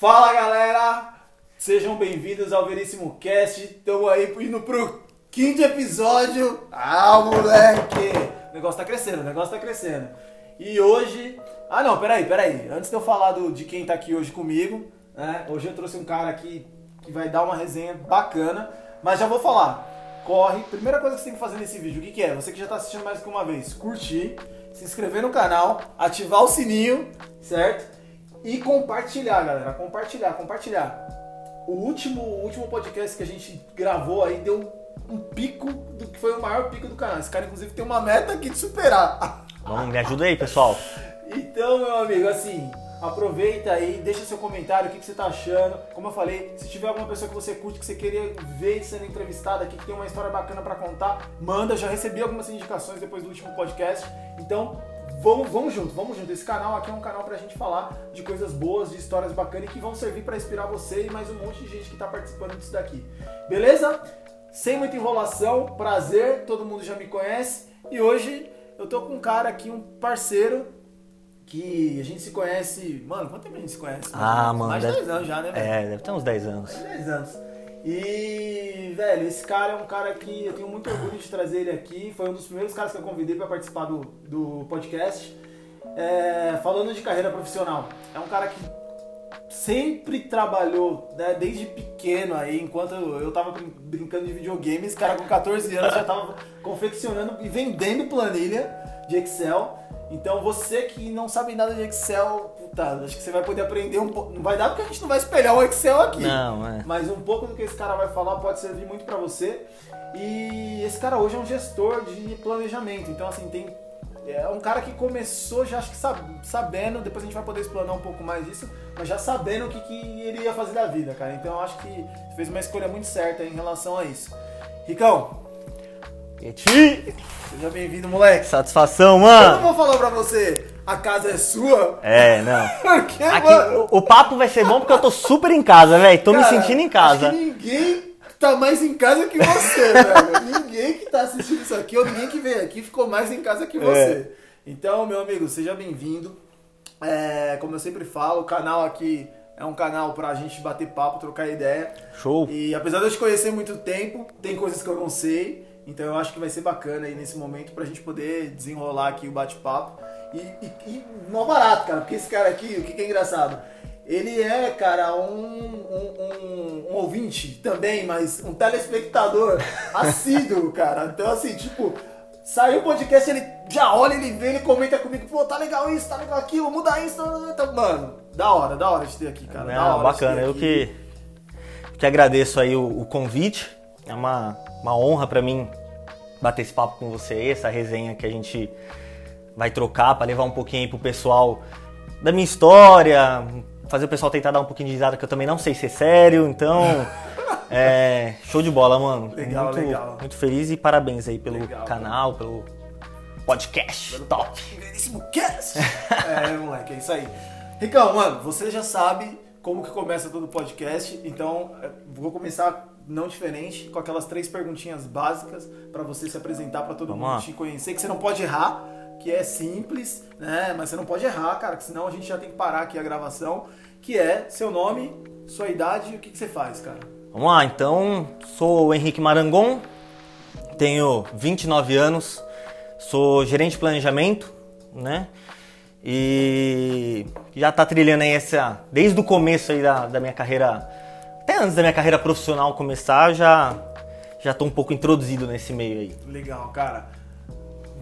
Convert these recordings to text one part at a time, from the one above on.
Fala galera, sejam bem-vindos ao Veríssimo Cast. Estamos aí indo pro quinto episódio. Ah, moleque! O negócio tá crescendo, o negócio tá crescendo. E hoje. Ah, não, peraí, peraí. Antes de eu falar do, de quem tá aqui hoje comigo, né? Hoje eu trouxe um cara aqui que vai dar uma resenha bacana, mas já vou falar. Corre, primeira coisa que você tem que fazer nesse vídeo, o que, que é? Você que já tá assistindo mais que uma vez, curtir, se inscrever no canal, ativar o sininho, certo? E compartilhar, galera. Compartilhar, compartilhar. O último, o último podcast que a gente gravou aí deu um pico do que foi o maior pico do canal. Esse cara, inclusive, tem uma meta aqui de superar. Vamos, me ajuda aí, pessoal. Então, meu amigo, assim, aproveita aí, deixa seu comentário, o que, que você tá achando. Como eu falei, se tiver alguma pessoa que você curte, que você queria ver sendo entrevistada aqui, que tem uma história bacana para contar, manda. Já recebi algumas indicações depois do último podcast. Então, vamos, vamos junto, vamos junto. Esse canal aqui é um canal pra gente falar de coisas boas, de histórias bacanas e que vão servir para inspirar você e mais um monte de gente que tá participando disso daqui. Beleza? Sem muita enrolação, prazer, todo mundo já me conhece. E hoje eu tô com um cara aqui, um parceiro, que a gente se conhece. Mano, quanto tempo a gente se conhece? Ah, mano. Mais de deve- 10 anos já, né? É, deve ter uns 10 anos. Mais de 10 anos. E, velho, esse cara é um cara que eu tenho muito orgulho de trazer ele aqui. Foi um dos primeiros caras que eu convidei pra participar do, do podcast. É, falando de carreira profissional. É um cara que sempre trabalhou, né, desde pequeno aí, enquanto eu tava brin- brincando de videogame, esse cara com 14 anos já tava confeccionando e vendendo planilha de Excel. Então você que não sabe nada de Excel, puta, acho que você vai poder aprender um pouco. Não vai dar porque a gente não vai espelhar o Excel aqui. Não, é. Mas um pouco do que esse cara vai falar pode servir muito pra você. E esse cara hoje é um gestor de planejamento. Então, assim, tem. É um cara que começou já, acho que sab- sabendo, depois a gente vai poder explanar um pouco mais isso, mas já sabendo o que, que ele ia fazer da vida, cara. Então eu acho que fez uma escolha muito certa em relação a isso. Ricão, Seja bem-vindo, moleque. Satisfação, Eu não mano! vou falar pra você, a casa é sua, É, não. porque, Aqui, mano, o, o papo vai ser bom porque eu tô super em casa, velho. Tô me Cara, sentindo em casa. ninguém tá mais em casa que você, velho. Ninguém que tá assistindo isso aqui, ou ninguém que veio aqui, ficou mais em casa que É. você. Então, meu amigo, seja bem-vindo. É, como eu sempre falo, o canal aqui é um canal pra gente bater papo, trocar ideia. Show. E apesar de eu te conhecer muito tempo, tem coisas que eu não sei. Então eu acho que vai ser bacana aí nesse momento pra gente poder desenrolar aqui o bate-papo. E, e, e não barato, cara, porque esse cara aqui, o que, que é engraçado? Ele é, cara, um, um, um- um ouvinte também, mas um telespectador assíduo, cara. Então, assim, tipo, saiu o podcast, ele já olha, ele vê, ele comenta comigo, pô, tá legal isso, tá legal aquilo, muda isso, tá, tá, tá. mano, da hora, da hora de ter aqui, cara. da Não, hora de ter bacana. Eu que, que agradeço aí o, o convite. É uma, uma honra pra mim bater esse papo com você essa resenha que a gente vai trocar pra levar um pouquinho aí pro pessoal da minha história, fazer o pessoal tentar dar um pouquinho de risada, que eu também não sei ser sério, então. É, show de bola, mano. Legal, muito, legal. muito feliz e parabéns aí pelo Legal, canal, pelo podcast. Top. Veríssimo Cast! é, moleque, é isso aí. Ricão, mano, você já sabe como que começa todo o podcast, então é, vou começar não diferente, com aquelas três perguntinhas básicas pra você se apresentar pra todo Vamos mundo lá. te conhecer, que você não pode errar, que é simples, né? Mas você não pode errar, cara, que senão a gente já tem que parar aqui a gravação, que é seu nome, sua idade e o que, que você faz, cara. Vamos lá, então, sou o Henrique Marangon, tenho 29 anos, sou gerente de planejamento, né? E já tá trilhando aí essa. Desde o começo aí da, da minha carreira. Até antes da minha carreira profissional começar, já, já tô um pouco introduzido nesse meio aí. Legal, cara.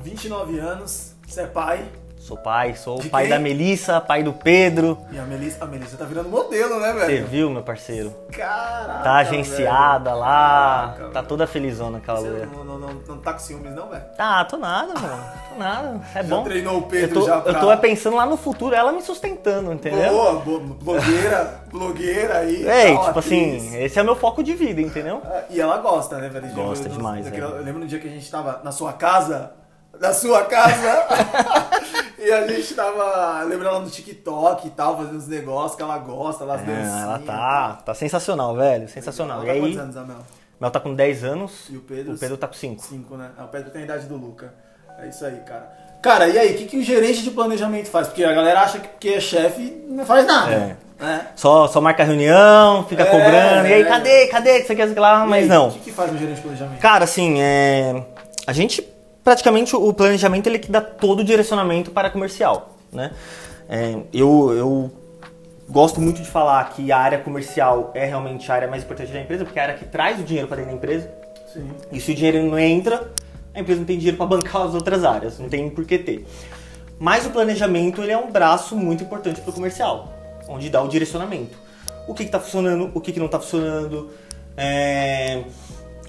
29 anos, você é pai, Sou pai, sou De pai quem? da Melissa, pai do Pedro. e a Melissa, a Melissa tá virando modelo, né, Você velho? viu, meu parceiro? Caraca, Tá agenciada velho. lá, Caraca, tá velho. toda felizona aquela Você mulher. não, não, não, não tá com ciúmes, não, velho? Ah, tô nada, mano. Tô nada. É Já bom. treinou o eu Pedro tô, já pra... eu tô pensando lá no futuro, ela me sustentando, entendeu? Boa, bo- blogueira, blogueira aí. Tal, tipo atriz. assim, esse é o meu foco de vida, entendeu? Ah, E ela gosta, né, velho? Gosta Eu- eu- demais, é. Eu lembro no dia que a gente tava na sua casa, na sua casa, e a gente tava, lembra ela no TikTok e tal, fazendo os negócios que ela gosta, elas É, dancinhas ela e tá, tá sensacional, velho, sensacional. Ela E tá aí, quantos anos, Amel? Mel tá com 10 anos, E o Pedro? o Pedro tá com 5. Cinco, né? Ah, O Pedro tem a idade do Luca. É isso aí, cara. Cara, e aí, o que, que o gerente de planejamento faz? Porque a galera acha que porque é chefe não faz nada. É. É. Só, só marca reunião, fica É, cobrando, e aí, é. cadê, cadê, aqui, isso aqui lá, E mas aí, não. O que, que faz um gerente de planejamento? Cara, assim, é... a gente praticamente o planejamento ele que dá todo o direcionamento para comercial, né? É, eu, eu gosto muito de falar que a área comercial é realmente a área mais importante da empresa, porque é a área que traz o dinheiro para dentro da empresa. Sim. E se o dinheiro não entra, a empresa não tem dinheiro para bancar as outras áreas, não tem por que ter. Mas o planejamento ele é um braço muito importante para o comercial, onde dá o direcionamento. O que está funcionando, o que, que não está funcionando, é,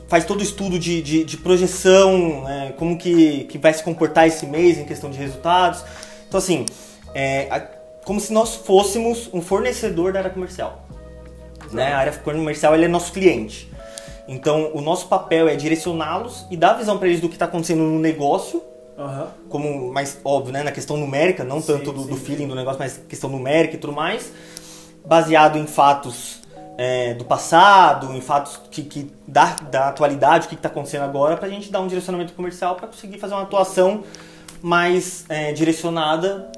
faz todo o estudo de, de, de projeção, né, como que, que vai se comportar esse mês em questão de resultados. Então assim, é, a- como se nós fôssemos um fornecedor da área comercial. Né? A área comercial ele é nosso cliente. Então, o nosso papel é direcioná-los e dar visão para eles do que está acontecendo no negócio, Aham. como mais óbvio, né, na questão numérica, não Sim, tanto do, do sim. feeling do negócio, mas questão numérica e tudo mais, baseado em fatos é, do passado, em fatos que, que da, da atualidade, o que está acontecendo agora, para a gente dar um direcionamento comercial para conseguir fazer uma atuação mais é, direcionada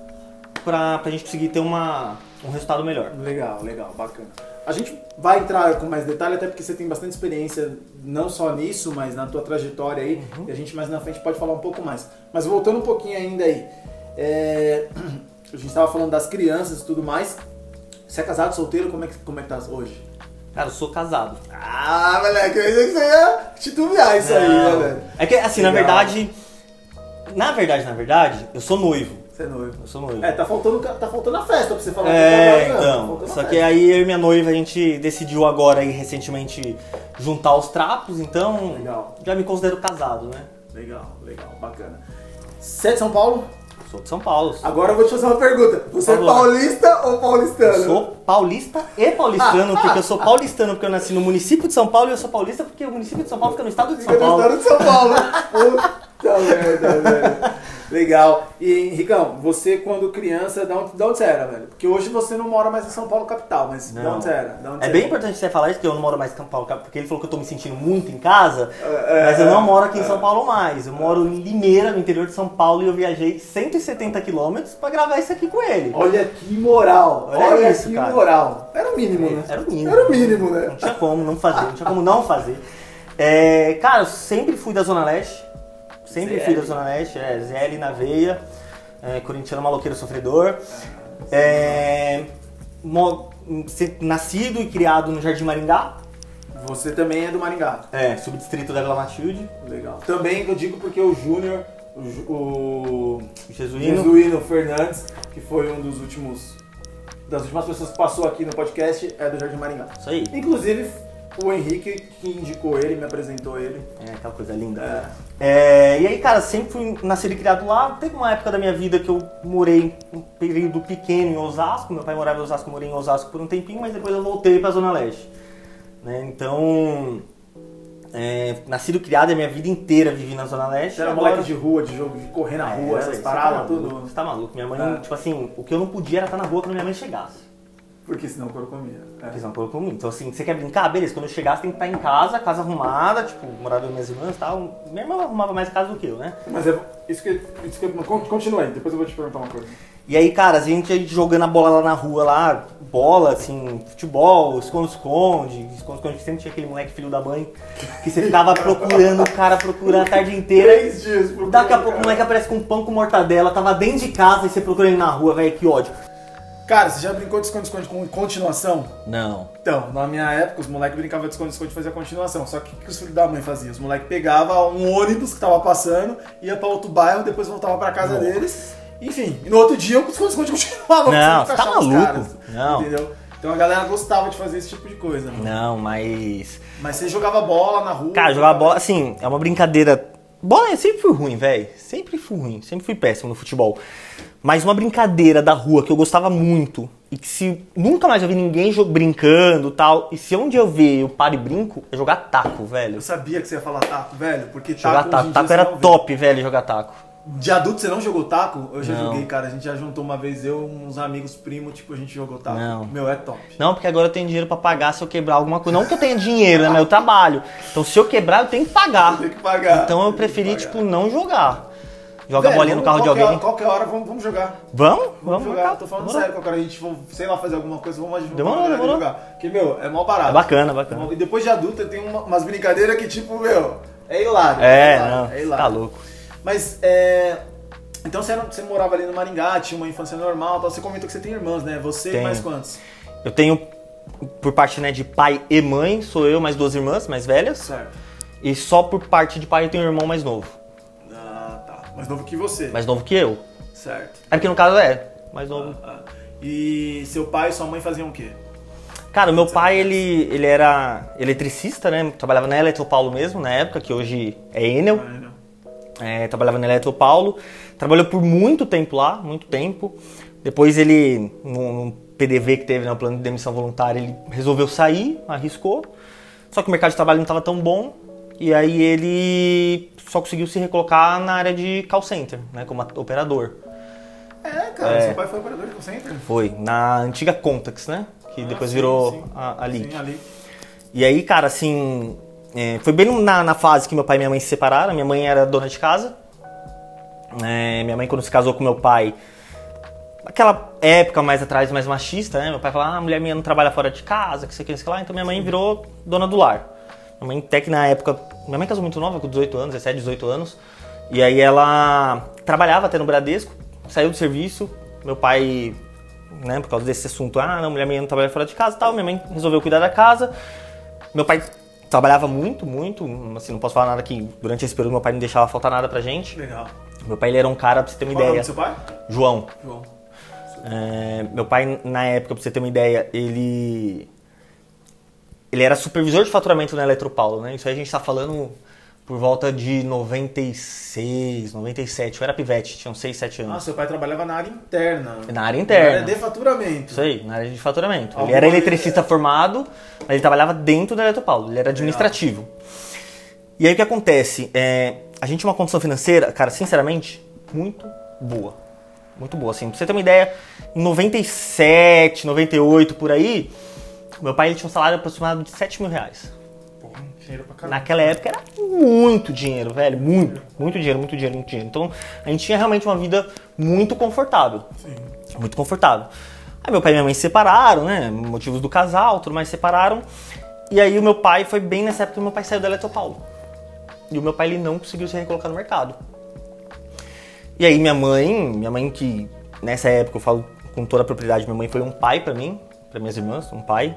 para a gente conseguir ter uma, um resultado melhor. Legal, legal, bacana. A gente vai entrar com mais detalhe, até porque você tem bastante experiência, não só nisso, mas na tua trajetória aí, Uhum. e a gente mais na frente pode falar um pouco mais. Mas voltando um pouquinho ainda aí, é, a gente estava falando das crianças e tudo mais. Você é casado, solteiro, como é que, como é que tá hoje? Cara, eu sou casado. Ah, moleque, eu pensei que você ia titubear isso aí, Não. É que, assim, na Legal. verdade. Na verdade, na verdade, eu sou noivo. Você é noivo. Eu sou noivo. É, tá faltando, tá faltando a festa pra você falar É, que tá. Tá então. faltando a Só que festa. aí eu e minha noiva, a gente decidiu agora aí recentemente juntar os trapos, então Legal. já me considero casado, né? Legal, legal, bacana. Você é de São Paulo? Sou de São Paulo. Agora eu vou te fazer uma pergunta. Você é paulista ou paulistano? Eu sou paulista e paulistano, porque eu sou paulistano porque eu nasci no município de São Paulo e eu sou paulista porque o município de São Paulo fica no estado de Fica São no Paulo. estado de São Paulo. Puta merda, velho. Legal. E, Ricão, você quando criança, da onde, da onde você era, velho? Porque hoje você não mora mais em São Paulo capital, mas da Não. onde você era? Onde É você bem era? importante você falar isso, porque eu não moro mais em São Paulo, porque ele falou que eu tô me sentindo muito em casa, É, mas eu não moro aqui é. em São Paulo mais. Eu moro em Limeira, no interior de São Paulo, e eu viajei 170 quilômetros pra gravar isso aqui com ele. Olha que moral. Olha Olha, isso, que cara. moral. Era o mínimo, né? Era o mínimo. Era o mínimo, né? Não tinha como não fazer, não tinha como não fazer. É, cara, eu sempre fui da Zona Leste. Sempre ZL. fui da Zona Leste, é, ZL na veia. É, corintiano maloqueiro sofredor. É, mo- nascido e criado no Jardim Maringá. Você também é do Maringá. É, subdistrito da Vila Matilde. Legal. Também eu digo porque o Júnior, o, o Jesuíno. Jesuíno Fernandes, que foi um dos últimos das últimas pessoas que passou aqui no podcast, é do Jardim Maringá. Isso aí. Inclusive o Henrique que indicou ele, me apresentou ele. É, aquela coisa linda. É. É, e aí, cara, sempre fui nascido e criado lá. Teve uma época da minha vida que eu morei um período pequeno em Osasco. Meu pai morava em Osasco, morei em Osasco por um tempinho, mas depois eu voltei pra Zona Leste. Né? Então, é, nascido e criado a minha vida inteira vivi na Zona Leste. Você era Agora- moleque de rua, de jogo, de correr na É, rua, essas tá paradas, tudo. Você tá maluco. Minha mãe, É. tipo assim, o que eu não podia era estar na rua quando minha mãe chegasse. Porque senão o couro comia. É. Porque senão colocou comigo. Então, assim, você quer brincar? Beleza, quando eu chegasse tem que estar em casa, casa arrumada, tipo, morava com minhas irmãs e tal. Minha irmã arrumava mais casa do que eu, né? Mas é, isso que, isso que con- continua aí, depois eu vou te perguntar uma coisa. E aí, cara, a gente, a gente jogando a bola lá na rua, lá, bola, assim, futebol, esconde-esconde, esconde-esconde, que sempre tinha aquele moleque filho da mãe, que você ficava procurando o cara, procurando a tarde inteira. Três dias por Daqui a pouco o moleque aparece com pão com mortadela, tava dentro de casa e você procurando ele na rua, velho, que ódio. Cara, você já brincou de esconde-esconde com continuação? Não. Então, na minha época, os moleques brincavam de esconde-esconde e faziam continuação. Só que o que os filhos da mãe faziam? Os moleques pegavam um ônibus que tava passando, ia pra outro bairro, depois voltava pra casa Nossa. deles. Enfim, e no outro dia o esconde-esconde continuava. Não, você tá maluco? caras, Não. Entendeu? Então a galera gostava de fazer esse tipo de coisa. mano. Não, mas. Mas você jogava bola na rua. Cara, jogar bola, assim, é uma brincadeira. Bola eu sempre fui ruim, velho. Sempre fui ruim, sempre fui péssimo no futebol. Mas uma brincadeira da rua que eu gostava muito e que se nunca mais eu vi ninguém brincando e tal, e se dia eu ver eu paro e brinco, é jogar taco, velho. Eu sabia que você ia falar taco, velho, porque Jogar taco, taco. Taco era top, velho, jogar taco. De adulto você não jogou taco? Eu já Não. joguei, cara. A gente já juntou uma vez, eu uns amigos primos, tipo, a gente jogou taco. Não. Meu, é top. Não, porque agora eu tenho dinheiro pra pagar se eu quebrar alguma coisa. Não que eu tenha dinheiro, né? Mas eu trabalho. Então se eu quebrar, eu tenho que pagar. Tem que pagar. Então eu preferi, tipo, não jogar. joga Velho, bolinha no carro de alguém. hora- Qualquer hora, vamos, vamos jogar. Vamos? Vamos, Vamos jogar, tô falando Demorou. sério, qualquer hora a gente for, sei lá, fazer alguma coisa, vamos, vamos Demorou, demorou. jogar. Porque, meu, é mó barato. É bacana, bacana. E depois de adulta tem uma- umas brincadeiras que, tipo, meu, é hilário. É, hilário, não, é hilário. tá louco. Mas, é... Então você, era- você morava ali no Maringá, tinha uma infância normal, tal. você comentou que você tem irmãs, né? Você e mais quantos? Eu tenho, por parte né, de pai e mãe, sou eu mais duas irmãs mais velhas. Certo. E só por parte de pai eu tenho um irmão mais novo. Ah, tá. Mais novo que você. Mais novo que eu. Certo. É porque no caso é, mais novo. Ah, ah. E seu pai e sua mãe faziam o quê? Cara, o meu pai, ele, ele era eletricista, né? Trabalhava na Eletropaulo mesmo, na época, que hoje é Enel. Ah. É, trabalhava na Eletropaulo. Trabalhou por muito tempo lá, muito tempo. Depois ele, num, num PDV que teve, né, o plano de demissão voluntária, ele resolveu sair, arriscou. Só que o mercado de trabalho não estava tão bom. E aí ele só conseguiu se recolocar na área de call center, né, como operador. É, cara, É. seu pai foi operador de call center? Foi, na antiga Contax, né? Que Ah, depois sim, virou sim. a, a Leak. Sim, ali. E aí, cara, assim, é, foi bem na, na fase que meu pai e minha mãe se separaram. Minha mãe era dona de casa. É, minha mãe, quando se casou com meu pai, aquela época mais atrás, mais machista, né? Meu pai falava, ah, a mulher minha não trabalha fora de casa, que isso aqui, isso lá. Então minha mãe virou dona do lar. Minha mãe, até que na época, minha mãe casou muito nova, com 18 anos, 17, 18 anos. E aí ela trabalhava até no Bradesco, saiu do serviço. Meu pai, né, por causa desse assunto, ah, não, mulher minha não trabalha fora de casa e tal. Minha mãe resolveu cuidar da casa. Meu pai trabalhava muito, muito, assim, não posso falar nada que durante esse período meu pai não deixava faltar nada pra gente. Legal. Meu pai ele era um cara, pra você ter uma Qual é o ideia. seu pai? João. João. É, meu pai, na época, pra você ter uma ideia, ele. Ele era supervisor de faturamento na Eletropaulo, né? Isso aí a gente tá falando por volta de 96, 97. Eu era pivete, tinha uns 6, 7 Ah, anos. seu pai trabalhava na área interna. Na área interna. Na área de faturamento. Isso aí, na área de faturamento. Alguma- Ele era eletricista formado, mas ele trabalhava dentro da Eletropaulo, ele era administrativo. E aí o que acontece? É, a gente tinha uma condição financeira, cara, sinceramente, muito boa. Muito boa, assim. Pra você ter uma ideia, em 97, 98, por aí, meu pai ele tinha um salário aproximado de 7 mil reais. Dinheiro pra caramba. Naquela época era muito dinheiro, velho. Muito, muito dinheiro, muito dinheiro, muito dinheiro. Então a gente tinha realmente uma vida muito confortável. Sim. Muito confortável. Aí meu pai e minha mãe se separaram, né? Motivos do casal, tudo mais se separaram. E aí o meu pai foi bem nessa época que meu pai saiu da Eletropaulo. E o meu pai ele não conseguiu se recolocar no mercado. E aí minha mãe, minha mãe que nessa época eu falo com toda a propriedade, minha mãe foi um pai pra mim, pra minhas irmãs, um pai.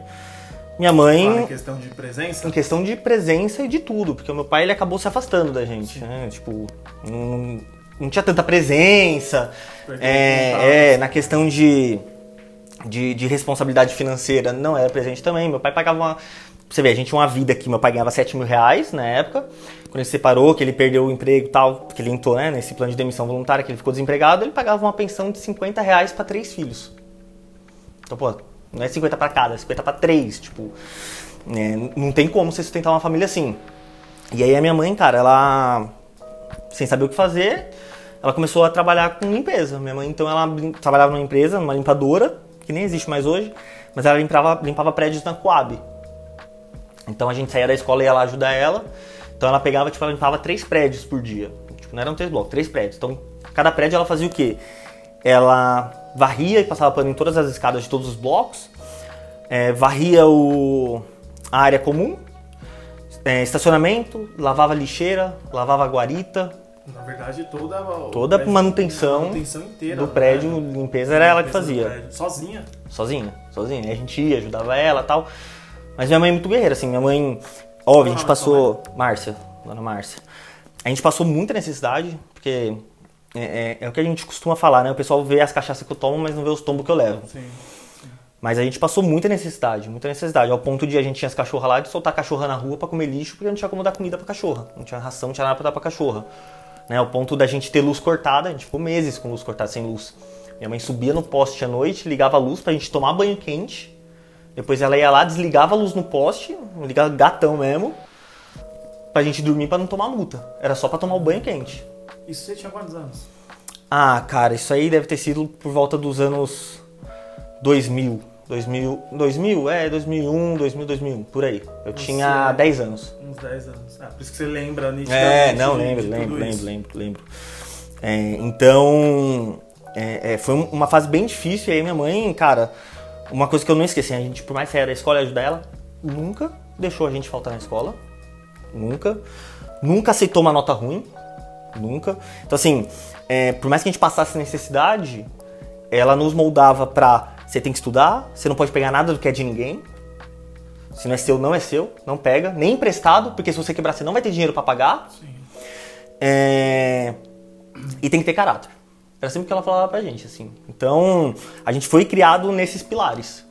Minha mãe Fala em questão de presença. em questão de presença e de tudo, porque o meu pai ele acabou se afastando da gente, né? Tipo, não, não tinha tanta presença. É, é, na questão de, de, de responsabilidade financeira, não era presente também. Meu pai pagava uma. Você vê, a gente tinha uma vida aqui, meu pai ganhava 7 mil reais na época. Quando ele se separou, que ele perdeu o emprego e tal, que ele entrou né, nesse plano de demissão voluntária, que ele ficou desempregado, ele pagava uma pensão de 50 reais para três filhos. Então, pô, não é 50 para cada, é 50 para três, tipo, né, não tem como você sustentar uma família assim. E aí a minha mãe, cara, ela sem saber o que fazer, ela começou a trabalhar com limpeza. Minha mãe, então, ela trabalhava numa empresa, numa limpadora, que nem existe mais hoje, mas ela limpava, limpava prédios na Coab. Então a gente saía da escola e ia lá ajudar ela. Então ela pegava, tipo, ela limpava três prédios por dia. Tipo, não eram três blocos, três prédios. Então, cada prédio ela fazia o quê? Ela varria e passava pano em todas as escadas de todos os blocos, é, varria o, a área comum, é, estacionamento, lavava lixeira, lavava guarita, Na verdade, toda o Toda a prédio- manutenção manutenção inteira do né? prédio, limpeza era ela que Limpeza fazia. prédio. Sozinha. Sozinha, sozinha. E a gente ia, ajudava ela tal. Mas minha mãe é muito guerreira, assim. Minha mãe, óbvio, a gente passou. Márcia, dona Márcia. A gente passou muita necessidade, porque é, é- é o que a gente costuma falar, né? O pessoal vê as cachaças que eu tomo, mas não vê os tombos que eu levo. Sim. Mas a gente passou muita necessidade, muita necessidade. Ao ponto de a gente tinha as cachorras lá de soltar a cachorra na rua pra comer lixo, porque não tinha como dar comida pra cachorra. Não tinha ração, não tinha nada pra dar pra cachorra. Né? Ao ponto da gente ter luz cortada, a gente ficou meses com luz cortada, sem luz. Minha mãe subia no poste à noite, ligava a luz pra gente tomar banho quente. Depois ela ia lá, desligava a luz no poste, ligava gatão mesmo, pra gente dormir pra não tomar multa. Era só pra tomar o banho quente. Isso você tinha quantos anos? Ah, cara, isso aí deve ter sido por volta dos anos 2000. 2000, 2000 é, 2001, 2000, 2001, por aí. Eu tinha Você- 10 anos. Uns 10 anos. Ah, por isso que você lembra nitidamente. É, não, lembro, lembro, lembro, lembro, lembro. É, então, é, é, foi um- uma fase bem difícil. E aí minha mãe, cara, uma coisa que eu não esqueci, a gente, por mais que era a escola e ajudar ela, nunca deixou a gente faltar na escola. Nunca. Nunca aceitou uma nota ruim. Nunca. Então, assim, é, por mais que a gente passasse necessidade, ela nos moldava pra você tem que estudar, você não pode pegar nada do que é de ninguém. Se não é seu, não é seu, não pega, nem emprestado, porque se você quebrar, você não vai ter dinheiro pra pagar. É, E tem que ter caráter. Era sempre o que ela falava pra gente, assim. Então, a gente foi criado nesses pilares.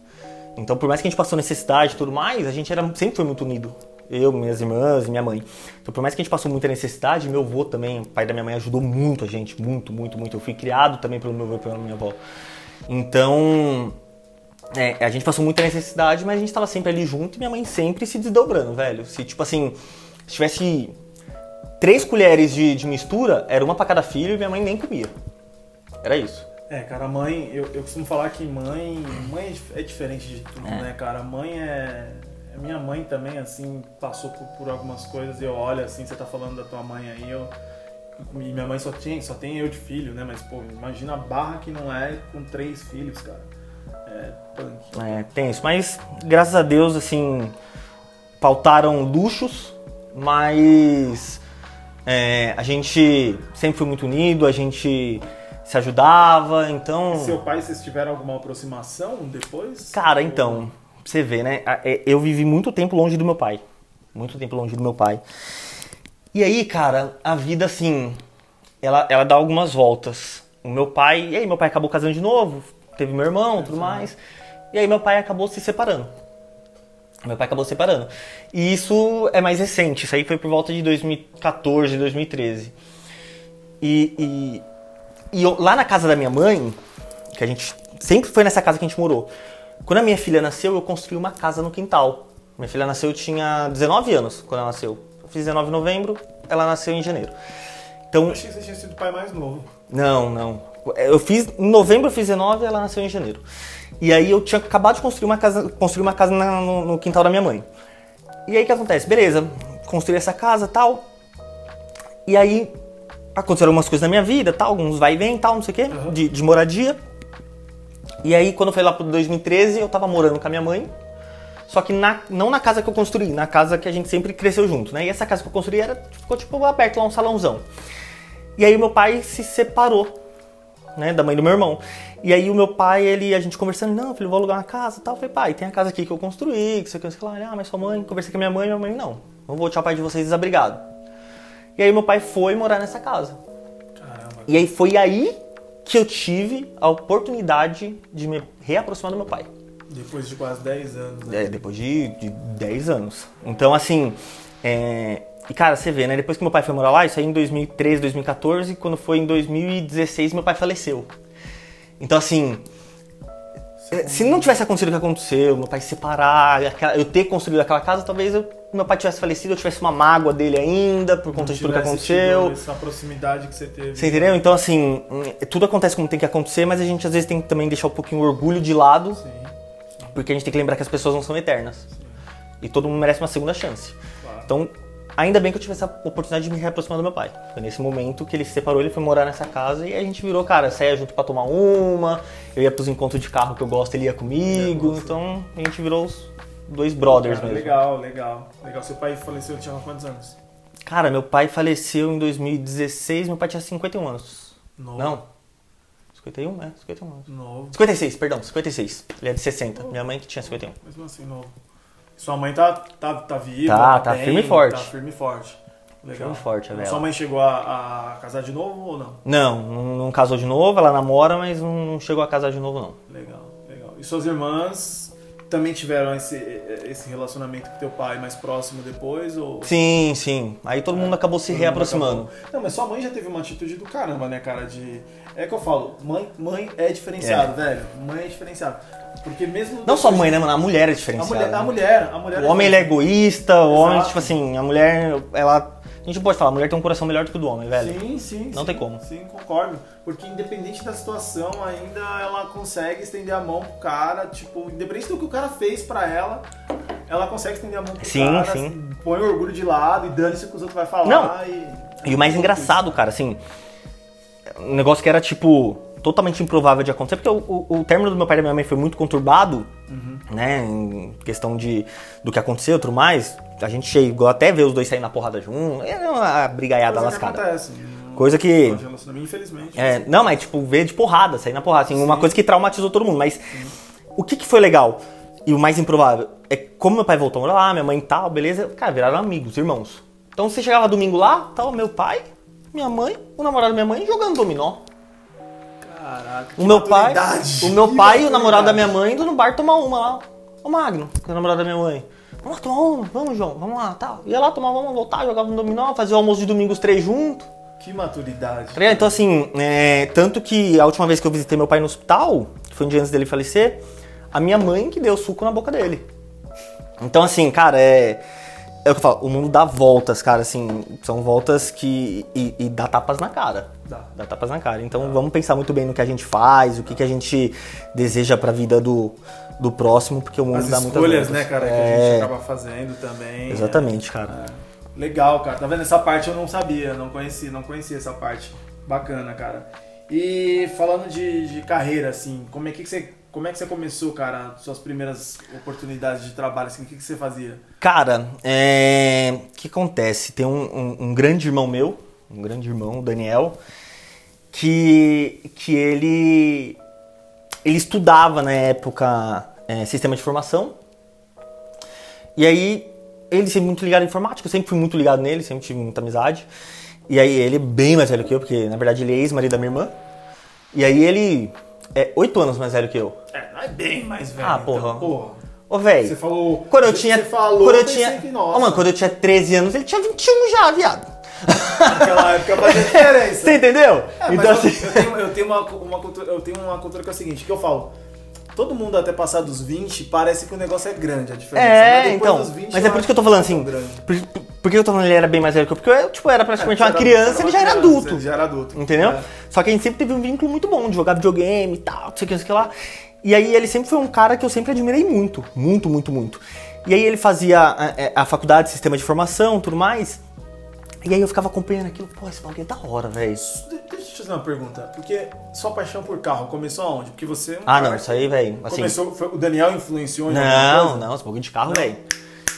Então, por mais que a gente passou necessidade e tudo mais, a gente era, sempre foi muito unido. Eu, minhas irmãs e minha mãe. Então, por mais que a gente passou muita necessidade, meu avô também, o pai da minha mãe, ajudou muito a gente. Muito, muito, muito. Eu fui criado também pelo meu avô e pela minha avó. Então, é, a gente passou muita necessidade, mas a gente tava sempre ali junto e minha mãe sempre se desdobrando, velho. Se, tipo assim, se tivesse três colheres de, de mistura, era uma pra cada filho e minha mãe nem comia. Era isso. É, cara, mãe, eu, eu costumo falar que mãe, mãe é é diferente de tudo, É. né, cara? Mãe é. Minha mãe também, assim, passou por, por algumas coisas e eu olho assim, você tá falando da tua mãe aí, eu. E minha mãe só tem, só tem eu de filho, né? Mas, pô, imagina a barra que não é com três filhos, cara. É punk. É, tem isso. Mas, graças a Deus, assim, pautaram luxos, mas é, a gente sempre foi muito unido, a gente se ajudava, então... Seu pai, vocês tiveram alguma aproximação depois? Cara, então, pra você vê, né? é, Eu vivi muito tempo longe do meu pai. Muito tempo longe do meu pai. E aí, cara, a vida, assim, ela, ela dá algumas voltas. O meu pai, e aí meu pai acabou casando de novo, teve meu irmão, tudo mais. E aí meu pai acabou se separando. Meu pai acabou se separando. E isso é mais recente, isso aí foi por volta de 2014, 2013. E, e, e eu- lá na casa da minha mãe, que a gente sempre foi nessa casa que a gente morou. Quando a minha filha nasceu, eu construí uma casa no quintal. Minha filha nasceu, eu tinha 19 anos quando ela nasceu. Eu fiz 19 de novembro, ela nasceu em janeiro. Então, Eu achei que você tinha sido o pai mais novo. não, não. Eu fiz em novembro eu fiz 19 e ela nasceu em janeiro. E aí eu tinha acabado de construir uma casa, construir uma casa na- no, no quintal da minha mãe. E aí o que acontece? Beleza, construí essa casa, tal. E aí aconteceram algumas coisas na minha vida, tal, alguns vai e vem, tal, não sei o quê, Uhum. de, de moradia. E aí quando foi lá pro 2013, eu tava morando com a minha mãe. Só que na- não na casa que eu construí, na casa que a gente sempre cresceu junto, né? E essa casa que eu construí era, ficou tipo aberto lá, um salãozão. E aí meu pai se separou, né, da mãe do meu irmão. E aí o meu pai, ele, a gente conversando, não, filho, vou alugar uma casa e tal. Eu falei, pai, tem a casa aqui que eu construí, que você quer lá, ah, mas sua mãe, conversei com a minha mãe, minha mãe, não, não vou deixar o pai de vocês desabrigado. E aí meu pai foi morar nessa casa. Caramba. E aí foi aí que eu tive a oportunidade de me reaproximar do meu pai. Depois de quase 10 anos, né? É, depois de, de 10 anos. Então, assim, é... e cara, você vê, né? Depois que meu pai foi morar lá, isso aí em 2013, 2014, quando foi em 2016, meu pai faleceu. Então, assim, se não tivesse acontecido o que aconteceu, meu pai se separar, aquela- eu ter construído aquela casa, talvez eu- meu pai tivesse falecido, eu tivesse uma mágoa dele ainda, por conta de tudo que aconteceu. tido Essa proximidade que você teve. Você entendeu? Então, assim, hum, tudo acontece como tem que acontecer, mas a gente às vezes tem que também deixar um pouquinho o orgulho de lado, Sim, porque a gente tem que lembrar que as pessoas não são eternas. E todo mundo merece uma segunda chance. claro. Então, ainda bem que eu tive essa oportunidade de me reaproximar do meu pai. Foi nesse momento que ele se separou, ele foi morar nessa casa e a gente virou, cara, saia junto pra tomar uma, eu ia pros encontros de carro que eu gosto, ele ia comigo, você. então a gente virou os dois brothers Cara, mesmo. legal, legal. Legal. Seu pai faleceu, tinha quantos anos? Cara, meu pai faleceu em 2016, meu pai tinha 51 anos. Novo. Não. 51, é, 51 anos. Novo. 56, perdão, 56. Ele é de 60. Minha mãe que tinha 51. Mesmo assim, novo. Sua mãe tá, tá, tá viva? Tá, tá firme e forte. Tá firme e forte. Legal. Firme e forte, a Bela. Sua mãe chegou a, a casar de novo ou não? Não, não, não casou de novo, ela namora, mas não, não chegou a casar de novo, não. Legal, legal. E suas irmãs também tiveram esse, esse relacionamento com teu pai mais próximo depois? Ou... Sim, sim. Aí todo mundo acabou se reaproximando. acabou- Não, mas sua mãe já teve uma atitude do caramba, né, cara? De. É que eu falo, mãe, mãe é diferenciado, velho. Mãe é diferenciado. Porque mesmo. Não só a mãe, né, mano? A mulher é A diferenciada. mulher, a né? mulher, a mulher O homem ele é egoísta, o homem, tipo assim, a mulher, ela. A gente pode falar, a mulher tem um coração melhor do que o do homem, velho. Sim, sim. Não sim, tem como. Sim, concordo. Porque independente da situação, ainda ela consegue estender a mão pro cara, tipo, independente do que o cara fez pra ela, ela consegue estender a mão pro Sim, cara, sim. põe o orgulho de lado e dane-se o que os outros vão falar. Não. E, E o mais engraçado, cara, assim. um negócio que era, tipo, totalmente improvável de acontecer, porque o, o, o término do meu pai e da minha mãe foi muito conturbado, né? Em questão de do que aconteceu e tudo mais. A gente chegou até ver os dois sair na porrada junto. É uma brigaiada Coisa que lascada. acontece. Coisa que. Infelizmente. É, não, mas tipo, ver de porrada, sair na porrada, assim, uma coisa que traumatizou todo mundo. Mas o que, que foi legal e o mais improvável é como meu pai voltou a morar lá, minha mãe e tal, beleza, cara, viraram amigos, irmãos. Então você chegava domingo lá, tava meu pai, minha mãe, o namorado da minha mãe jogando dominó. Caraca. O meu pai, o meu pai e o namorado da minha mãe indo no bar tomar uma lá. O Magno, que é o namorado da minha mãe. Vamos lá tomar uma, vamos, João, vamos lá, tal. Ia lá tomar uma, voltar, jogava no dominó, fazia o almoço de domingo os três juntos. Que maturidade. Tá? Então, assim, é, tanto que a última vez que eu visitei meu pai no hospital, que foi um dia antes dele falecer, a minha mãe que deu suco na boca dele. Então, assim, cara, é. É o que eu falo, o mundo dá voltas, cara, assim, são voltas que. e, e dá tapas na cara. Dá. Dá tapas na cara. Então vamos pensar muito bem no que a gente faz, o que, que a gente deseja pra vida do, do próximo, porque o mundo As dá muitas escolhas, né, cara, que a É, gente acaba fazendo também. Exatamente, cara. É. Legal, cara. Tá vendo? Essa parte eu não sabia, não conhecia, não conhecia essa parte. Bacana, cara. E falando de, de carreira, assim, como é que você. Como é que você começou, cara? Suas primeiras oportunidades de trabalho, assim, o que, que você fazia? Cara, é, o que acontece? Tem um, um- um grande irmão meu, um grande irmão, o Daniel, que, que ele, ele estudava na época é, sistema de informação. E aí, ele sempre muito ligado em informática, eu sempre fui muito ligado nele, sempre tive muita amizade. E aí, ele é bem mais velho que eu, porque na verdade ele é ex-marido da minha irmã. E aí, ele é oito anos mais velho que eu. É, não é bem mais velho. Ah, então, porra. porra. Ô, velho. Você falou. Quando eu você tinha. falou, quando eu tinha. Que, Ô, mano, quando eu tinha 13 anos, ele tinha 21 já, viado. naquela época fazia diferença. Você entendeu? É, então, eu, assim. eu tenho, eu tenho uma, uma cultura, eu tenho uma cultura que é o seguinte, que eu falo. Todo mundo até passar dos 20 parece que o negócio é grande, a diferença. mas É, depois então. dos 20, Mas é por isso que eu tô falando é assim. grande. Por, por- que eu tô falando que ele era bem mais velho que eu? Porque eu, tipo, era praticamente É, uma você criança, você ele já era adulto. Ele já era adulto. Entendeu? É. Só que a gente sempre teve um vínculo muito bom de jogar videogame e tal, não sei o que, não sei o que lá. E aí ele sempre foi um cara que eu sempre admirei muito. Muito, muito, muito. E aí ele fazia a, a faculdade de sistema de informação tudo mais. E aí eu ficava acompanhando aquilo, pô, esse bagulho é da hora, velho. De- Deixa eu te fazer uma pergunta. Porque sua paixão por carro começou aonde? Porque você é Ah, não, isso aí, velho. Assim, Começou, foi- o Daniel influenciou em Não, não, esse bagulho de carro, velho.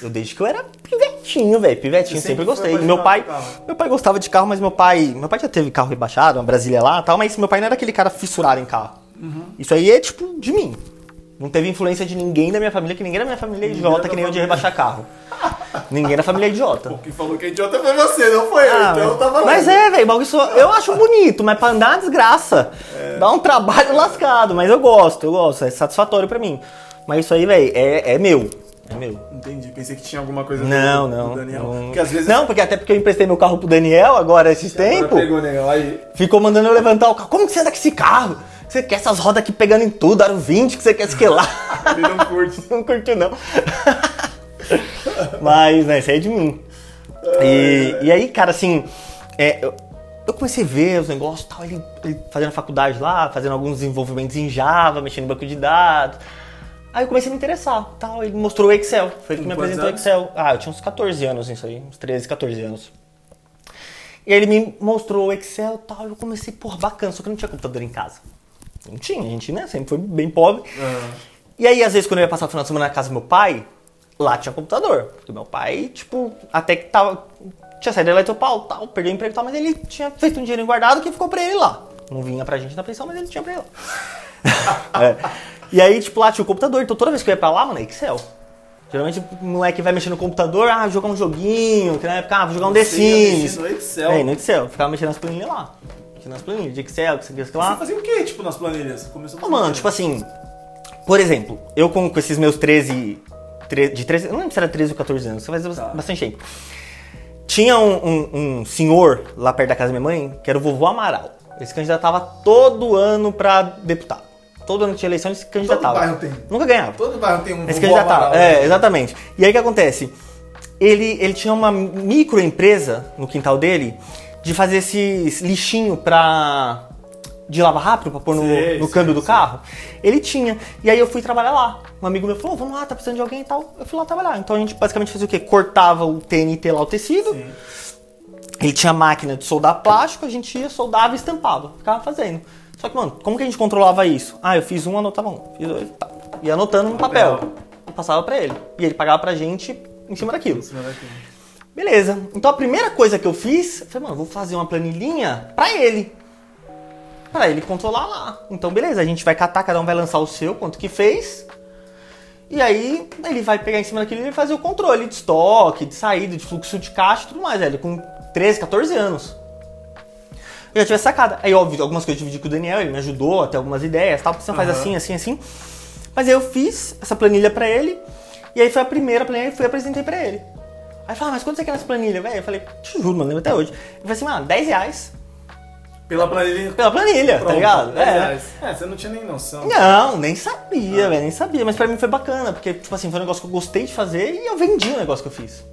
Eu desde que eu era pivetinho, velho. Pivetinho, sempre, sempre gostei. Meu pai, meu pai gostava de carro, mas meu pai, meu pai já teve carro rebaixado, uma Brasília lá, e tal, mas meu pai não era aquele cara fissurado em carro. Uhum. Isso aí é tipo de mim. Não teve influência de ninguém da minha família, que ninguém da minha família é Ninguém idiota que nem eu de família. rebaixar carro. ninguém da família é idiota. O que falou que é idiota foi você, não foi eu. Ah, então mas- tá valendo. mas é, velho, bagulho só- eu acho bonito, mas pra andar é uma desgraça. É. Dá um trabalho lascado, mas eu gosto, eu gosto, é satisfatório pra mim. Mas isso aí, velho, é, é meu. É meu. Entendi, pensei que tinha alguma coisa Não, do, não. do Daniel. não. Porque às vezes. Não, porque até porque eu emprestei meu carro pro Daniel agora esses tempos. Pegou, Daniel. Aí. Ficou mandando eu levantar o carro. Como que você anda com esse carro? Você quer essas rodas aqui pegando em tudo, aro 20 que você quer esquelar. Ele não curte. não curtiu, não. Mas, né, isso aí é de mim. E, e aí, cara, assim, é, eu, eu comecei a ver os negócios e tal, ele, ele fazendo faculdade lá, fazendo alguns desenvolvimentos em Java, mexendo no banco de dados. Aí eu comecei a me interessar, tal, ele mostrou o Excel, foi ele que me apresentou o? Excel. Ah, eu tinha uns 14 anos nisso aí, uns 13, 14 anos. E aí ele me mostrou o Excel e tal, eu comecei, porra, bacana, só que eu não tinha computador em casa. Não tinha, a gente, né, sempre foi bem pobre. Ah, E aí, às vezes, quando eu ia passar o final de semana na casa do meu pai, lá tinha computador. Porque meu pai, tipo, até que tava. Tinha saído da Eletropau, tal, perdeu o emprego e tal, mas ele tinha feito um dinheiro guardado que ficou pra ele lá. Não vinha pra gente na pensão, mas ele tinha pra ele lá. É. E aí, tipo, lá tinha o computador, então toda vez que eu ia pra lá, mano, é Excel. Geralmente o moleque vai mexer no computador, ah, jogar um joguinho, que na época, ah, vou jogar um The Sims. no Excel. É, no Excel, ficava mexendo nas planilhas lá. Mexendo nas planilhas de Excel, que você que Você lá. fazia o que, tipo, nas planilhas? Você Começou a Ô, fazer o mano, tipo assim, por exemplo, eu com, com esses meus 13, tre- de 13, eu não lembro se era 13 ou 14 anos, isso faz Tá. bastante tempo. Tinha um, um- um senhor lá perto da casa da minha mãe, que era o vovô Amaral. Ele se candidatava todo ano pra deputado. Todo ano que tinha eleição ele se candidatava. bairro tem. Nunca ganhava. Todo bairro tem um Ele se vovô candidatava. Amaral, É, né? exatamente. E aí o que acontece? Ele, ele tinha uma microempresa no quintal dele de fazer esses lixinho pra. de lavar rápido pra pôr no, Sei, no câmbio do sei. carro. Ele tinha. E aí eu fui trabalhar lá. Um amigo meu falou: vamos lá, tá precisando de alguém e tal. Eu fui lá trabalhar. Então a gente basicamente fazia o quê? Cortava o TNT lá, o tecido. Sim. Ele tinha máquina de soldar plástico, a gente ia, soldava e estampava. Ficava fazendo. Só que, mano, como que a gente controlava isso? Ah, eu fiz um, anotava um. Fiz dois, tá. Ia anotando no papel. Papel. Passava pra ele. E ele pagava pra gente em cima daquilo. Em cima daquilo. Beleza. Então a primeira coisa que eu fiz, eu falei, mano, vou fazer uma planilhinha pra ele. Pra ele controlar lá. Então, beleza, a gente vai catar, cada um vai lançar o seu, quanto que fez. E aí ele vai pegar em cima daquilo e fazer o controle de estoque, de saída, de fluxo de caixa e tudo mais, velho. Com 13, 14 anos. Eu já tive essa sacada. Aí, óbvio, algumas coisas eu dividi com o Daniel, ele me ajudou até algumas ideias, tal, porque você faz Aham. assim, assim, assim. Mas aí eu fiz essa planilha pra ele, e aí foi a primeira planilha que fui e apresentei pra ele. Aí falou, ah, mas quanto você quer nessa planilha, velho? Eu falei, te juro, mano, lembro até hoje. Ele falou assim, mano, 10 reais Pela planilha. pela planilha, tá Pronto, ligado? 10 É. reais. É, você não tinha nem noção. Não, nem sabia, velho, nem sabia. Mas pra mim foi bacana, porque, tipo assim, foi um negócio que eu gostei de fazer e eu vendi o negócio que eu fiz.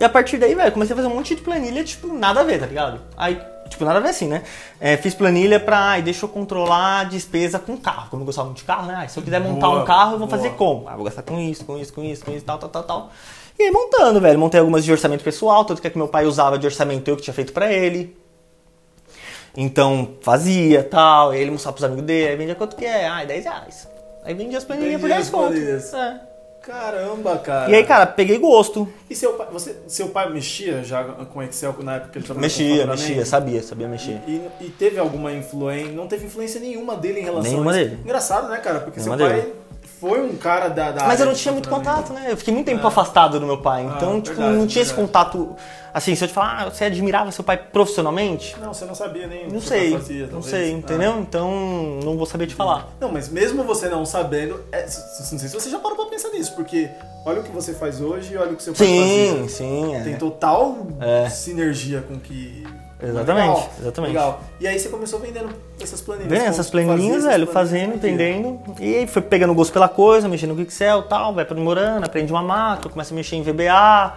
E a partir daí, velho, comecei a fazer um monte de planilha, tipo, nada a ver, tá ligado? Aí, tipo, nada a ver assim, né? É, fiz planilha pra, ai, deixa eu controlar a despesa com carro. Como eu gostava muito de carro, né? Ai, se eu quiser montar Boa, um carro, eu vou boa. fazer como? Ah, vou gastar com isso, com isso, com isso, com isso, tal, tal, tal, tal. E aí montando, velho. Montei algumas de orçamento pessoal, tanto que a que meu pai usava de orçamento eu que tinha feito pra ele. Então, fazia, tal, ele mostrava pros amigos dele, aí vendia quanto que é? Ah, 10 reais. Aí vendia as planilhas por Vendia 10 as conto. planilhas. É. Caramba, cara. E aí, cara, peguei gosto. E seu pai, você, seu pai mexia já com Excel na época que ele trabalhava Mexia, mexia, sabia, sabia mexer. E, e teve alguma influência? Não teve influência nenhuma dele em relação Nenhuma a isso. dele. Engraçado, né, cara? Porque Nenhuma seu pai dele. Foi um cara da, da Mas eu não tinha muito contato, né? Eu fiquei muito tempo Ah. afastado do meu pai. Então, Ah, tipo, verdade, não tinha esse verdade. contato. Assim, se eu te falar, ah, você admirava seu pai profissionalmente? Não, você não sabia nem o Não sei, fazia, não sei, Ah. entendeu? Então, não vou saber te falar. Não, mas mesmo você não sabendo, é, não sei se você já parou pra pensar nisso, porque olha o que você faz hoje e olha o que seu pai Sim, fazia. sim, é. Tem total É. sinergia com que. Exatamente, Legal, exatamente. Legal. E aí você começou vendendo essas planilhas. Vendo Como essas planilhinhas, essas velho, planilhas, fazendo, entendendo. E aí foi pegando gosto pela coisa, mexendo no Excel e tal, vai aprimorando, aprende uma máquina, começa a mexer em VBA,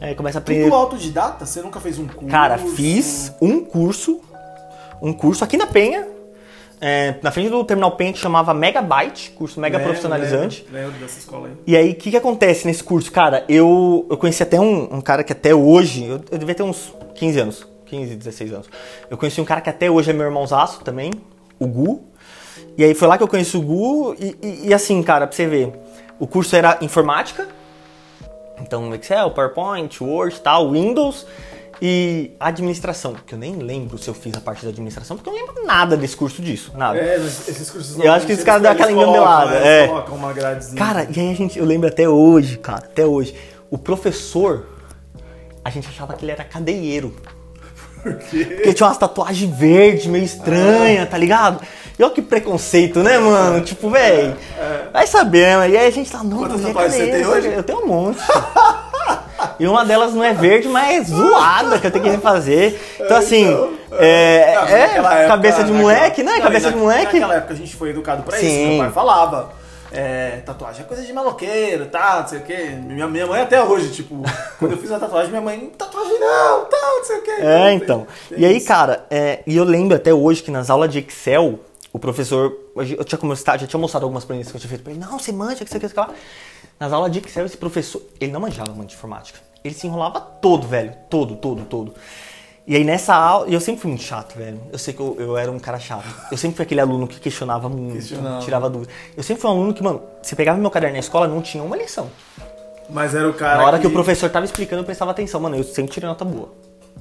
é, começa a aprender. Tudo autodidata? Você nunca fez um curso? Cara, fiz um curso, um curso aqui na Penha, é, na frente do Terminal Penha que chamava Megabyte, curso mega Lembro, profissionalizante. Lembro, lembro dessa escola aí. E aí, o que, que acontece nesse curso? Cara, eu, eu conheci até um, um cara que até hoje, eu, eu devia ter uns 15 anos, 15, 16 anos. Eu conheci um cara que até hoje é meu irmãozaço também, o Gu. E aí foi lá que eu conheci o Gu e, e- e assim, cara, pra você ver, o curso era informática, então Excel, PowerPoint, Word, tal, Windows e administração, que eu nem lembro se eu fiz a parte da administração, porque eu não lembro nada desse curso disso, nada. É, esses cursos Eu acho que esse cara deu aquela colocam, engambelada, né, é. colocam uma gradezinha. Cara, e aí a gente, eu lembro até hoje, cara, até hoje, o professor, a gente achava que ele era cadeieiro. Por quê? Porque tinha umas tatuagens verdes, meio estranha, tá ligado? E olha que preconceito, né, mano? Tipo, velho, vai saber, né? E aí a gente tá, não, Quantas é tatuagens você tem hoje? Eu tenho um monte. E uma delas não é verde, mas é zoada que eu tenho que refazer. Então, assim, é, Não, é naquela época- cabeça de naquela- moleque, né? Não, Cabeça e de na- moleque. Naquela época a gente foi educado pra isso. Sim. Meu pai falava. É, tatuagem é coisa de maloqueiro, tá, não sei o quê. Minha, minha mãe até hoje, tipo, quando eu fiz a tatuagem, minha mãe, tatuagem não, tal, não sei o quê. É, então. Tem E aí, isso. cara, é, e eu lembro até hoje que nas aulas de Excel, o professor. Eu tinha começado, já tinha mostrado algumas planilhas que eu tinha feito pra ele. Não, você manja, que você quer lá. Nas aulas de Excel, esse professor, ele não manjava muito de informática. Ele se enrolava todo, velho. Todo, todo, todo. E aí nessa aula, eu sempre fui muito chato, velho. Eu sei que eu, eu era um cara chato. Eu sempre fui aquele aluno que questionava muito, Questionava. tirava dúvida. Eu sempre fui um aluno que, mano, você pegava meu caderno na escola, não tinha uma lição. Mas era o cara. Na hora que o professor tava explicando, eu prestava atenção. Mano, eu sempre tirei nota boa.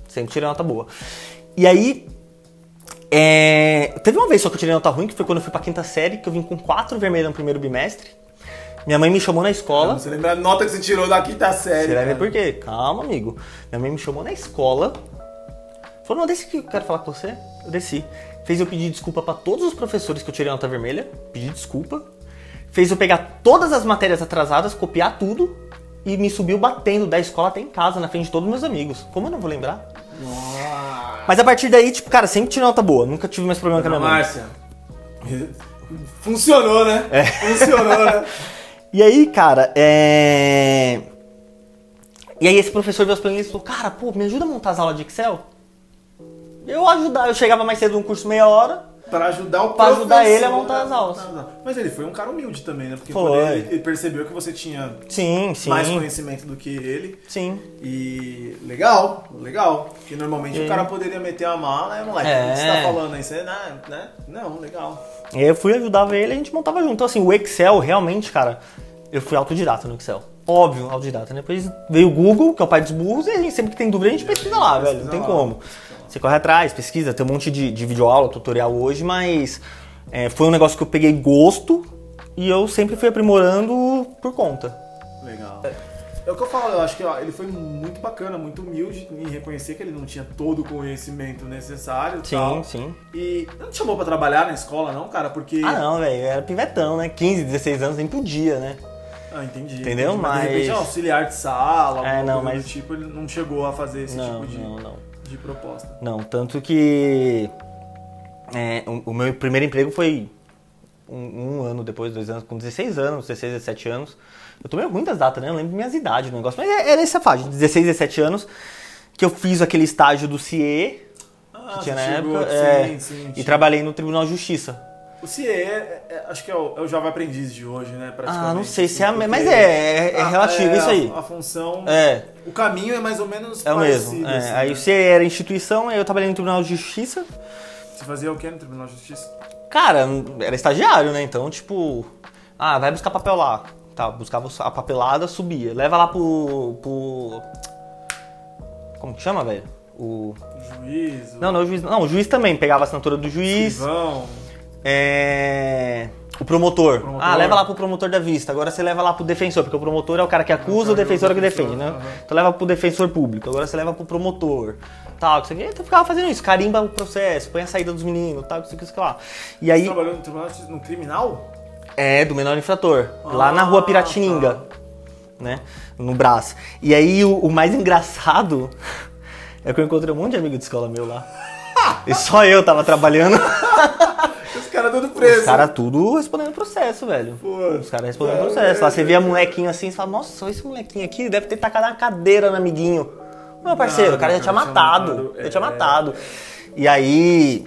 Sempre tirei nota boa. E aí, é, teve uma vez só que eu tirei nota ruim, que foi quando eu fui pra quinta série, que eu vim com quatro vermelhos no primeiro bimestre. Minha mãe me chamou na escola. Você lembra a nota que você tirou da quinta série? Você vai ver por quê? Calma, amigo. Minha mãe me chamou na escola. Falou, não, desce que eu quero falar com você. Eu desci. Fez eu pedir desculpa pra todos os professores que eu tirei nota vermelha. Pedi desculpa. Fez eu pegar todas as matérias atrasadas, copiar tudo. E me subiu batendo da escola até em casa, na frente de todos os meus amigos. Como eu não vou lembrar? Nossa. Mas a partir daí, tipo, cara, sempre tirei nota boa. Nunca tive mais problema com a minha mãe. Márcia. Funcionou, né? É. Funcionou, né? E aí, cara, é. E aí esse professor viu as planilhas e falou, cara, pô, me ajuda a montar as aulas de Excel? Eu ajudava, eu chegava mais cedo no curso meia hora, Pra ajudar o Pra ajudar ele a montar as aulas. Mas ele foi um cara humilde também, né? Porque Foi. quando ele, ele percebeu que você tinha Sim, sim. mais conhecimento do que ele. Sim. E legal, legal. Porque normalmente o cara poderia meter a mala, é moleque, É. o que você tá falando aí? Você, né? né? Não, legal. E aí eu fui, ajudava ele e a gente montava junto. Então, assim, o Excel, realmente, cara, eu fui autodidata no Excel. Óbvio, autodidata. né? Depois veio o Google, que é o pai dos burros, e a gente sempre que tem dúvida, a gente pesquisa lá, velho. Não tem como. Você corre atrás, pesquisa, tem um monte de, de videoaula, tutorial hoje, mas é, foi um negócio que eu peguei gosto e eu sempre fui aprimorando por conta. Legal. É o que eu falo, eu acho que ó, ele foi muito bacana, muito humilde em reconhecer que ele não tinha todo o conhecimento necessário Sim, tal. sim. E não te chamou pra trabalhar na escola, não, cara? Porque. Ah, não, velho, era pivetão, né? 15, 16 anos, nem podia, né? Ah, entendi. Entendeu? entendi. de repente, Mas- ah, auxiliar de sala, É, não, mas- tipo, ele não chegou a fazer esse não, tipo de, não, não. De proposta. Não, tanto que é, o, o meu primeiro emprego foi um, um ano depois, dois anos, com 16 anos, 16, 17 anos. Eu ruim das datas, né? Eu lembro minhas idades no negócio. Mas é- era essa faixa, 16, 17 anos, que eu fiz aquele estágio do CIE, Ah, que tinha na você chegou- época, é, sim, sim, e tinha. trabalhei no Tribunal de Justiça. O CIE, é- é- acho que é o, é o Jovem Aprendiz de hoje, né? Ah, não sei se é a assim, porque- mas é, é, é relativo é, isso aí. A, a função. É, O caminho é mais ou menos é o mesmo. é. assim, Aí né? o CIE era instituição, aí eu trabalhei no Tribunal de Justiça. Você fazia o quê no Tribunal de Justiça? Cara, era estagiário, né? Então, tipo, ah, vai buscar papel lá. Tá, buscava a papelada, subia. Leva lá pro. pro... Como que chama, velho? O. Juiz, Não, não, o juiz. Não, o juiz também pegava a assinatura do juiz. escrivão. É. O promotor. Promotor. Ah, leva lá pro promotor da vista. Agora você leva lá pro defensor, porque o promotor é o cara que acusa, o defensor é o que defende, né? aham. Então leva pro defensor público. Agora você leva pro promotor. Tal, que você Então eu ficava fazendo isso, carimba o processo, põe a saída dos meninos, tal, que isso, que lá. E aí. Você trabalhou no criminal? É, do menor infrator. lá na Ah, rua Piratininga. né? No Brás. E aí o, o mais engraçado é que eu encontrei um monte de amigo de escola meu lá. E só eu tava trabalhando. Os caras todos presos. Os caras tudo respondendo processo, velho. Os caras respondendo processo. Lá você via molequinho assim, você fala, nossa, esse molequinho aqui deve ter tacado uma cadeira no amiguinho. Meu parceiro, Não, o cara já tinha tinha matado. matado, Já é. tinha matado. E aí,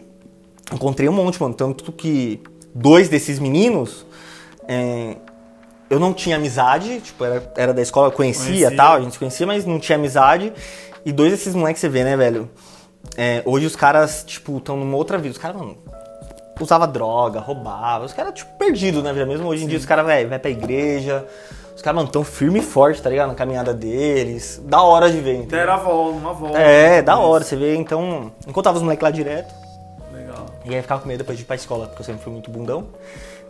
encontrei um monte, mano. Tanto que dois desses meninos, é, eu não tinha amizade, tipo, era, era da escola, eu conhecia Conhecia. tal, a gente se conhecia, mas não tinha amizade. E dois desses moleques você vê, né, velho? É, hoje os caras, tipo, estão numa outra vida. Os caras, mano, usava droga, roubava. Os caras, tipo, perdidos na vida mesmo. Hoje em dia os caras, velho, vai pra igreja. Os caras, mano, tão firme e forte, tá ligado? Na caminhada deles. Da hora de ver, entendeu? Deram a volta, uma volta. É, da hora, você vê, então. Encontrava os moleques lá direto. Legal. E aí ficava com medo depois de ir pra escola, porque eu sempre fui muito bundão.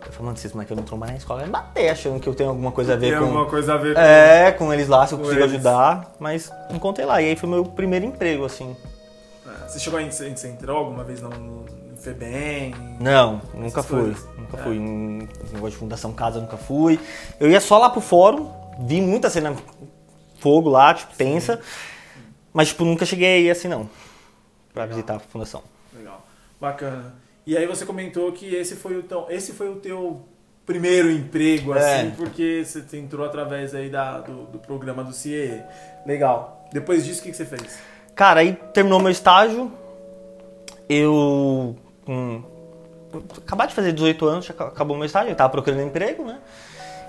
Eu falei, mano, se esses moleques eu não trombar na escola, vai bater, achando que eu tenho alguma coisa a ver Tem com. alguma coisa a ver com. É, com eles lá, se eu consigo eles. ajudar. Mas encontrei lá. E aí foi meu primeiro emprego, assim. É, Você chegou você entrou alguma vez no FEBEM? Não, nunca fui. coisas. Nunca É. fui. Em negócio de fundação casa, nunca fui. Eu ia só lá pro fórum, vi muita cena fogo lá, tipo, tensa. Mas, tipo, nunca cheguei aí assim, não. Pra visitar a fundação. Legal. Bacana. E aí você comentou que esse foi o teu, esse foi o teu primeiro emprego, É. assim, porque você entrou através aí da, do, do programa do CIE. Legal. Depois disso, o que, que você fez? Cara, aí terminou meu estágio. Eu. Com. Acabar de fazer 18 anos, já acabou meu estágio, eu tava procurando emprego, né?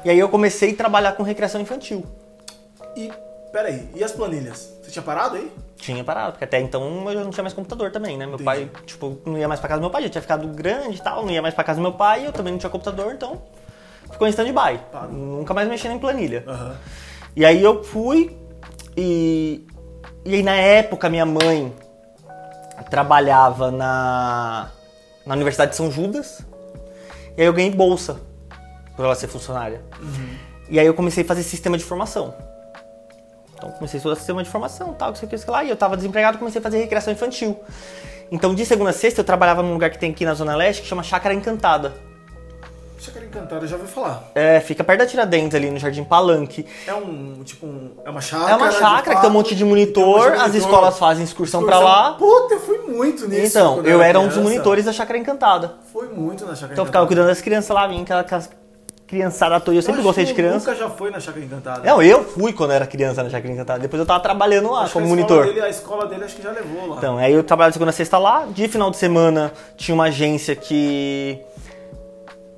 E aí eu comecei a trabalhar com recreação infantil. E, peraí, e as planilhas? Você tinha parado aí? Tinha parado, porque até então eu não tinha mais computador também, né? Meu Entendi. pai, tipo, não ia mais pra casa do meu pai, já tinha ficado grande e tal, não ia mais pra casa do meu pai, eu também não tinha computador, então ficou em stand-by. Nunca mais mexendo em planilha. Aham. E aí eu fui e. E aí na época minha mãe trabalhava na, na Universidade de São Judas. E aí eu ganhei bolsa por ela ser funcionária. E aí eu comecei a fazer sistema de formação. Então comecei a estudar sistema de formação, tal, que sei o que, sei lá. E eu tava desempregado, comecei a fazer recreação infantil. Então de segunda a sexta eu trabalhava num lugar que tem aqui na Zona Leste que chama Chácara Encantada. Chácara Encantada, já ouvi falar. É, fica perto da Tiradentes ali no Jardim Palanque. É um, tipo, um, é uma chácara. É uma chácara que tem um monte de monitor, as escolas fazem excursão pra lá. Puta, eu fui muito nisso. Então, eu era um dos monitores da Chácara Encantada. Foi muito na chácara Então eu ficava cuidando das crianças lá, vinha aquela- aquelas criançada à toa. Eu sempre acho gostei de criança. Lucas já foi na Chácara Encantada. Não, eu fui quando eu era criança na Chácara Encantada. Depois eu tava trabalhando lá Acho como a monitor. Dele, a escola dele acho que já levou lá. Então, aí eu trabalhava segunda a sexta lá. De final de semana tinha uma agência que.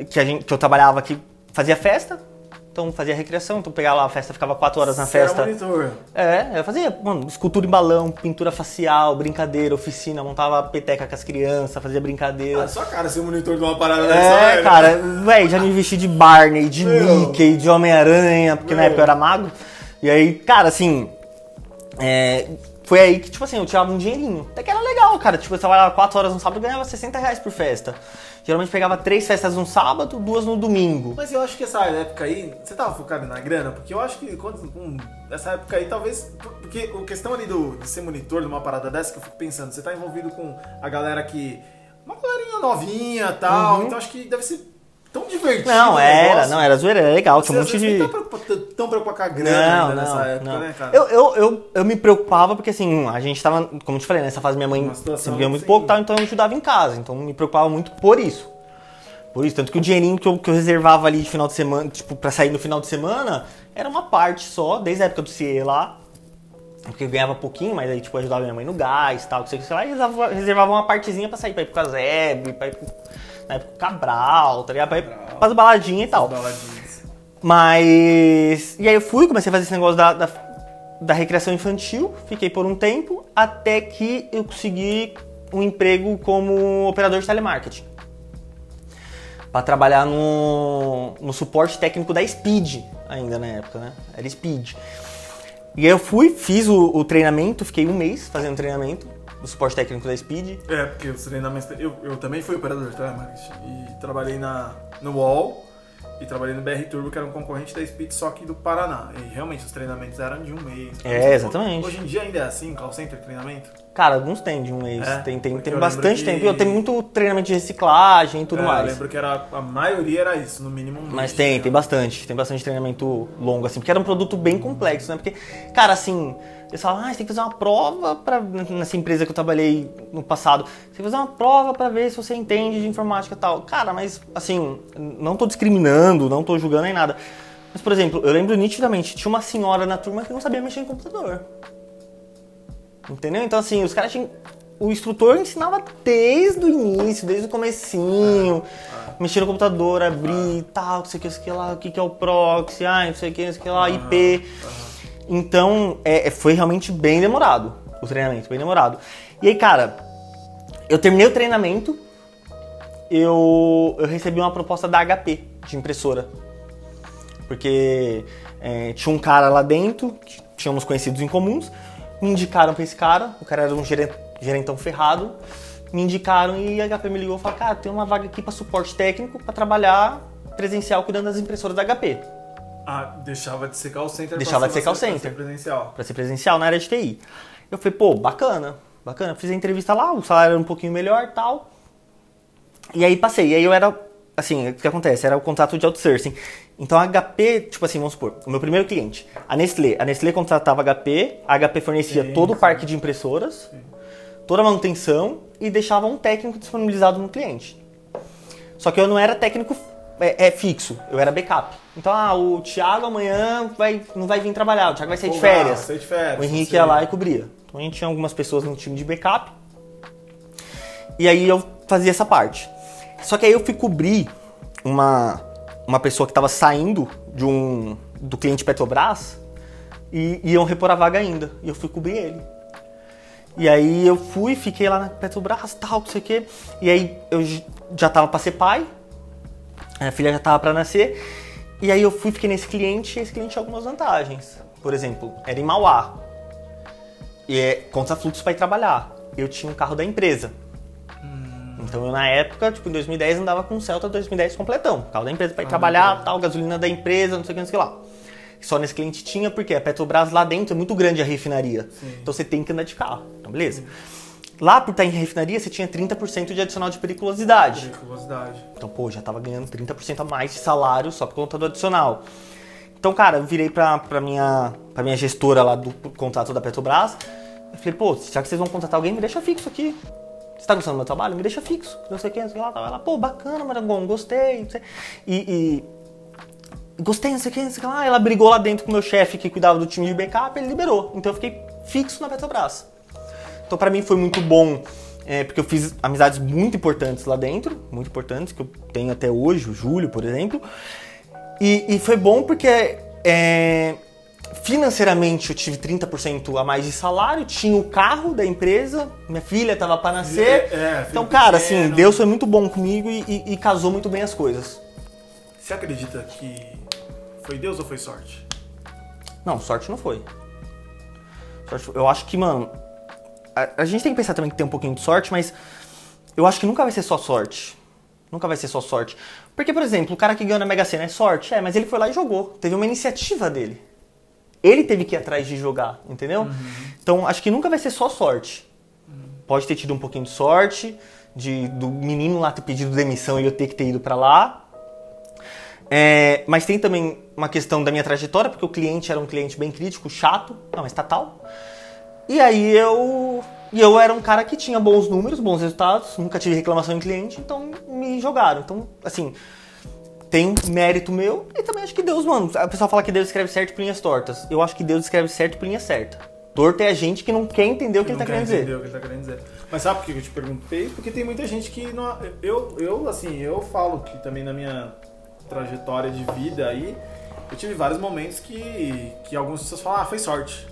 Que, a gente, que eu trabalhava que fazia festa. Então fazia recreação, então pegava lá a festa, ficava quatro horas na Você era festa. monitor. É, eu fazia, mano, escultura em balão, pintura facial, brincadeira, oficina, montava peteca com as crianças, fazia brincadeira. Ah, só cara ser monitor de uma parada dessa, É, velho. cara, véi, já me vesti de Barney, de Meu. Mickey, de Homem-Aranha, porque na Meu. época eu era mago. E aí, cara, assim, é, foi aí que, tipo assim, eu tirava um dinheirinho. Até que era legal, cara. Tipo, eu trabalhava 4 horas no sábado e ganhava 60 reais por festa. Geralmente pegava três festas no sábado, duas no domingo. Mas eu acho que essa época aí, você tava focado na grana? Porque eu acho que quando, com essa época aí, talvez. Porque a questão ali do, de ser monitor de uma parada dessa, que eu fico pensando, você tá envolvido com a galera que. Uma galerinha novinha e tal, então acho que deve ser tão divertido. Não, o era, não, era zoeira, era legal, Você tinha um monte de. tá tão preocupado com a grana Não, não, nessa época, não. né, cara? Eu, eu, eu, eu me preocupava porque assim, a gente tava, como eu te falei, nessa fase minha mãe sempre ganhou muito sem- pouco, tal, então eu ajudava em casa. Então me preocupava muito por isso. Por isso, tanto que o dinheirinho que eu, que eu reservava ali de final de semana, tipo, pra sair no final de semana, era uma parte só, desde a época do CIE lá. Porque eu ganhava pouquinho, mas aí, tipo, ajudava minha mãe no gás e tal, que sei o que, sei lá, e reservava, reservava uma partezinha pra sair, pra ir pro Caseb, pra ir pro, na época, Cabral, tá ligado? Pra ir Cabral. pras baladinhas e tal. Baladinhas. Mas. E aí eu fui, comecei a fazer esse negócio da, da, da recreação infantil, fiquei por um tempo, até que eu consegui um emprego como operador de telemarketing. Pra trabalhar no, no suporte técnico da Speed, ainda na época, né? Era Speed. E aí eu fui, fiz o, o treinamento, fiquei um mês fazendo treinamento do suporte técnico da Speed. É, porque os treinamentos. Eu, eu também fui operador de telemarketing e trabalhei na, no UOL e trabalhei no BR Turbo, que era um concorrente da Speed, só que do Paraná. E realmente os treinamentos eram de um mês. É, exatamente. Hoje em dia ainda é assim, call center treinamento? Cara, alguns tem de um mês, É, tem, tem, tem eu bastante que- tempo. Eu tenho muito treinamento de reciclagem e tudo É, Eu mais. lembro que era, a maioria era isso, no mínimo um mês. Mas tem, tem bastante. Tem bastante treinamento longo, assim, porque era um produto bem complexo, né? Porque, cara, assim, eles falam, ah, você tem que fazer uma prova pra. Nessa empresa que eu trabalhei no passado, você tem que fazer uma prova pra ver se você entende de informática e tal. Cara, mas, assim, não tô discriminando, não tô julgando nem nada. Mas, por exemplo, eu lembro nitidamente, tinha uma senhora na turma que não sabia mexer em computador. Entendeu? Então, assim, os caras tinham. O instrutor ensinava desde o início, desde o comecinho, mexer no computador, abrir e tal, não sei o que, não sei o que lá, o que que é o proxy, ah, não sei o que, não sei o que lá, IP. Então, é, é, foi realmente bem demorado o treinamento, bem demorado. E aí, cara, eu terminei o treinamento, eu, eu recebi uma proposta da HP, de impressora. Porque é, tinha um cara lá dentro, que tínhamos conhecidos em comuns, me indicaram pra esse cara, o cara era um geren- gerentão ferrado, me indicaram e a HP me ligou e falou, cara, tem uma vaga aqui pra suporte técnico pra trabalhar presencial cuidando das impressoras da HP. Ah, deixava de ser call center Deixava de ser call pra center. presencial. Pra ser presencial na área de TI. Eu falei, pô, bacana, bacana. Fiz a entrevista lá, o salário era um pouquinho melhor e tal. E aí passei. E aí eu era, assim, o que acontece? Era o contrato de outsourcing. Então a HP, tipo assim, vamos supor, o meu primeiro cliente, a Nestlé. A Nestlé contratava a HP, a HP fornecia Sim, todo o sim. parque de impressoras, toda a manutenção e deixava um técnico disponibilizado no cliente. Só que eu não era técnico é, é, fixo, eu era backup. Então, ah, o Thiago amanhã vai, não vai vir trabalhar, o Thiago vai sair de Folgar, férias. de férias, O Henrique ia lá e cobria. Então a gente tinha algumas pessoas no time de backup. E aí eu fazia essa parte. Só que aí eu fui cobrir uma, uma pessoa que estava saindo de um, do cliente Petrobras e iam repor a vaga ainda. E eu fui cobrir ele. E aí eu fui, fiquei lá na Petrobras, tal, não sei o quê. E aí eu já tava pra ser pai, a filha já tava pra nascer. E aí eu fui, fiquei nesse cliente e esse cliente tinha algumas vantagens. Por exemplo, era em Mauá. E é contra fluxo para ir trabalhar. Eu tinha um carro da empresa. Então eu na época, tipo, em 2010 andava com um Celta 2010 completão. Carro da empresa para ir trabalhar, tal, gasolina da empresa, não sei o que, não sei o que lá. Só nesse cliente tinha, porque a Petrobras lá dentro é muito grande a refinaria. Então você tem que andar de carro. Então beleza. Lá por estar em refinaria, você tinha 30% de adicional de periculosidade. Periculosidade. Então, pô, já tava ganhando 30% a mais de salário só por conta do adicional. Então, cara, eu virei pra, pra, minha, pra minha gestora lá do contrato da Petrobras. Eu falei, pô, já que vocês vão contratar alguém, me deixa fixo aqui. Você tá gostando do meu trabalho? Me deixa fixo. Não sei o que, não sei o que lá. Ela, pô, bacana, Marangon, gostei. E, e gostei, não sei o que, não sei o que lá. Ela brigou lá dentro com o meu chefe que cuidava do time de backup, ele liberou. Então eu fiquei fixo na Petrobras. Então pra mim foi muito bom, é, porque eu fiz amizades muito importantes lá dentro, muito importantes, que eu tenho até hoje, o Júlio, por exemplo. E, e foi bom porque é, financeiramente eu tive 30% a mais de salário, tinha o carro da empresa, minha filha tava para nascer. É, é, então, cara, assim. Deus foi muito bom comigo e, e- e casou muito bem as coisas. Você acredita que foi Deus ou foi sorte? Não, sorte não foi- Eu acho que, mano, a, a gente tem que pensar também que tem um pouquinho de sorte, mas eu acho que nunca vai ser só sorte. Nunca vai ser só sorte. Porque, por exemplo, o cara que ganhou na Mega Sena é sorte, é, mas ele foi lá e jogou. Teve uma iniciativa dele. Ele teve que ir atrás de jogar, entendeu? Então, acho que nunca vai ser só sorte. Pode ter tido um pouquinho de sorte, de, do menino lá ter pedido demissão e eu ter que ter ido pra lá. É, mas tem também uma questão da minha trajetória, porque o cliente era um cliente bem crítico, chato, não, estatal. E aí eu. E eu era um cara que tinha bons números, bons resultados, nunca tive reclamação em cliente, então me jogaram. Então, assim, tem um mérito meu e também acho que Deus, mano. A pessoa fala que Deus escreve certo por linhas tortas. Eu acho que Deus escreve certo por linha certa. Torto é a gente que não quer entender o que ele tá querendo quer dizer. o que ele tá querendo dizer. Mas sabe por que eu te perguntei? Porque tem muita gente que não. Eu, eu assim, eu falo que também na minha trajetória de vida aí, eu tive vários momentos que, que algumas pessoas falam, ah, foi sorte.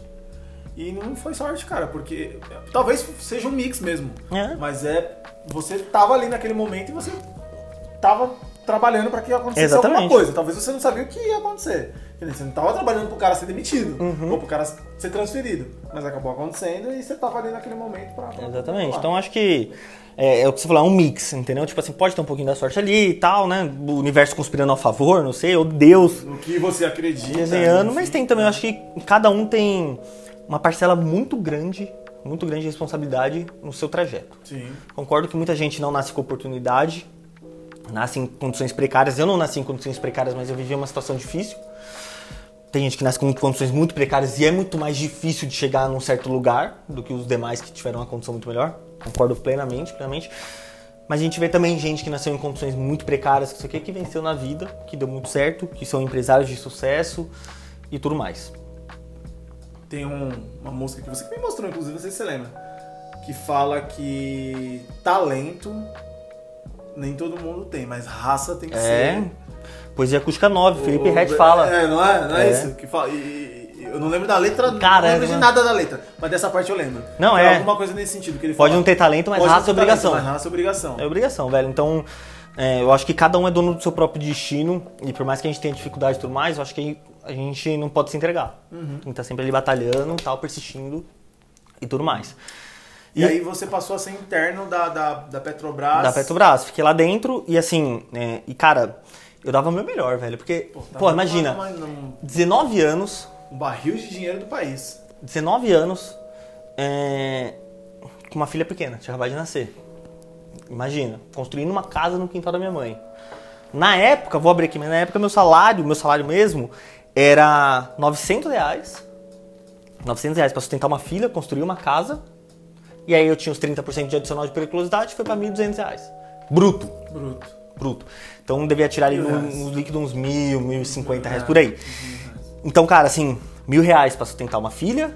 E não foi sorte, cara, porque talvez seja um mix mesmo. É. Mas é. Você tava ali naquele momento e você tava trabalhando pra que acontecesse Exatamente. alguma coisa. Talvez você não sabia o que ia acontecer. Você não tava trabalhando pro cara ser demitido Uhum. ou pro cara ser transferido. Mas acabou acontecendo e você tava ali naquele momento pra. pra- Exatamente. pra- Então acho que é, é o que você falou, é um mix, entendeu? Tipo assim, pode ter um pouquinho da sorte ali e tal, né? O universo conspirando a favor, não sei, ou Deus No que você acredita. desenhando, mas tem também, eu acho que cada um tem uma parcela muito grande, muito grande de responsabilidade no seu trajeto. Sim. Concordo que muita gente não nasce com oportunidade, nasce em condições precárias. Eu não nasci em condições precárias, mas eu vivi uma situação difícil. Tem gente que nasce com condições muito precárias e é muito mais difícil de chegar num certo lugar do que os demais que tiveram uma condição muito melhor. Concordo plenamente, plenamente. Mas a gente vê também gente que nasceu em condições muito precárias, que aqui, que venceu na vida, que deu muito certo, que são empresários de sucesso e tudo mais. Tem um- uma música que você que me mostrou, inclusive, não sei se você lembra. Que fala que talento nem todo mundo tem, mas raça tem que É. ser. Poesia Acústica 9, Felipe Rett fala. É, não é? Não é, É. isso? Que fala, e- e- eu não lembro da letra, Cara, não lembro de é, nada da letra, mas dessa parte eu lembro. Não, Foi é. Alguma coisa nesse sentido que ele Pode fala. não ter talento, mas Pode raça é ter talento, obrigação. Mas raça é obrigação. É obrigação, velho. Então, é, eu acho que cada um é dono do seu próprio destino. E por mais que a gente tenha dificuldade e tudo mais, eu acho que a gente não pode se entregar. Uhum. Tem que estar sempre ali batalhando, tal, persistindo e tudo mais. E, aí você passou a ser interno da, da, da Petrobras. Da Petrobras, fiquei lá dentro e assim, é, e cara, eu dava o meu melhor, velho. Porque, Pô, pô, tava imagina, num- 19 anos, Um barril de dinheiro do país. 19 anos, é, com uma filha pequena, tinha acabado de nascer. Imagina, construindo uma casa no quintal da minha mãe. Na época, vou abrir aqui, mas na época meu salário, meu salário mesmo, era 900 reais. 900 reais pra sustentar uma filha, construir uma casa. E aí eu tinha os 30% de adicional de periculosidade, foi pra 1.200 reais. Bruto Bruto. bruto. Então devia tirar ali Mil no, nos líquidos uns mil, mil e cinquenta reais por aí. Então, cara, assim, mil reais pra sustentar uma filha,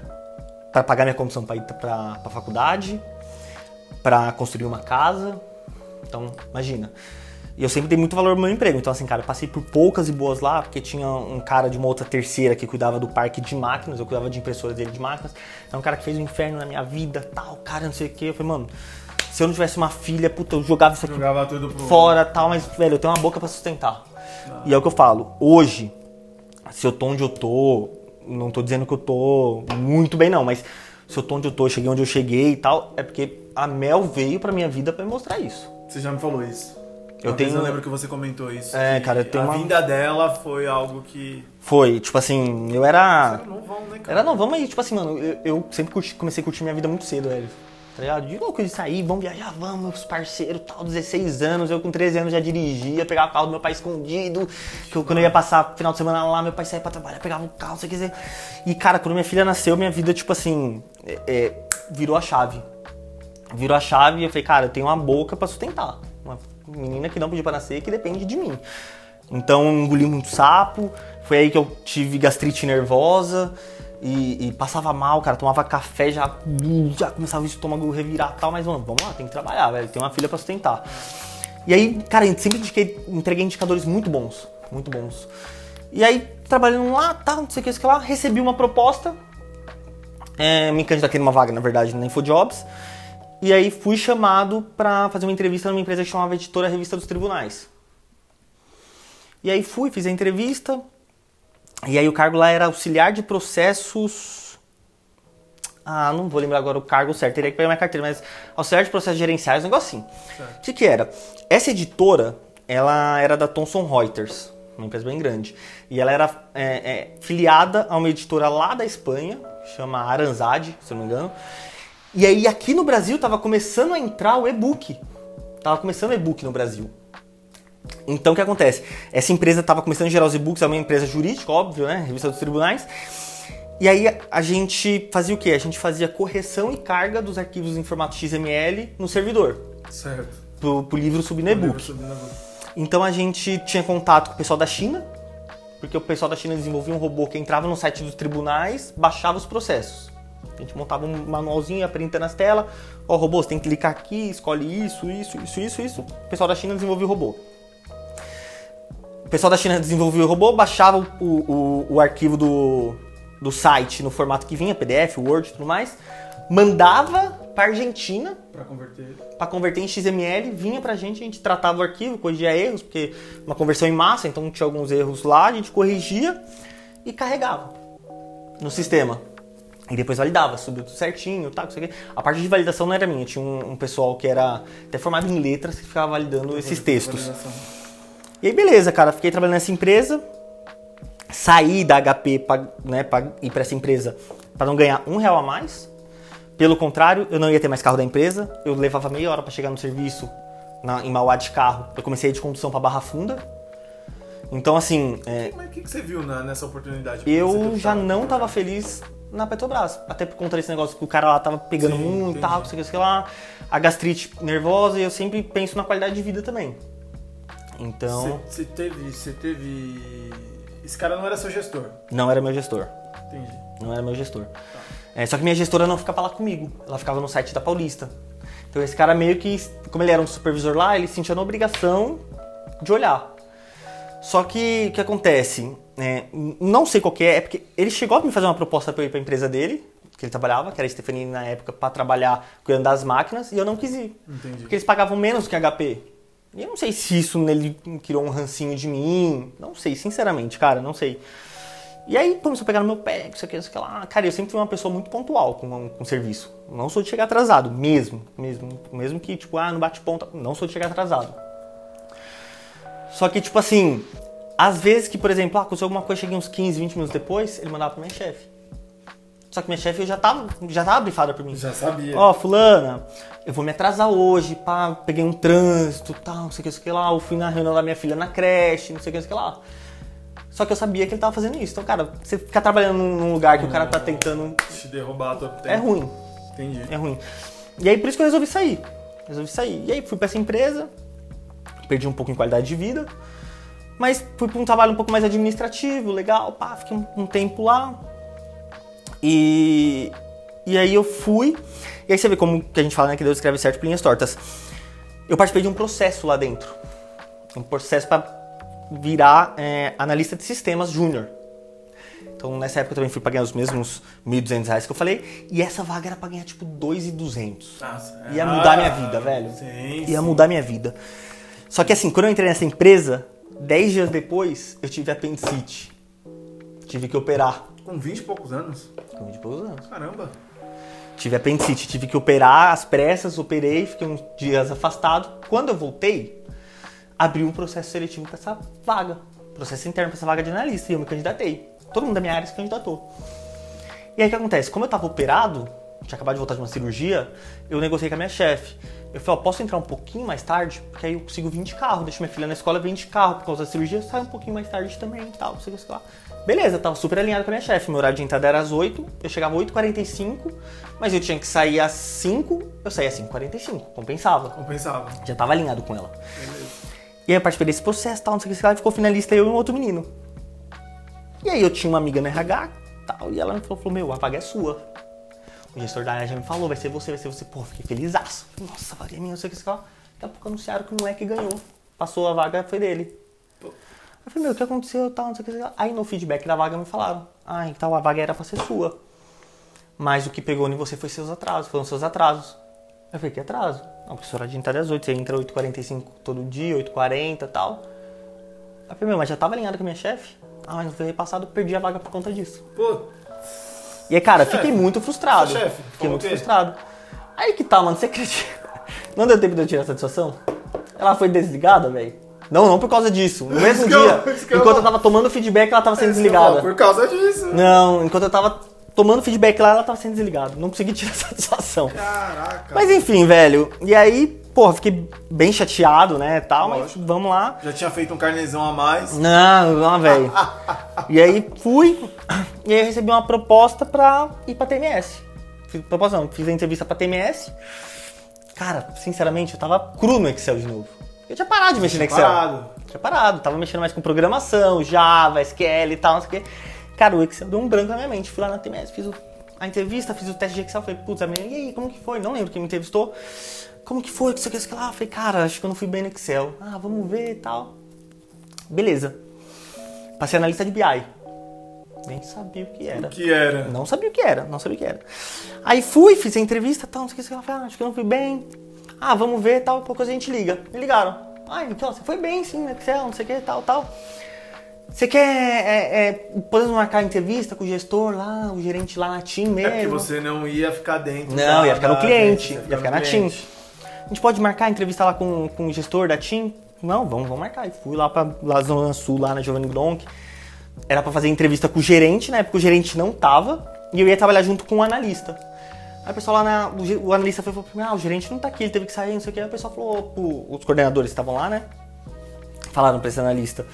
pra pagar minha condição pra ir pra faculdade, pra construir uma casa. Então, imagina. E eu sempre dei muito valor ao meu emprego. Então, assim, cara, eu passei por poucas e boas lá, porque tinha um cara de uma outra terceira que cuidava do parque de máquinas, eu cuidava de impressoras dele de máquinas. É um cara que fez um inferno na minha vida, tal, cara, não sei o quê. Eu falei, mano, se eu não tivesse uma filha, puta, eu jogava isso aqui Jogava pro. fora tal, mas, velho, eu tenho uma boca pra sustentar. E é o que eu falo, hoje, se eu tô onde eu tô, não tô dizendo que eu tô muito bem não, mas se eu tô onde eu tô, cheguei onde eu cheguei e tal, é porque a Mel veio pra minha vida pra me mostrar isso. Você já me falou isso. Eu Uma tenho- eu lembro que você comentou isso. É, cara, eu tenho A uma- vinda dela foi algo que. Foi, tipo assim, eu era... Era novão, né, cara? Era não, vamos aí, tipo assim, mano, eu, eu sempre curti- comecei a curtir minha vida muito cedo, velho. Tá ligado? De louco de sair, vamos viajar, vamos, os parceiros, tal, 16 anos, eu com 13 anos já dirigia, pegava o carro do meu pai escondido, que eu, quando eu ia passar final de semana lá, meu pai saía pra trabalhar, pegava o carro, você quiser. E, cara, quando minha filha nasceu, minha vida, tipo assim, é, é, virou a chave. Virou a chave e eu falei, cara, eu tenho uma boca pra sustentar. Menina que não pediu pra nascer, que depende de mim. Então engoli muito sapo, foi aí que eu tive gastrite nervosa e, e passava mal, cara, tomava café, já, já começava o estômago revirar e tal, mas mano, vamos lá, tem que trabalhar, velho, tem uma filha pra sustentar. E aí, cara, sempre indiquei, entreguei indicadores muito bons, muito bons. E aí, trabalhando lá, tá, não sei o que, sei que lá, recebi uma proposta, é, me candidatei numa vaga, na verdade, na InfoJobs, e aí fui chamado para fazer uma entrevista numa empresa que chamava Editora Revista dos Tribunais. E aí fui, fiz a entrevista, e aí o cargo lá era auxiliar de processos. Ah, não vou lembrar agora o cargo certo, teria que pegar minha carteira, mas auxiliar de processos gerenciais, um negócio assim. O que, que era? Essa editora, ela era da Thomson Reuters, uma empresa bem grande. E ela era é, é, filiada a uma editora lá da Espanha, chama Aranzade, se não me engano. E aí aqui no Brasil tava começando a entrar o e-book. Tava começando o e-book no Brasil. Então o que acontece? Essa empresa estava começando a gerar os e-books, é uma empresa jurídica, óbvio, né? Revista dos tribunais. E aí a gente fazia o quê? A gente fazia correção e carga dos arquivos em formato XML no servidor. Certo. Pro, pro livro subir no e-book. Então a gente tinha contato com o pessoal da China, porque o pessoal da China desenvolvia um robô que entrava no site dos tribunais, baixava os processos. A gente montava um manualzinho, ia printando nas telas. Ó, robô, você tem que clicar aqui, escolhe isso, isso, isso, isso, isso. O pessoal da China desenvolvia o robô. O pessoal da China desenvolveu o robô, baixava o, o, o arquivo do, do site no formato que vinha, PDF, Word e tudo mais, mandava para Argentina para converter. para converter em XML, vinha pra gente, a gente tratava o arquivo, corrigia erros, porque uma conversão em massa, então tinha alguns erros lá, a gente corrigia e carregava no sistema. E depois validava, subiu tudo certinho, tá, isso aqui. A parte de validação não era minha, tinha um, um pessoal que era até formado em letras que ficava validando esses textos. E aí, beleza, cara, fiquei trabalhando nessa empresa, saí da HP pra, né, pra ir pra essa empresa para não ganhar um real a mais. Pelo contrário, eu não ia ter mais carro da empresa, eu levava meia hora para chegar no serviço na, em Mauá de carro. Eu comecei a ir de condução para Barra Funda. Então, assim, é, Mas o que, que você viu na- nessa oportunidade? Eu já não tava feliz na Petrobras. Até por conta desse negócio que o cara lá tava pegando Sim, muito e tal, entendi. sei o que, lá. A gastrite nervosa e eu sempre penso na qualidade de vida também. Então, Você, teve. Você teve. Esse cara não era seu gestor. não era meu gestor. Entendi. Não era meu gestor. É, só que minha gestora não ficava lá comigo. Ela ficava no site da Paulista. Então esse cara meio que, como ele era um supervisor lá, ele sentia na obrigação de olhar. Só que o que acontece? É, não sei qual que é, é porque ele chegou a me fazer uma proposta para eu ir para a empresa dele, que ele trabalhava, que era a Stephanie na época, para trabalhar cuidando das máquinas, e eu não quis ir. Entendi. Porque eles pagavam menos que a HP. E eu não sei se isso nele criou um rancinho de mim. Não sei, sinceramente, cara, não sei. E aí começou a pegar no meu pé, isso aqui, isso aqui lá. Cara, eu sempre fui uma pessoa muito pontual com, com serviço. Não sou de chegar atrasado, mesmo. Mesmo, mesmo que, tipo, ah, não bate ponta. Não sou de chegar atrasado. Só que, tipo assim, às vezes que, por exemplo, ah, aconteceu alguma coisa, cheguei uns 15, 20 minutos depois, ele mandava pra minha chefe. Só que minha chefe eu já tava, já tava brifada por mim. Já sabia. Ó, fulana, eu vou me atrasar hoje, pá, peguei um trânsito, tal, não sei o que, não sei o que lá, eu fui na reunião da minha filha na creche, não sei o que, não sei o que lá. Só que eu sabia que ele tava fazendo isso. Então, cara, você ficar trabalhando num lugar que o cara tá tentando. Te derrubar a. É ruim, Entendi. é ruim. E aí por isso que eu resolvi sair. Resolvi sair. E aí fui pra essa empresa, perdi um pouco em qualidade de vida, mas fui pra um trabalho um pouco mais administrativo, legal, pá, fiquei um, um tempo lá. E, e aí eu fui, e aí você vê como que a gente fala, né, que Deus escreve certo por linhas tortas. Eu participei de um processo lá dentro. Um processo para virar é, analista de sistemas júnior. Então nessa época eu também fui pra ganhar os mesmos 1.200 reais que eu falei, e essa vaga era pra ganhar tipo 2.200. Nossa, Ia mudar minha vida, velho. Ah, Sim, Ia mudar minha vida. Só que assim, quando eu entrei nessa empresa, 10 dias depois, eu tive apendicite. Tive que operar. Com 20 e poucos anos. Com 20 e poucos anos. Caramba. Tive apendicite, tive que operar às pressas, operei, fiquei uns dias afastado. Quando eu voltei, abriu um processo seletivo para essa vaga. Processo interno para essa vaga de analista. E eu me candidatei. Todo mundo da minha área se candidatou. E aí o que acontece? Como eu tava operado, tinha acabado de voltar de uma cirurgia, eu negociei com a minha chefe. Eu falei, ó, posso entrar um pouquinho mais tarde? Porque aí eu consigo vir de carro. Deixo minha filha na escola, vem de carro. Por causa da cirurgia, sai um pouquinho mais tarde também e tal, não sei o que, sei lá. Beleza, tava super alinhado com a minha chefe. Meu horário de entrada era às 8, eu chegava às 8h45, mas eu tinha que sair às 5, eu saía às 5h45, compensava. Compensava. Já tava alinhado com ela. Beleza. E aí eu participei desse processo, tal, não sei o que, lá, e ficou finalista eu e um outro menino. E aí eu tinha uma amiga no RH, tal, e ela me falou, falou, meu, a vaga é sua. O gestor da área já me falou, vai ser você, vai ser você. Pô, fiquei feliz. Nossa, a vaga é minha, não sei o que, sei lá. Daqui a pouco anunciaram que o moleque ganhou. Passou a vaga, foi dele. Eu falei, meu, o que aconteceu, tal, não sei o que. Aí no feedback da vaga me falaram, ah, então a vaga era pra ser sua. Mas o que pegou em você foi seus atrasos, foram seus atrasos. Eu falei, que atraso? Não, porque de entrada é às 8, você entra 8h45 todo dia, 8h40 e tal. Eu falei, meu, mas já tava alinhado com a minha chefe? Ah, mas no foi repassado, perdi a vaga por conta disso. Pô. E aí, cara, chefe. fiquei muito frustrado. Seu chefe, fiquei muito frustrado. Aí que tá, mano, você acredita? Não deu tempo de eu tirar a satisfação? Ela foi desligada, velho. Não, não por causa disso. No mesmo dia, enquanto eu tava tomando feedback, ela tava sendo desligada. Por causa disso. Não, enquanto eu tava tomando feedback lá, ela tava sendo desligada. Não consegui tirar satisfação. Caraca. Mas enfim, velho. E aí, porra, fiquei bem chateado, né, tal, Lógico. mas vamos lá. Já tinha feito um carnezão a mais. Não, não, velho. e aí fui, e aí recebi uma proposta pra ir pra TMS. Fiz, proposta não, fiz a entrevista pra TMS. Cara, sinceramente, eu tava cru no Excel de novo. Eu tinha parado de mexer no Excel. Parado. Tinha parado, tava mexendo mais com programação, Java, SQL e tal, não sei o quê. Cara, o Excel deu um branco na minha mente. Fui lá na TMS, fiz a entrevista, fiz o teste de Excel. Falei, putz, e aí, como que foi? Não lembro quem me entrevistou. Como que foi? Que você quer lá? Falei, cara, acho que eu não fui bem no Excel. Ah, vamos ver e tal. Beleza. Passei na lista de BI. Nem sabia o que era. O que era? Não sabia o que era, não sabia o que era. Aí fui, fiz a entrevista, tal, não sei o que, falei, ah, acho que eu não fui bem. Ah, vamos ver, tal, pouco a gente liga. Me ligaram. Ah, então, você foi bem sim no Excel, não sei o que, tal, tal. Você quer é, é, podemos marcar entrevista com o gestor lá, o gerente lá na TIM mesmo? É porque você não ia ficar dentro. Não, da, ia ficar no cliente, ia ficar, ia ficar na TIM. A gente pode marcar entrevista lá com, com o gestor da TIM? Não, vamos, vamos marcar. E fui lá pra lá Zona Sul, lá na Giovanni Gronk. Era para fazer entrevista com o gerente, na época o gerente não tava, e eu ia trabalhar junto com o analista. Aí o pessoal lá, na, o, o analista foi falou pra mim, ah, o gerente não tá aqui, ele teve que sair, não sei o que. Aí o pessoal falou, os coordenadores estavam lá, né? Falaram pra esse analista,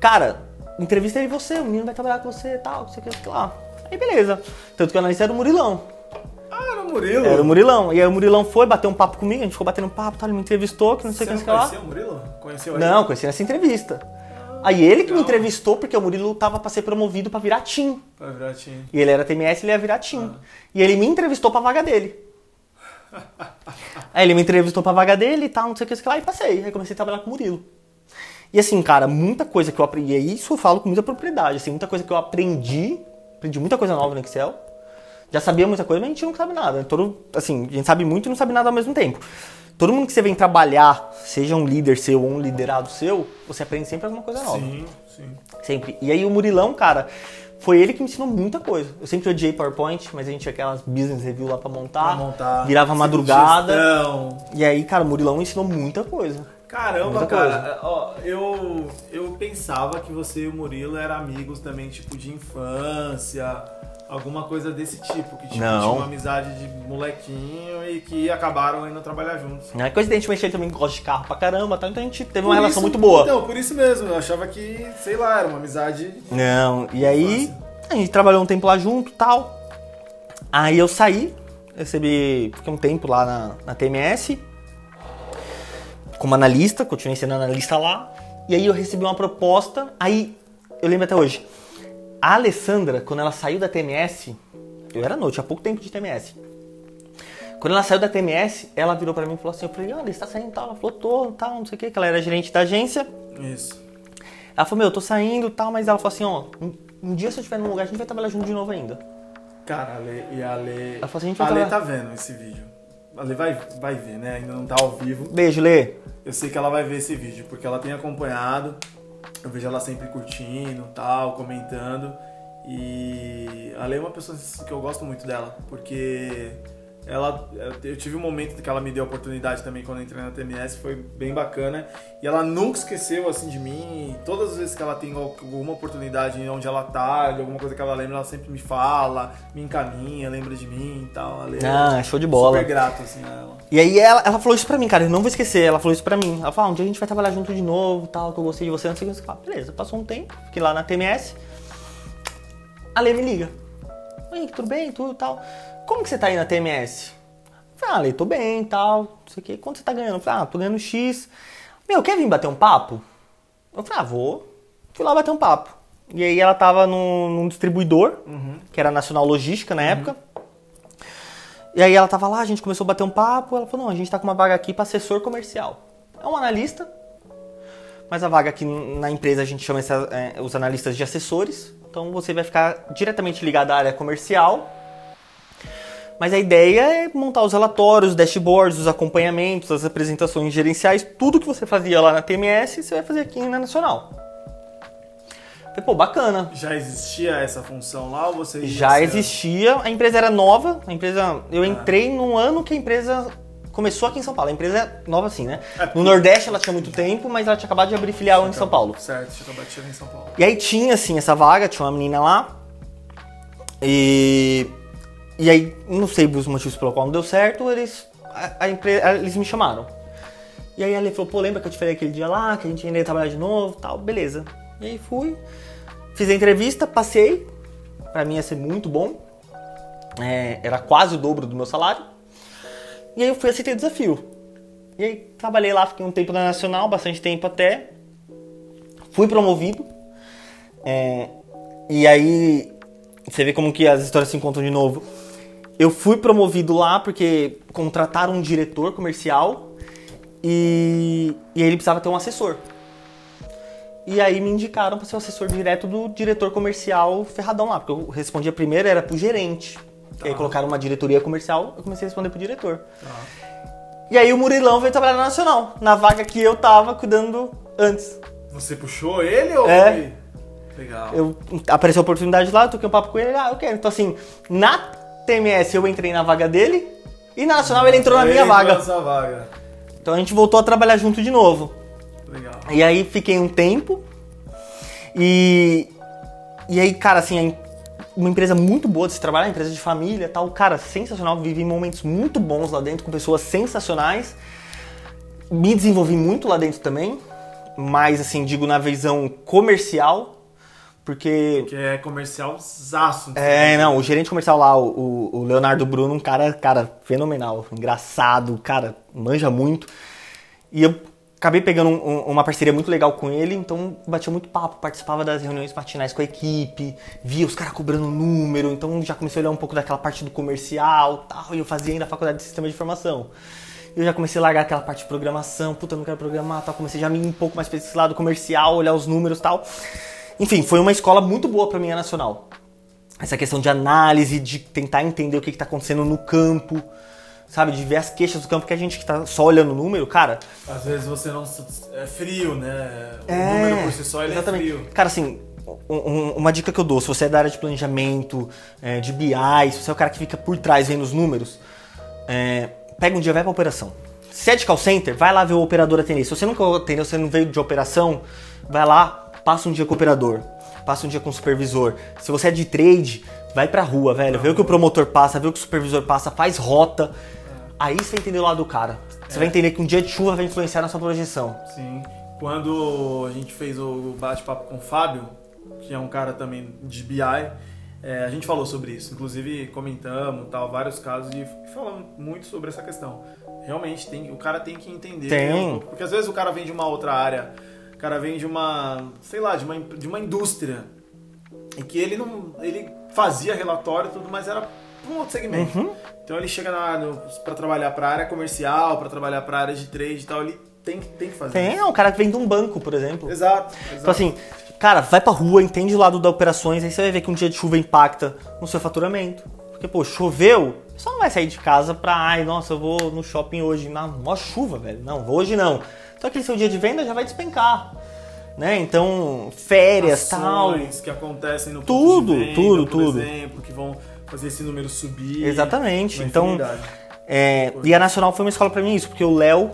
cara, entrevista aí você, o menino vai trabalhar com você e tal, não sei o que, lá. Aí beleza. Tanto que o analista era o Murilão. Ah, era o Murilo? Era o Murilão. E aí o Murilão foi, bateu um papo comigo, a gente ficou batendo um papo, tal, ele me entrevistou, que não sei o que, que lá. Você conheceu o Murilo? Conheceu ele? Não, conheci nessa entrevista. Aí ele que me entrevistou, porque o Murilo tava pra ser promovido pra virar Tim. Pra virar Tim. E ele era TMS, ele ia virar Tim. Ah. E ele me entrevistou pra vaga dele. aí ele me entrevistou pra vaga dele e tal, não sei o que, lá, e passei. Aí comecei a trabalhar com o Murilo. E assim, cara, muita coisa que eu aprendi, e isso eu falo com muita propriedade, assim, muita coisa que eu aprendi, aprendi muita coisa nova no Excel. Já sabia muita coisa, mas a gente não sabe nada. Todo, assim, a gente sabe muito e não sabe nada ao mesmo tempo. Todo mundo que você vem trabalhar, seja um líder seu ou um liderado seu, você aprende sempre alguma coisa nova. Sim, sim. Sempre. E aí o Murilão, cara, foi ele que me ensinou muita coisa. Eu sempre odiei PowerPoint, mas a gente tinha aquelas business review lá pra montar. Pra montar. Virava madrugada. E aí, cara, o Murilão me ensinou muita coisa. Caramba, muita cara, coisa. ó, eu, eu pensava que você e o Murilo eram amigos também, tipo, de infância alguma coisa desse tipo, que tipo, não. tinha uma amizade de molequinho e que acabaram indo trabalhar juntos. É coincidentemente ele também gosta de carro pra caramba, tá? então a gente teve uma por relação isso, muito boa. Então, por isso mesmo, eu achava que, sei lá, era uma amizade. Não, e aí a gente trabalhou um tempo lá junto tal. Aí eu saí, recebi, fiquei um tempo lá na, na TMS, como analista, continuei sendo analista lá. E aí eu recebi uma proposta, aí eu lembro até hoje a Alessandra, quando ela saiu da TMS, eu era noite, há pouco tempo de TMS. Quando ela saiu da TMS, ela virou para mim e falou assim: Eu falei, olha, você tá saindo tal? Ela falou, tô, tal, não sei o que, que ela era gerente da agência. Isso. Ela falou, meu, eu tô saindo tal, mas ela falou assim: ó, um, um dia se eu estiver num lugar, a gente vai trabalhar junto de novo ainda. Cara, a Lê, e a Lê. Ela falou assim, a gente vai a Lê tá vendo esse vídeo. A Lê vai, vai ver, né? Ainda não tá ao vivo. Beijo, Lê. Eu sei que ela vai ver esse vídeo, porque ela tem acompanhado. Eu vejo ela sempre curtindo, tal, comentando. E a Lei é uma pessoa que eu gosto muito dela, porque ela eu tive um momento que ela me deu a oportunidade também quando entrei na TMS, foi bem bacana. E ela nunca esqueceu assim de mim. Todas as vezes que ela tem alguma oportunidade onde ela tá, de alguma coisa que ela lembra, ela sempre me fala, me encaminha, lembra de mim e tal. Ela ah, show de bola. Super grato assim a ela. E aí ela, ela falou isso pra mim, cara, eu não vou esquecer. Ela falou isso pra mim. Ela falou: ah, um dia a gente vai trabalhar junto de novo, tal, que eu gostei de você, não sei o que. Beleza, passou um tempo, fiquei lá na TMS. A Lê me liga. Oi, tudo bem? Tudo tal. Como que você tá aí na TMS? falei, ah, tô bem tal. Não sei o quê. Quanto você tá ganhando? falei, ah, tô ganhando X. Meu, quer vir bater um papo? Eu falei, ah, vou. Fui lá bater um papo. E aí ela tava num, num distribuidor, que era Nacional Logística na época. E aí ela tava lá, a gente começou a bater um papo, ela falou, não, a gente tá com uma vaga aqui para assessor comercial. É um analista, mas a vaga aqui na empresa a gente chama é, os analistas de assessores. Então você vai ficar diretamente ligado à área comercial. Mas a ideia é montar os relatórios, os dashboards, os acompanhamentos, as apresentações gerenciais, tudo que você fazia lá na TMS, você vai fazer aqui na Nacional. Falei, pô, bacana. Já existia essa função lá ou você Já existia, a empresa era nova, a empresa. Eu entrei no ano que a empresa começou aqui em São Paulo. A empresa é nova assim, né? É, No Nordeste ela tinha muito tempo, mas ela tinha acabado de abrir filial em São Paulo. Certo, tinha acabado de chegar em São Paulo. E aí tinha assim essa vaga, tinha uma menina lá. E. E aí, não sei os motivos pelo qual não deu certo, eles. A, a empresa, eles me chamaram. E aí ela falou, pô, lembra que eu te falei aquele dia lá, que a gente ainda ia trabalhar de novo tal, beleza. E aí fui, fiz a entrevista, passei. Pra mim ia ser muito bom. É, era quase o dobro do meu salário. E aí eu fui aceitei o desafio. E aí trabalhei lá, fiquei um tempo na Nacional, bastante tempo até. Fui promovido. É, e aí você vê como que as histórias se encontram de novo. Eu fui promovido lá porque contrataram um diretor comercial e, e ele precisava ter um assessor. E aí me indicaram para ser o assessor direto do diretor comercial ferradão lá, porque eu respondia primeiro era pro gerente. E aí colocaram uma diretoria comercial, eu comecei a responder pro diretor. E aí o Murilão veio trabalhar na Nacional, na vaga que eu tava cuidando antes. Você puxou ele ou É. foi? Legal. Eu apareceu a oportunidade lá, eu toquei um papo com ele, ah, eu quero. Então assim, na TMS eu entrei na vaga dele e na Nacional ele entrou na minha vaga. vaga. Então a gente voltou a trabalhar junto de novo. Legal. E aí fiquei um tempo e e aí, cara, assim, uma empresa muito boa de se trabalhar, empresa de família, tal, cara, sensacional, vivi momentos muito bons lá dentro com pessoas sensacionais. Me desenvolvi muito lá dentro também, mas assim, digo na visão comercial, porque Que é comercial zaço. é, não, o gerente comercial lá, o, o Leonardo Bruno, um cara, cara, fenomenal, engraçado, cara, manja muito. E eu acabei pegando um- um- uma parceria muito legal com ele, então batia muito papo, participava das reuniões matinais com a equipe, via os caras cobrando número, então já comecei a olhar um pouco daquela parte do comercial tal, e eu fazia ainda a faculdade de sistema de informação. Eu já comecei a largar aquela parte de programação, puta, eu não quero programar, tal, comecei já a ir um pouco mais pra esse lado comercial, olhar os números tal. Enfim, foi uma escola muito boa pra mim, a Nacional essa questão de análise, de tentar entender o que está acontecendo no campo, sabe? De ver as queixas do campo, que a gente que tá só olhando o número, cara. Às vezes você não. É frio, né? O É, número por si só ele exatamente. é frio. Cara, assim, um- um- uma dica que eu dou, se você é da área de planejamento, é, de BI, se você é o cara que fica por trás vendo os números, é, pega um dia, vai pra operação. Se é de call center, vai lá ver o operador atender. Se você nunca atendeu, você não veio de operação, vai lá, passa um dia com o operador, passa um dia com o supervisor. Se você é de trade, vai pra rua, velho, vê o que o promotor passa, vê o que o supervisor passa, faz rota. Aí você vai entender o lado do cara. Você vai entender que um dia de chuva vai influenciar na sua projeção. Sim. Quando a gente fez o bate-papo com o Fábio, que é um cara também de BI, é, a gente falou sobre isso. Inclusive comentamos tal, vários casos e falamos muito sobre essa questão. Realmente, tem, o cara tem que entender. Tem. porque às vezes o cara vem de uma outra área, o cara vem de uma, sei lá, de uma, de uma indústria. E que ele não. ele fazia relatório e tudo, mas era um outro segmento. Uhum. Então ele chega para trabalhar para área comercial, para trabalhar para área de trade e tal, ele tem, que- tem que fazer Tem, é um cara que vem de um banco, por exemplo. Exato, exato. Então assim, cara, vai pra rua, entende o lado das operações, aí você vai ver que um dia de chuva impacta no seu faturamento. Porque, pô, choveu, você só não vai sair de casa pra, ai, nossa, eu vou no shopping hoje, na mó chuva, velho. Não, hoje não. Então aquele seu dia de venda já vai despencar. Né? Então, férias, tal. Ações que acontecem no Tudo, ponto de venda, tudo, por tudo. exemplo, que vão fazer esse número subir. Exatamente. Então, é, e a Nacional foi uma escola pra mim isso, porque o Léo,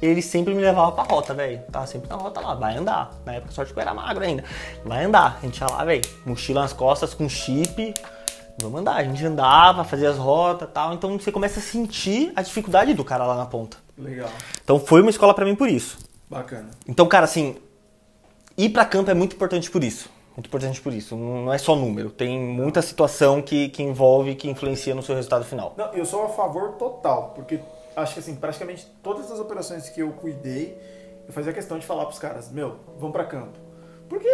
ele sempre me levava pra rota, velho. Tava sempre na rota lá, vai andar. Na época, sorte que eu era magro ainda. Vai andar. A gente ia lá, velho, mochila nas costas com chip. Vamos andar. A gente andava, fazia as rotas e tal. Então você começa a sentir a dificuldade do cara lá na ponta. Legal. Então foi uma escola pra mim por isso. Bacana. Então, cara, assim, ir pra campo é muito importante por isso. Muito importante por isso. Não é só número. Tem muita situação que, que envolve, que influencia no seu resultado final. Não, eu sou a favor total, porque acho que assim, praticamente todas as operações que eu cuidei, eu fazia questão de falar pros caras, meu, vamos pra campo. Porque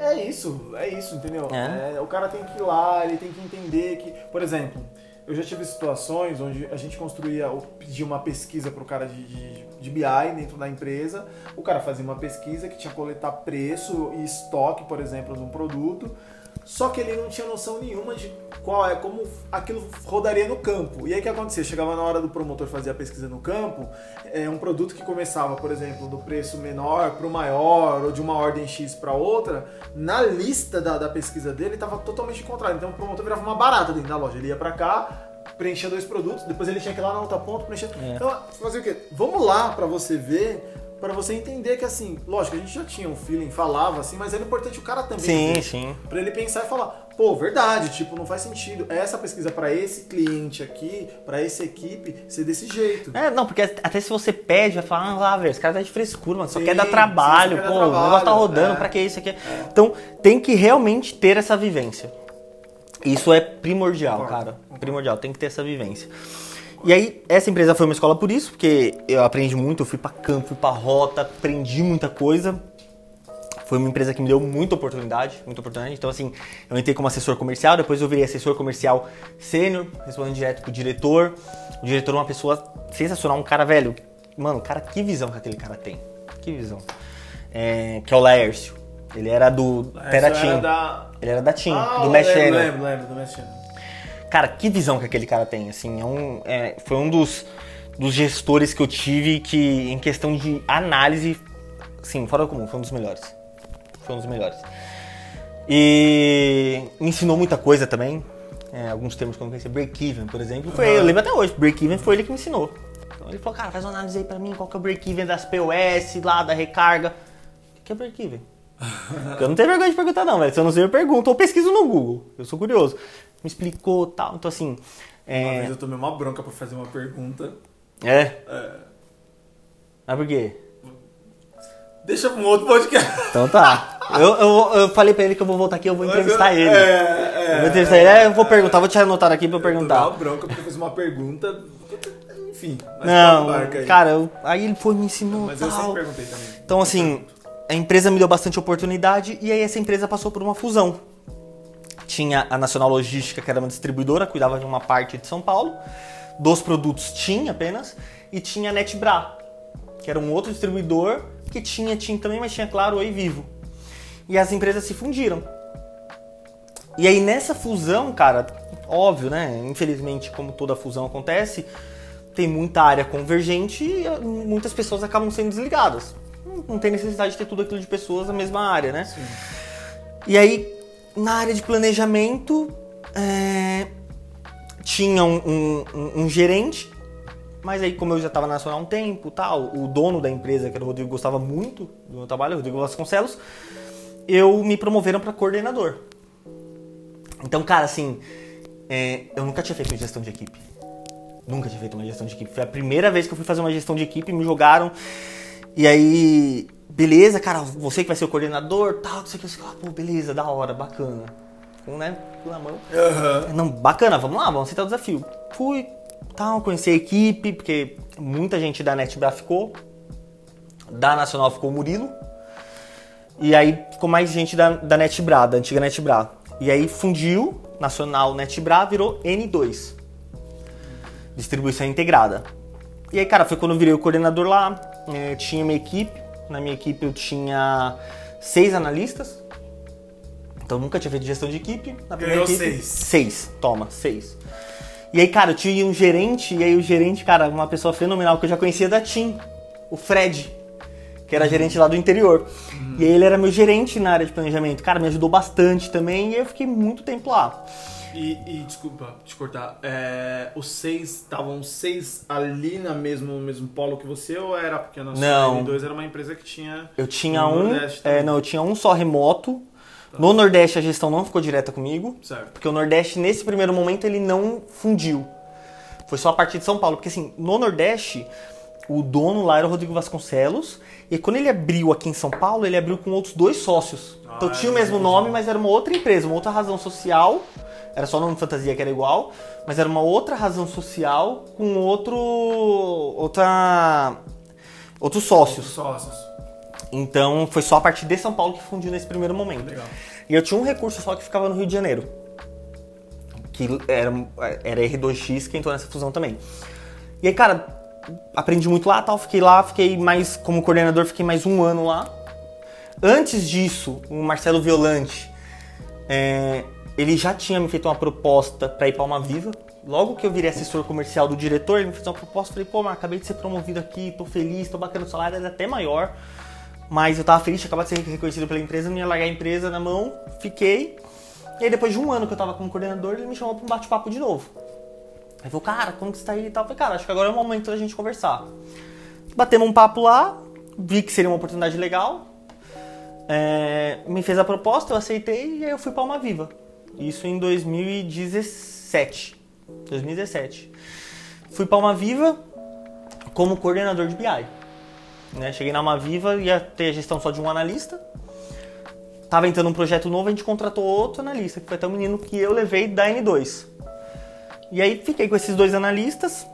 é isso, é isso, entendeu? É. É, o cara tem que ir lá, ele tem que entender que, por exemplo, eu já tive situações onde a gente construía ou pedia uma pesquisa pro cara de, de, de BI dentro da empresa. O cara fazia uma pesquisa que tinha que coletar preço e estoque, por exemplo, de um produto. Só que ele não tinha noção nenhuma de qual é, como aquilo rodaria no campo. E aí o que acontecia? Chegava na hora do promotor fazer a pesquisa no campo, é um produto que começava, por exemplo, do preço menor para o maior, ou de uma ordem X para outra, na lista da, da pesquisa dele estava totalmente contrário. Então o promotor virava uma barata dentro da loja. Ele ia para cá, preenchia dois produtos, depois ele tinha que ir lá na outra ponta, preencher. É. Então, fazer o quê? Vamos lá para você ver. Pra você entender que assim, lógico, a gente já tinha um feeling, falava assim, mas era importante o cara também Sim, ver. sim. Pra ele pensar e falar, pô, verdade, tipo, não faz sentido. Essa pesquisa pra esse cliente aqui, pra essa equipe, ser desse jeito. É, não, porque até se você pede, vai falar, ah, lá, velho, esse cara tá de frescura, mano, só Sim, quer dar trabalho, quer pô, dar o negócio tá rodando, é. pra que isso aqui? Então, tem que realmente ter essa vivência. Isso é primordial, Concordo, cara. Primordial, tem que ter essa vivência. E aí, essa empresa foi uma escola por isso, porque eu aprendi muito, eu fui pra campo, fui pra rota, aprendi muita coisa. Foi uma empresa que me deu muita oportunidade, muita oportunidade. Então, assim, eu entrei como assessor comercial, depois eu virei assessor comercial sênior, respondendo direto pro diretor. O diretor é uma pessoa sensacional, um cara velho. Mano, cara, que visão que aquele cara tem. Que visão. É, que é o Laércio. Ele era do Teratim. Ele era da TIM, Ah, do Mesh lembro, lembro, lembro, do Mesh. Cara, que visão que aquele cara tem, assim, é um, é, foi um dos, dos gestores que eu tive que, em questão de análise, sim, fora do comum, foi um dos melhores. Foi um dos melhores. E me ensinou muita coisa também, é, alguns termos que eu não conhecia, break-even, por exemplo, foi, eu lembro até hoje, break-even foi ele que me ensinou. Então ele falou, cara, faz uma análise aí pra mim, qual que é o break-even das POS, lá, da recarga. O que é break-even? Eu não tenho vergonha de perguntar, não, velho. Se eu não sei, eu pergunto. Ou pesquiso no Google. Eu sou curioso. Me explicou tal. Então, assim. Uma É. vez eu tomei uma bronca pra fazer uma pergunta. É. É, Mas por quê? Deixa pra um outro podcast. Então tá. Eu, eu, eu falei pra ele que eu vou voltar aqui, eu vou entrevistar ele. É, é. Eu vou entrevistar ele. É, eu vou perguntar, vou te anotar aqui pra eu Eu tomei perguntar. uma bronca porque eu fiz uma pergunta. Enfim. mas Não, marca aí. cara, eu- aí ele foi me ensinou Mas eu tal. sempre perguntei também. Então, assim, a empresa me deu bastante oportunidade e aí essa empresa passou por uma fusão. Tinha a Nacional Logística, que era uma distribuidora, cuidava de uma parte de São Paulo, dos produtos tinha apenas, e tinha a Netbra, que era um outro distribuidor que tinha TIM também, mas tinha, claro, Oi Vivo. E as empresas se fundiram. E aí nessa fusão, cara, óbvio, né? Infelizmente, como toda fusão acontece, tem muita área convergente e eh, muitas pessoas acabam sendo desligadas. Não- Não tem necessidade de ter tudo aquilo de pessoas na mesma área, né? Sim. E aí, na área de planejamento, é, tinha um, um- um- gerente, mas aí como eu já estava na Nacional há um tempo tal, o dono da empresa, que era o Rodrigo, gostava muito do meu trabalho, Rodrigo Vasconcelos, eu me promoveram para coordenador. Então, cara, assim, é, eu nunca tinha feito gestão de equipe. Nunca tinha feito uma gestão de equipe. Foi a primeira vez que eu fui fazer uma gestão de equipe, me jogaram. E aí, beleza, cara, você que vai ser o coordenador, tal, não sei o que, ah, pô, beleza, da hora, bacana. Com, né, na mão. Aham. Não, bacana, vamos lá, vamos aceitar o desafio. Fui, tal, conheci a equipe, porque muita gente da NetBra ficou. Da Nacional ficou o Murilo. E aí ficou mais gente da, da NetBra, da antiga NetBra. E aí fundiu, Nacional NetBra virou N2. Distribuição integrada. E aí, cara, foi quando eu virei o coordenador lá. Eh, tinha minha equipe. Na minha equipe eu tinha seis analistas. Então nunca tinha feito gestão de equipe. Na primeira Ganhou equipe, seis. Seis, toma, seis. E aí, cara, eu tinha um gerente, e aí o gerente, cara, uma pessoa fenomenal que eu já conhecia da TIM, o Fred, que era gerente lá do interior. E aí ele era meu gerente na área de planejamento. Cara, me ajudou bastante também, e eu fiquei muito tempo lá. E, e, desculpa te cortar, é, os seis estavam seis ali na mesmo, no mesmo polo que você ou era porque a nossa Não. N2 era uma empresa que tinha. Eu tinha um. É, não, eu tinha um só remoto. No Nordeste a gestão não ficou direta comigo. Certo. Porque o Nordeste, nesse primeiro momento, ele não fundiu. Foi só a partir de São Paulo. Porque assim, no Nordeste, o dono lá era o Rodrigo Vasconcelos. E quando ele abriu aqui em São Paulo, ele abriu com outros dois sócios. então Ah, tinha o é, mesmo nome, mas era uma outra empresa, uma outra razão social. Era só o nome de fantasia que era igual, mas era uma outra razão social com outro. outra. outros Os sócios. sócios. Então foi só a partir de São Paulo que fundiu nesse primeiro momento. Legal. E eu tinha um recurso só que ficava no Rio de Janeiro. Que era, era R2X que entrou nessa fusão também. E aí, cara, aprendi muito lá tal, fiquei lá, fiquei mais, como coordenador, fiquei mais um ano lá. Antes disso, o Marcelo Violante, é, ele já tinha me feito uma proposta para ir para uma Viva. Logo que eu virei assessor comercial do diretor, ele me fez uma proposta, falei, pô, mas acabei de ser promovido aqui, tô feliz, tô bacana, o salário era até maior. Mas eu tava feliz, tinha de ser reconhecido pela empresa, não ia largar a empresa na mão, fiquei. E aí depois de um ano que eu tava como coordenador, ele me chamou pra um bate-papo de novo. Aí falou, cara, como que você tá aí e tal? Falei, cara, acho que agora é o momento da gente conversar. Batemos um papo lá, vi que seria uma oportunidade legal. É, me fez a proposta, eu aceitei e aí eu fui pra Alma Viva. Isso em 2017. 2017. Fui pra Alma Viva como coordenador de BI. Né? Cheguei na Alma Viva, ia ter a gestão só de um analista. Tava entrando um projeto novo, a gente contratou outro analista, que foi até o menino que eu levei da N2. E aí fiquei com esses dois analistas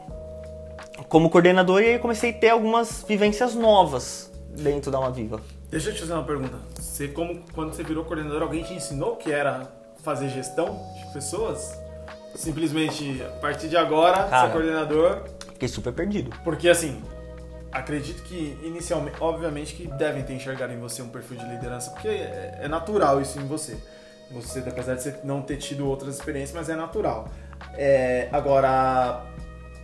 como coordenador e aí comecei a ter algumas vivências novas dentro da Uma Viva. Deixa eu te fazer uma pergunta. Você, como, quando você virou coordenador, alguém te ensinou que era fazer gestão de pessoas? Simplesmente, a partir de agora, Cara. é coordenador. Fiquei super perdido. Porque assim, acredito que inicialmente, obviamente que devem ter enxergado em você um perfil de liderança, porque é, é natural isso em você. Você, apesar de você não ter tido outras experiências, mas é natural. É, agora,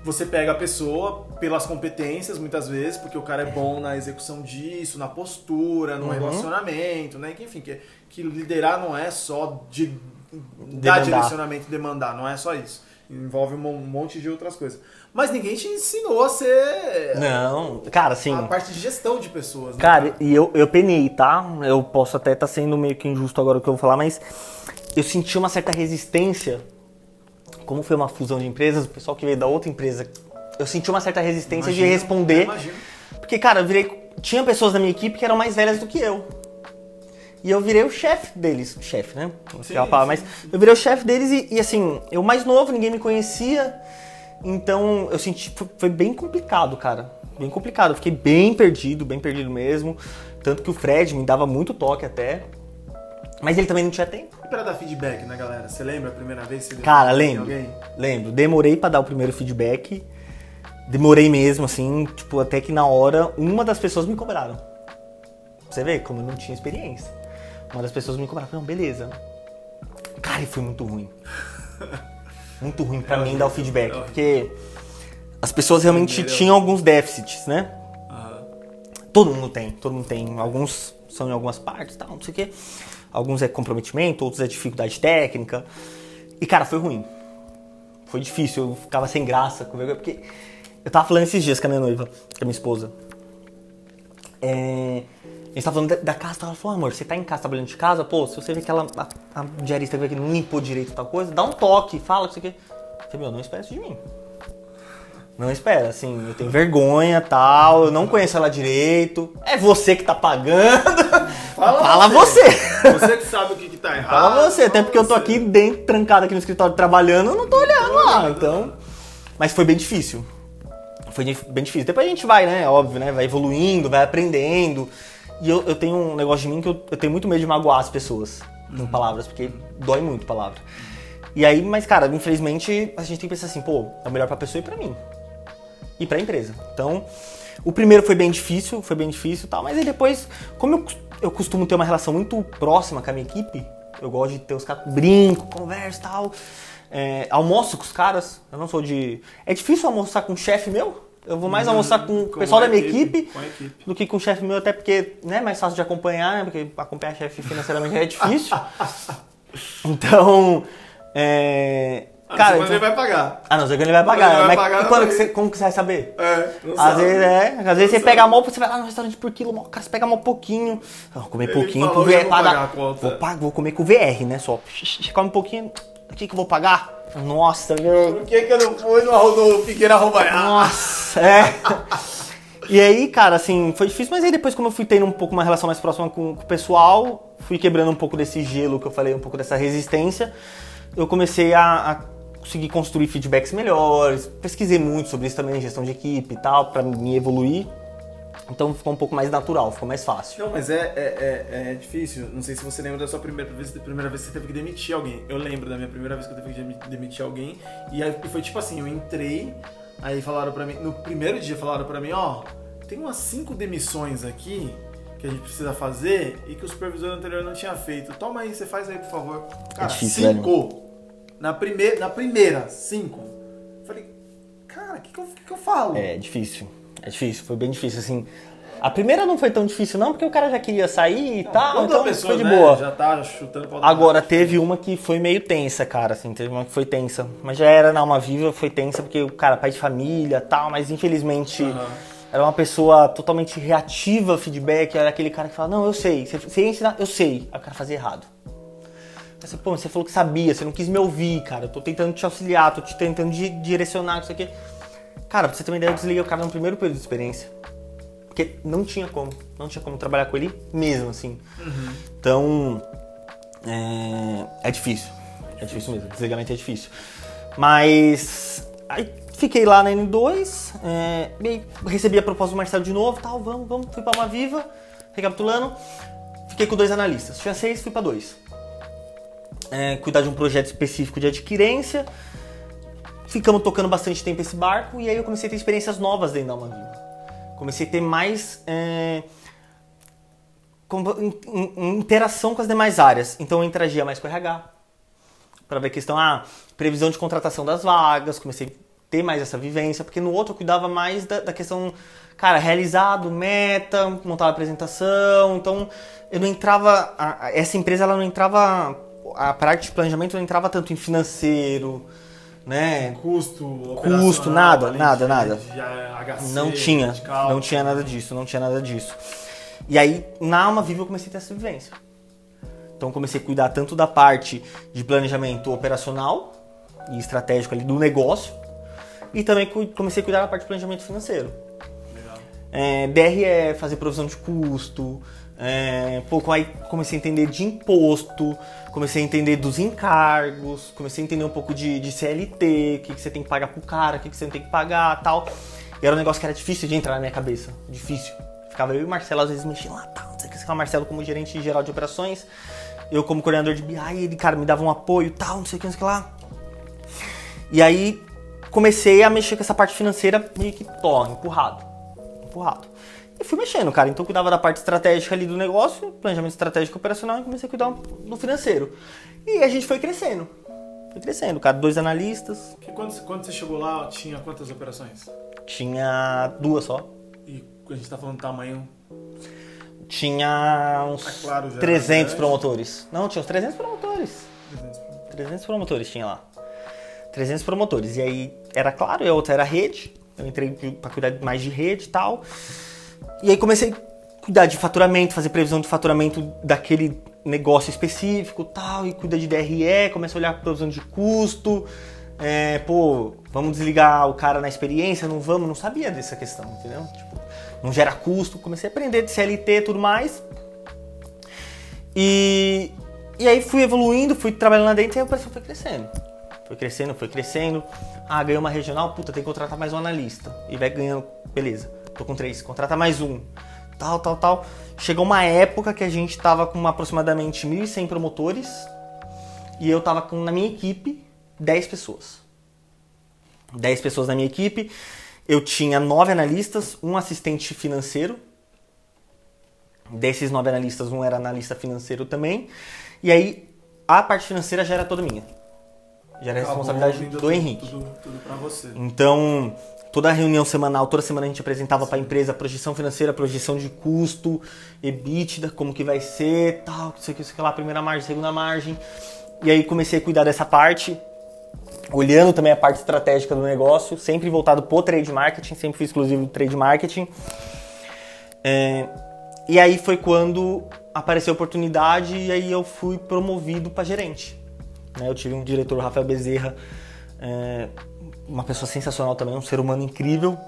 você pega a pessoa pelas competências, muitas vezes, porque o cara é bom na execução disso, na postura, no Uhum. relacionamento, né? Que, enfim, que, que liderar não é só de Demandar. dar direcionamento e demandar, não é só isso. Envolve um monte de outras coisas. Mas ninguém te ensinou a ser Não, cara, assim. a parte de gestão de pessoas. né? Cara, e eu, eu penei, tá? Eu posso até estar sendo meio que injusto agora o que eu vou falar, mas eu senti uma certa resistência. Como foi uma fusão de empresas, o pessoal que veio da outra empresa, eu senti uma certa resistência Imagino, de responder. Porque, cara, eu virei. Tinha pessoas da minha equipe que eram mais velhas do que eu. E eu virei o chefe deles. Chefe, né? Não sei Sim, a palavra, sim, mas eu virei o chefe deles e, e, assim, eu mais novo, ninguém me conhecia. Então eu senti. foi- Foi bem complicado, cara. Bem complicado. Eu fiquei bem perdido, bem perdido mesmo. Tanto que o Fred me dava muito toque até. Mas ele também não tinha tempo. E pra dar feedback, né, galera? Você lembra a primeira vez que você Cara, lembro. Lembro. Demorei pra dar o primeiro feedback. Demorei mesmo, assim, tipo, até que na hora uma das pessoas me cobraram. Você vê como eu não tinha experiência. Uma das pessoas me cobraram. Não, beleza. Cara, e foi muito ruim. Muito ruim pra É mim dar o feedback. é. Porque as pessoas realmente Primeiro- tinham alguns déficits, né? Aham. Todo mundo tem, todo mundo tem. Alguns são em algumas partes, tal, não sei o quê. Alguns é comprometimento, outros é dificuldade técnica. E, cara, foi ruim. Foi difícil, eu ficava sem graça com vergonha, porque eu tava falando esses dias com a minha noiva, com a minha esposa. É, a gente tava falando da, da casa, ela falou, amor, você tá em casa trabalhando de casa, pô, se você vê que ela, a, a diarista que não limpou direito tal coisa, dá um toque, fala que você quer. Eu falei, meu, não espera isso de mim. Não espera, assim, eu tenho vergonha tal, eu não conheço ela direito. É você que tá pagando. Fala, você. Você que sabe o que, que tá errado. Fala você, até fala porque eu tô você. aqui dentro, trancado aqui no escritório trabalhando, eu não tô olhando lá, então. Mas foi bem difícil. Foi bem difícil. Depois a gente vai, né? Óbvio, né? Vai evoluindo, vai aprendendo. E eu, eu tenho um negócio de mim que eu, eu tenho muito medo de magoar as pessoas com palavras, porque dói muito palavra. E aí, mas cara, infelizmente a gente tem que pensar assim, pô, é o melhor pra pessoa e pra mim. E pra empresa. Então, o primeiro foi bem difícil, foi bem difícil e tal, mas aí depois, como eu, eu costumo ter uma relação muito próxima com a minha equipe, eu gosto de ter os caras, brinco, converso e tal, é, almoço com os caras, eu não sou de... É difícil almoçar com um chefe meu, eu vou mais almoçar com o pessoal da minha equipe, equipe. do que com o chefe meu, até porque né, é mais fácil de acompanhar, né, porque acompanhar chefe financeiramente é difícil. então, é... Ah, Cara, então- ele vai pagar. ah, não, sei que ele vai pagar. ele vai mas pagar, quando que você, como que você vai saber? É, não Às sabe. vezes, é, às vezes Não você sabe. pega mal, você vai lá no restaurante por quilo, mal, cara, você pega mal pouquinho. Vou comer Ele pouquinho falou, pro "Hoje eu VR vou pagar pagar. a conta." Vou, pagar, vou comer com o VR, né? Só. Come um pouquinho, o que que eu vou pagar? Nossa, meu. Por que, que eu não fui no, no Figueira Roubar? Nossa, é. E aí, cara, assim, foi difícil, mas aí depois, como eu fui tendo um pouco uma relação mais próxima com, com o pessoal, fui quebrando um pouco desse gelo que eu falei, um pouco dessa resistência, eu comecei a, a conseguir construir feedbacks melhores, pesquisei muito sobre isso também, gestão de equipe e tal, pra me evoluir. Então ficou um pouco mais natural, ficou mais fácil. Não, mas é, é, é, é difícil. Não sei se você lembra da sua primeira vez, da primeira vez que você teve que demitir alguém. Eu lembro da minha primeira vez que eu teve que demi- demitir alguém. E aí foi tipo assim, eu entrei, aí falaram pra mim, no primeiro dia falaram pra mim, ó, tem umas cinco demissões aqui que a gente precisa fazer e que o supervisor anterior não tinha feito. Toma aí, você faz aí, por favor. Cara, difícil, cinco. Na, primeira, na primeira, cinco. Falei, cara, o que, que, eu, que eu falo? É difícil. É difícil, foi bem difícil, assim. A primeira não foi tão difícil, não, porque o cara já queria sair e tal, Quando então pessoa foi de né, boa. já tá chutando pra Agora, teve uma que foi meio tensa, cara, assim, teve uma que foi tensa. Mas já era na Alma Viva, foi tensa, porque o cara, pai de família tal, mas infelizmente Aham. era uma pessoa totalmente reativa feedback, era aquele cara que fala, não, eu sei, você, ensinar, eu sei. Aí o cara fazia errado. Você, pô, você falou que sabia, você não quis me ouvir, cara. Eu tô tentando te auxiliar, tô te tentando di- direcionar, isso aqui. Cara, pra você ter uma ideia, eu desliguei o cara no primeiro período de experiência. Porque não tinha como, não tinha como trabalhar com ele mesmo, assim. Então, é, é difícil. É difícil mesmo, desligamento é difícil. Mas, aí fiquei lá na N2, é, recebi a proposta do Marcelo de novo, tal, vamos, vamos, fui pra uma viva, recapitulando. Fiquei com dois analistas. Tinha seis, fui pra dois. É, cuidar de um projeto específico de adquirência. Ficamos tocando bastante tempo esse barco e aí eu comecei a ter experiências novas dentro da Alma. Comecei a ter mais é, interação com as demais áreas. Então eu interagia mais com o RH para ver a questão, ah, previsão de contratação das vagas, comecei a ter mais essa vivência, porque no outro eu cuidava mais da, da questão, cara, realizado, meta, montava apresentação, então eu não entrava, a- a- essa empresa ela não entrava, a parte de planejamento não entrava tanto em financeiro, né, Custo, Custo, nada, nada, nada. HC, não tinha, não tinha nada disso, não tinha nada disso. E aí, na Alma Viva, eu comecei a ter essa vivência. Então, comecei a cuidar tanto da parte de planejamento operacional e estratégico ali do negócio, e também comecei a cuidar da parte de planejamento financeiro. Legal. É, fazer provisão de custo, é, pouco aí comecei a entender de imposto, comecei a entender dos encargos, comecei a entender um pouco de, de CLT, o que, que você tem que pagar pro cara, o que, que você não tem que pagar tal. E era um negócio que era difícil de entrar na minha cabeça, difícil. Ficava eu e o Marcelo às vezes mexendo lá, tal, não sei o que, o Marcelo como gerente geral de operações, eu como coordenador de BI, ele, cara, me dava um apoio tal, não sei o que, não sei o que lá. E aí comecei a mexer com essa parte financeira meio que tó, empurrado. Empurrado. E fui mexendo, cara. Então eu cuidava da parte estratégica ali do negócio, planejamento estratégico operacional, e comecei a cuidar do financeiro. E a gente foi crescendo. Foi crescendo, cara. Dois analistas, Que quando, você- quando você chegou lá, tinha quantas operações? tinha duas só. E a gente tá falando do tamanho. Tinha uns Tá claro, já era 300 grande. promotores. Não, tinha uns 300 promotores. 300 promotores tinha lá. 300 promotores. E aí era claro, e a outra era rede. Eu entrei para cuidar mais de rede e tal. E aí comecei a cuidar de faturamento, fazer previsão de faturamento daquele negócio específico tal. E cuida de DRE, começa a olhar para previsão de custo. É, pô, vamos desligar o cara na experiência? Não vamos? Não sabia dessa questão, entendeu? Tipo, não gera custo. Comecei a aprender de CLT e tudo mais. E, e aí fui evoluindo, fui trabalhando lá dentro e a operação foi crescendo. Foi crescendo, foi crescendo. Ah, ganhei uma regional, puta, tem que contratar mais um analista. E vai ganhando, beleza, tô com três, contrata mais um. Tal, tal, tal. Chegou uma época que a gente tava com aproximadamente 1.100 promotores. E eu tava com, na minha equipe, 10 pessoas. 10 pessoas na minha equipe. Eu tinha nove analistas, um assistente financeiro, Desses nove analistas, um era analista financeiro também. E aí, a parte financeira já era toda minha. Já era a responsabilidade do tudo- Henrique. Tudo, tudo pra você. Então, toda reunião semanal, toda semana a gente apresentava para a empresa a projeção financeira, a projeção de custo, EBITDA, como que vai ser, tal, não sei o que, sei o que lá, primeira margem, segunda margem. E aí comecei a cuidar dessa parte, olhando também a parte estratégica do negócio, sempre voltado pro trade marketing, sempre fui exclusivo do trade marketing. É, e aí foi quando apareceu a oportunidade e aí eu fui promovido para gerente. né? Eu tive um diretor, o Rafael Bezerra, é, uma pessoa sensacional também, um ser humano incrível.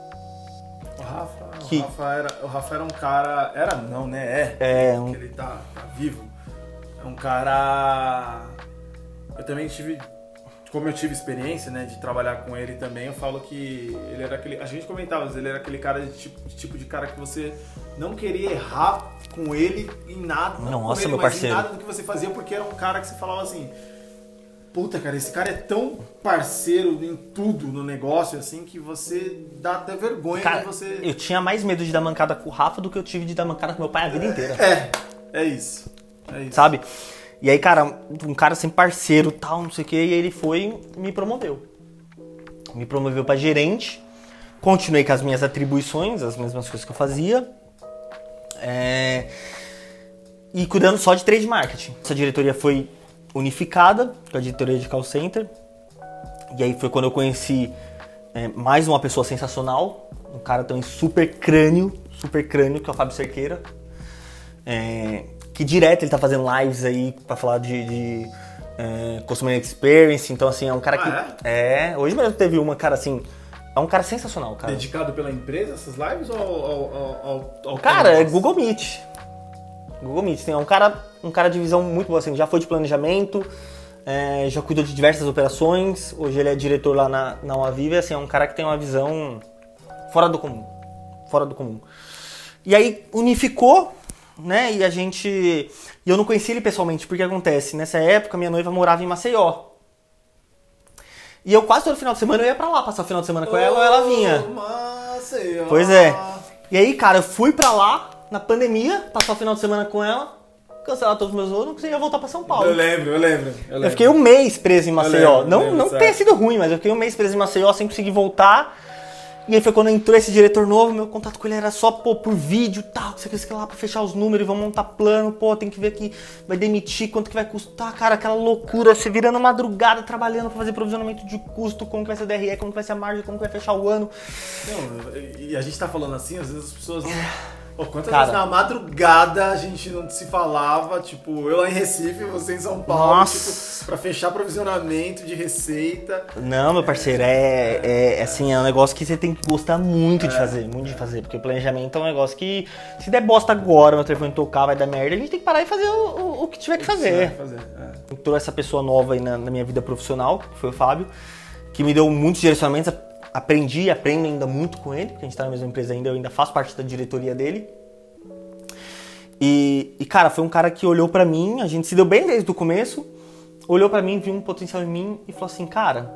O Rafa, Que- o, Rafa era, o Rafa era um cara. Era não, né? É. É, um- Ele tá, tá vivo. É um cara. Eu também tive como eu tive experiência, né, de trabalhar com ele também, eu falo que ele era aquele. A gente comentava, ele era aquele cara de tipo de, tipo de cara que você não queria errar com ele em nada. não Nossa, ele, meu parceiro. Em nada do que você fazia, porque era um cara que você falava assim. Puta, cara, esse cara é tão parceiro em tudo no negócio, assim, que você dá até vergonha Cara, de você. eu tinha mais medo de dar mancada com o Rafa do que eu tive de dar mancada com meu pai a vida inteira. É, é isso. É isso. sabe? E aí, cara, um cara sem parceiro, tal, não sei o que, e ele foi e me promoveu. Me promoveu pra gerente. Continuei com as minhas atribuições, as mesmas coisas que eu fazia. É, E cuidando só de trade marketing. Essa diretoria foi unificada com a diretoria de call center. E aí foi quando eu conheci é, mais uma pessoa sensacional, um cara também super crânio, super crânio, que é o Fábio Cerqueira. É, que direto ele tá fazendo lives aí pra falar de, de é, Customer Experience. Então, assim, é um cara que. Ah, é? hoje mesmo teve uma, cara, assim. É um cara sensacional, cara. Dedicado pela empresa, essas lives ou ao. ao, ao, ao Cara, é? Google Meet. Google Meet. Tem um cara, um cara de visão muito boa, assim, já foi de planejamento, é, já cuidou de diversas operações. Hoje ele é diretor lá na, na Uaviva, assim, é um cara que tem uma visão fora do comum. Fora do comum. E aí unificou, né? E a gente. E eu não conheci ele pessoalmente, porque acontece, nessa época minha noiva morava em Maceió. E eu quase todo final de semana eu ia pra lá passar o final de semana com ela ou ela vinha. Ô, Maceió. Pois é. E aí, cara, eu fui pra lá na pandemia, passar o final de semana com ela, cancelar todos os meus voos, não conseguia voltar pra São Paulo. Eu lembro, eu lembro. Eu, lembro. Eu fiquei um mês preso em Maceió. lembro, não lembro, não certo. tenha sido ruim, mas eu fiquei um mês preso em Maceió sem conseguir voltar. E aí foi quando entrou esse diretor novo, meu contato com ele era só, pô, por vídeo e tal, aqui, isso aqui lá, pra fechar os números, vamos montar plano, pô, tem que ver aqui, vai demitir, quanto que vai custar, cara, aquela loucura, você virando madrugada, trabalhando pra fazer provisionamento de custo, como que vai ser o DRE, como que vai ser a margem, como que vai fechar o ano. Não, e a gente tá falando assim, às vezes as pessoas não. Pô, quantas Cara. vezes na madrugada a gente não se falava, tipo, eu lá em Recife, você em São Paulo, Nossa. tipo, pra fechar provisionamento de receita. Não, meu parceiro, é, é, é assim, é um negócio que você tem que gostar muito de fazer, muito de fazer, porque o planejamento é um negócio que se der bosta agora, meu telefone tocar, vai dar merda, a gente tem que parar e fazer o, o- o que tiver que fazer. fazer. é. Entrou essa pessoa nova aí na, na minha vida profissional, que foi o Fábio, que me deu muitos direcionamentos, aprendi e aprendo ainda muito com ele, porque a gente tá na mesma empresa ainda, eu ainda faço parte da diretoria dele. E, e, cara, foi um cara que olhou pra mim, a gente se deu bem desde o começo, olhou pra mim, viu um potencial em mim e falou assim, cara,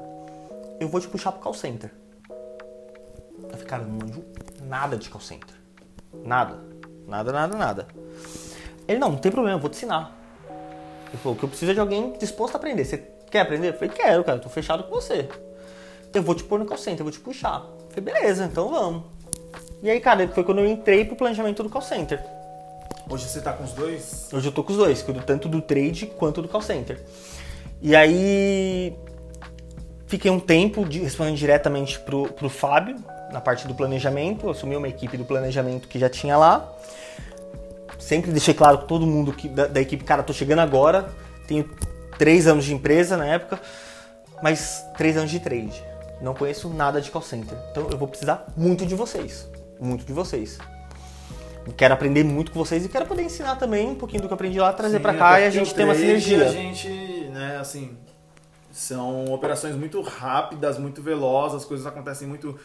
eu vou te puxar pro call center. Eu falei, cara, eu não manjo nada de call center. Nada. Nada, nada, nada. Ele, não, não tem problema, eu vou te ensinar. Ele falou, o que eu preciso é de alguém disposto a aprender. Você quer aprender? Eu falei, quero, cara, eu tô fechado com você. Eu vou te pôr no call center, eu vou te puxar. Eu falei, beleza, então vamos. E aí, cara, foi quando eu entrei pro planejamento do call center. Hoje você tá com os dois? Hoje eu tô com os dois, cuido tanto do trade quanto do call center. E aí fiquei um tempo de, respondendo diretamente pro, pro Fábio, na parte do planejamento, assumi uma equipe do planejamento que já tinha lá. Sempre deixei claro com todo mundo que, da, da equipe, cara, tô chegando agora, tenho três anos de empresa na época, mas três anos de trade. Não conheço nada de call center. Então eu vou precisar muito de vocês. Muito de vocês. Quero aprender muito com vocês e quero poder ensinar também um pouquinho do que eu aprendi lá, trazer Sim, pra cá e a gente ter uma sinergia. A gente, né, assim, são operações muito rápidas, muito velozes, as coisas acontecem muito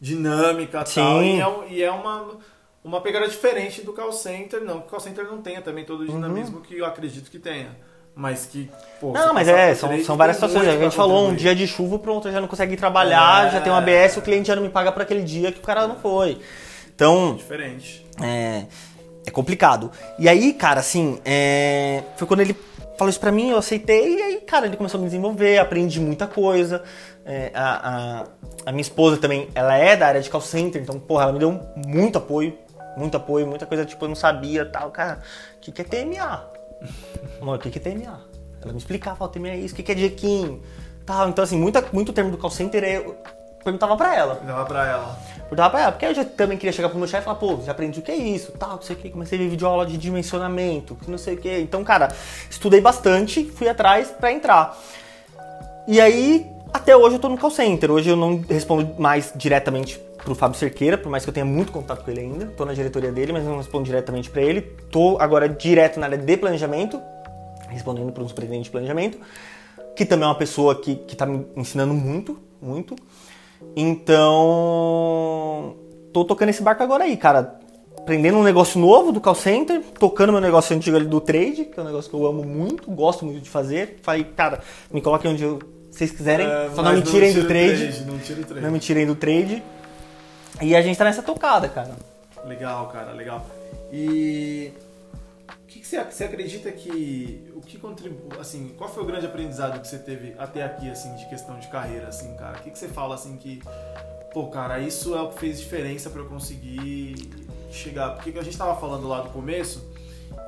dinâmica e tal. Sim. E é, e é uma, uma pegada diferente do call center, não que o call center não tenha também todo o dinamismo que eu acredito que tenha. Mas que, pô. Não, mas é, são, são várias situações. A gente falou, um dia de chuva, pronto, eu já não consegue trabalhar, É. já tem um ABS, o cliente já não me paga por aquele dia que o cara não foi. Então, Diferente. é, é complicado. E aí, cara, assim, é, foi quando ele falou isso pra mim, eu aceitei, e aí, cara, ele começou a me desenvolver, aprendi muita coisa. É, a, a, a minha esposa também, ela é da área de call center, então, porra, ela me deu muito apoio, muito apoio, muita coisa, tipo, eu não sabia, tal, cara, o que, que é TMA? Amor, o que, é TMA? Ela me explicava, ó, TMA é isso, o que, é jequim? Tal, então, assim, muita, muito termo do call center eu perguntava pra ela. Dava pra ela. Perguntava pra ela, porque eu já também queria chegar pro meu chefe e falar, pô, já aprendi o que é isso, tal, não sei o que, comecei a ver videoaula de dimensionamento, não sei o que. Então, cara, estudei bastante, fui atrás pra entrar. E aí, até hoje eu tô no call center. Hoje eu não respondo mais diretamente pro Fábio Cerqueira, por mais que eu tenha muito contato com ele ainda. Tô na diretoria dele, mas não respondo diretamente pra ele. Tô agora direto na área de planejamento, respondendo para um superintendente de planejamento. que também é uma pessoa que, que tá me ensinando muito, muito. Então, tô tocando esse barco agora aí, cara. Aprendendo um negócio novo do call center, tocando meu negócio antigo ali do trade, que é um negócio que eu amo muito, gosto muito de fazer. Falei, cara, me coloquem onde eu, vocês quiserem, É, só não me tirem do o trade. Não trade. Não me tirem do trade. E a gente tá nessa tocada, cara. Legal, cara, legal. E o que, que você, você acredita que o que contribui, assim, qual foi o grande aprendizado que você teve até aqui, assim, de questão de carreira, assim, cara? O que, que você fala, assim, que, pô, cara, isso é o que fez diferença pra eu conseguir chegar? Porque a gente tava falando lá do começo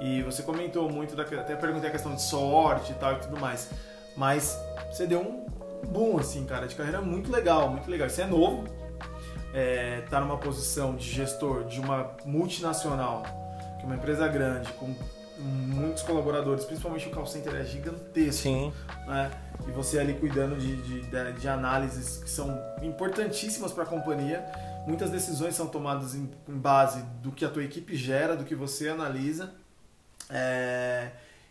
e você comentou muito, da, até perguntei a questão de sorte e tal e tudo mais, mas você deu um boom, assim, cara, de carreira muito legal, muito legal. Você é novo, é, tá numa posição de gestor de uma multinacional, que é uma empresa grande, com muitos colaboradores, principalmente o call center é gigantesco, Sim. né? E você ali cuidando de, de, de- análises que são importantíssimas para a companhia. Muitas decisões são tomadas em, em base do que a tua equipe gera, do que você analisa. É,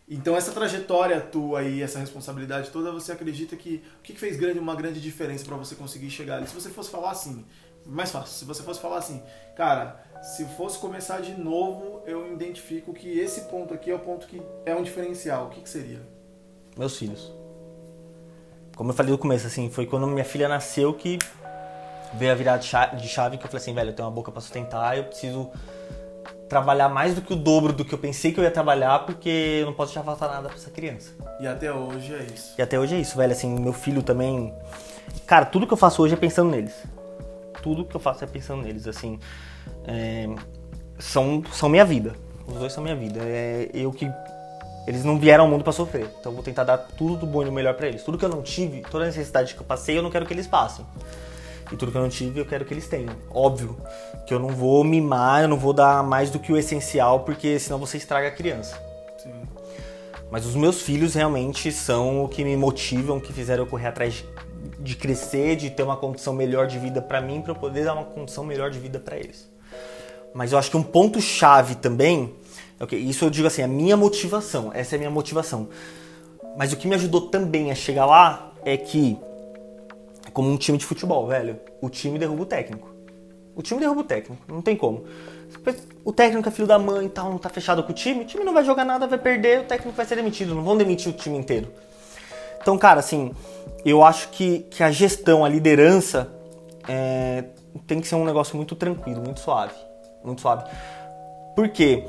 então essa trajetória tua e essa responsabilidade toda, você acredita que o que que fez grande, uma grande diferença para você conseguir chegar ali? Se você fosse falar assim, mais fácil, se você fosse falar assim, cara, se fosse começar de novo, eu identifico que esse ponto aqui é o ponto que é um diferencial. O que, que seria? Meus filhos. Como eu falei no começo, assim, foi quando minha filha nasceu que veio a virada de cha- de chave que eu falei assim, velho, eu tenho uma boca pra sustentar, eu preciso trabalhar mais do que o dobro do que eu pensei que eu ia trabalhar, porque eu não posso deixar faltar nada pra essa criança. E até hoje é isso. E até hoje é isso, velho, assim, meu filho também. Cara, tudo que eu faço hoje é pensando neles. Tudo que eu faço é pensando neles, assim. é, São, são minha vida. Os dois são minha vida. É eu que. Eles não vieram ao mundo pra sofrer. Então eu vou tentar dar tudo do bom e do melhor pra eles. Tudo que eu não tive, toda a necessidade que eu passei, eu não quero que eles passem. E tudo que eu não tive, eu quero que eles tenham. Óbvio que eu não vou mimar, eu não vou dar mais do que o essencial, porque senão você estraga a criança. Sim. Mas os meus filhos realmente são o que me motivam, que fizeram eu correr atrás de crescer, de ter uma condição melhor de vida pra mim, pra eu poder dar uma condição melhor de vida pra eles. Mas eu acho que um ponto chave também, é o que isso eu digo assim, a minha motivação, essa é a minha motivação. Mas o que me ajudou também a chegar lá é que é como um time de futebol, velho, o time derruba o técnico. O time derruba o técnico, não tem como. O técnico é filho da mãe e tal, não tá fechado com o time, o time não vai jogar nada, vai perder, o técnico vai ser demitido, não vão demitir o time inteiro. Então, cara, assim, eu acho que, que a gestão, a liderança, é, tem que ser um negócio muito tranquilo, muito suave. Muito suave. Por quê?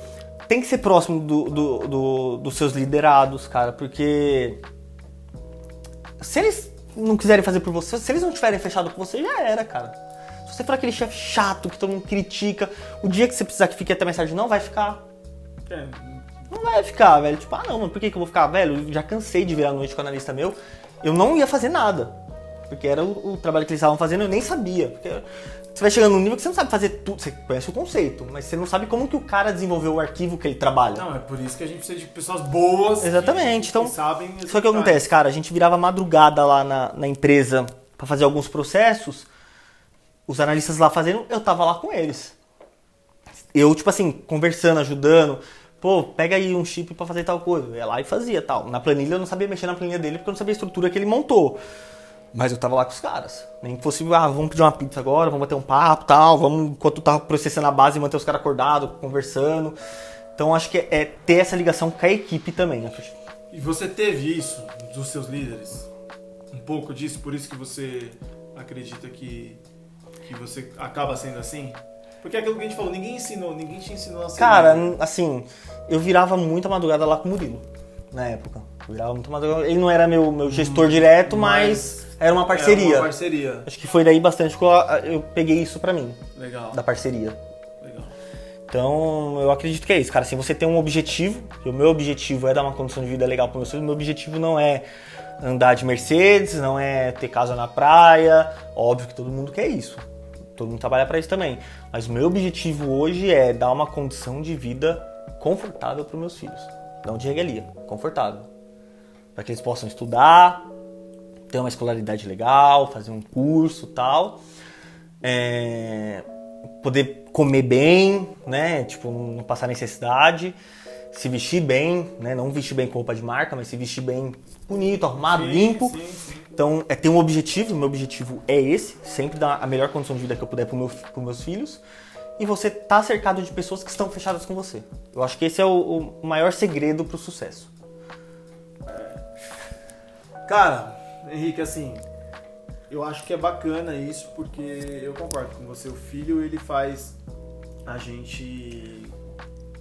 Tem que ser próximo do, do- do- dos seus liderados, cara, porque se eles não quiserem fazer por você, se eles não tiverem fechado com você, já era, cara. Se você for aquele chefe chato que todo mundo critica, o dia que você precisar que fique até tarde, não vai ficar. É, Não vai ficar, velho. Tipo, ah não, mano, por que, que eu vou ficar? Velho, eu já cansei de virar a noite com analista meu. Eu não ia fazer nada. Porque era o, o trabalho que eles estavam fazendo, eu nem sabia. Porque você vai chegando num nível que você não sabe fazer tudo. Você conhece o conceito, mas você não sabe como que o cara desenvolveu o arquivo que ele trabalha. Não, é por isso que a gente precisa de pessoas boas. Exatamente, que, então- que sabem. Só que o acontece, cara, a gente virava madrugada lá na, na empresa pra fazer alguns processos, os analistas lá fazendo, eu tava lá com eles. Eu, tipo assim, conversando, ajudando. Pô, pega aí um chip pra fazer tal coisa. Eu ia lá e fazia tal. Na planilha eu não sabia mexer na planilha dele porque eu não sabia a estrutura que ele montou. Mas eu tava lá com os caras. Nem que fosse, ah, vamos pedir uma pizza agora, vamos bater um papo tal, vamos, enquanto tava processando a base, manter os caras acordados, conversando. Então acho que é, é ter essa ligação com a equipe também. né? E você teve isso dos seus líderes? Um pouco disso, por isso que você acredita que, que você acaba sendo assim? Porque é aquilo que a gente falou, ninguém ensinou, ninguém te ensinou a ser Cara, líder. assim, eu virava muita madrugada lá com o Murilo, na época. Eu virava muita madrugada. Ele não era meu, meu gestor direto, mas, mas era uma parceria. É uma parceria. Acho que foi daí bastante que eu, eu peguei isso pra mim, Legal, da parceria. legal. Então, eu acredito que é isso, cara. Assim, você tem um objetivo, e o meu objetivo é dar uma condição de vida legal para meus filhos. Meu objetivo não é andar de Mercedes, não é ter casa na praia. Óbvio que todo mundo quer isso. Todo mundo trabalha para isso também. Mas o meu objetivo hoje é dar uma condição de vida confortável para meus filhos. Não de regalia, confortável. Para que eles possam estudar, ter uma escolaridade legal, fazer um curso tal. É, poder comer bem, né? Tipo, não passar necessidade, se vestir bem, né? Não vestir bem com roupa de marca, mas se vestir bem bonito, arrumado, Sim, limpo. sim, sim. Então, é ter um objetivo, meu objetivo é esse, sempre dar a melhor condição de vida que eu puder para meu, os meus filhos. E você tá cercado de pessoas que estão fechadas com você. Eu acho que esse é o, o maior segredo pro sucesso. Cara, Henrique, assim, eu acho que é bacana isso porque eu concordo com você. O filho, ele faz a gente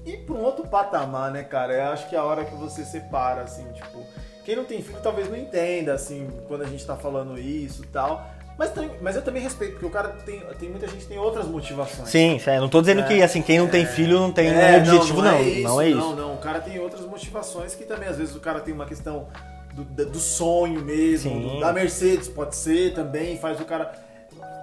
ir pra um outro patamar, né, cara? Eu acho que é a hora que você separa, assim, tipo... Quem não tem filho talvez não entenda, assim, quando a gente tá falando isso tal. Mas, mas eu também respeito, porque o cara tem, tem muita gente que tem outras motivações. Sim, é, não tô dizendo É, que assim, quem não tem filho não tem É, objetivo, não. é isso, não é isso. Não, não. O cara tem outras motivações que também, às vezes, o cara tem uma questão do, do sonho mesmo, do- da Mercedes, pode ser também, faz o cara.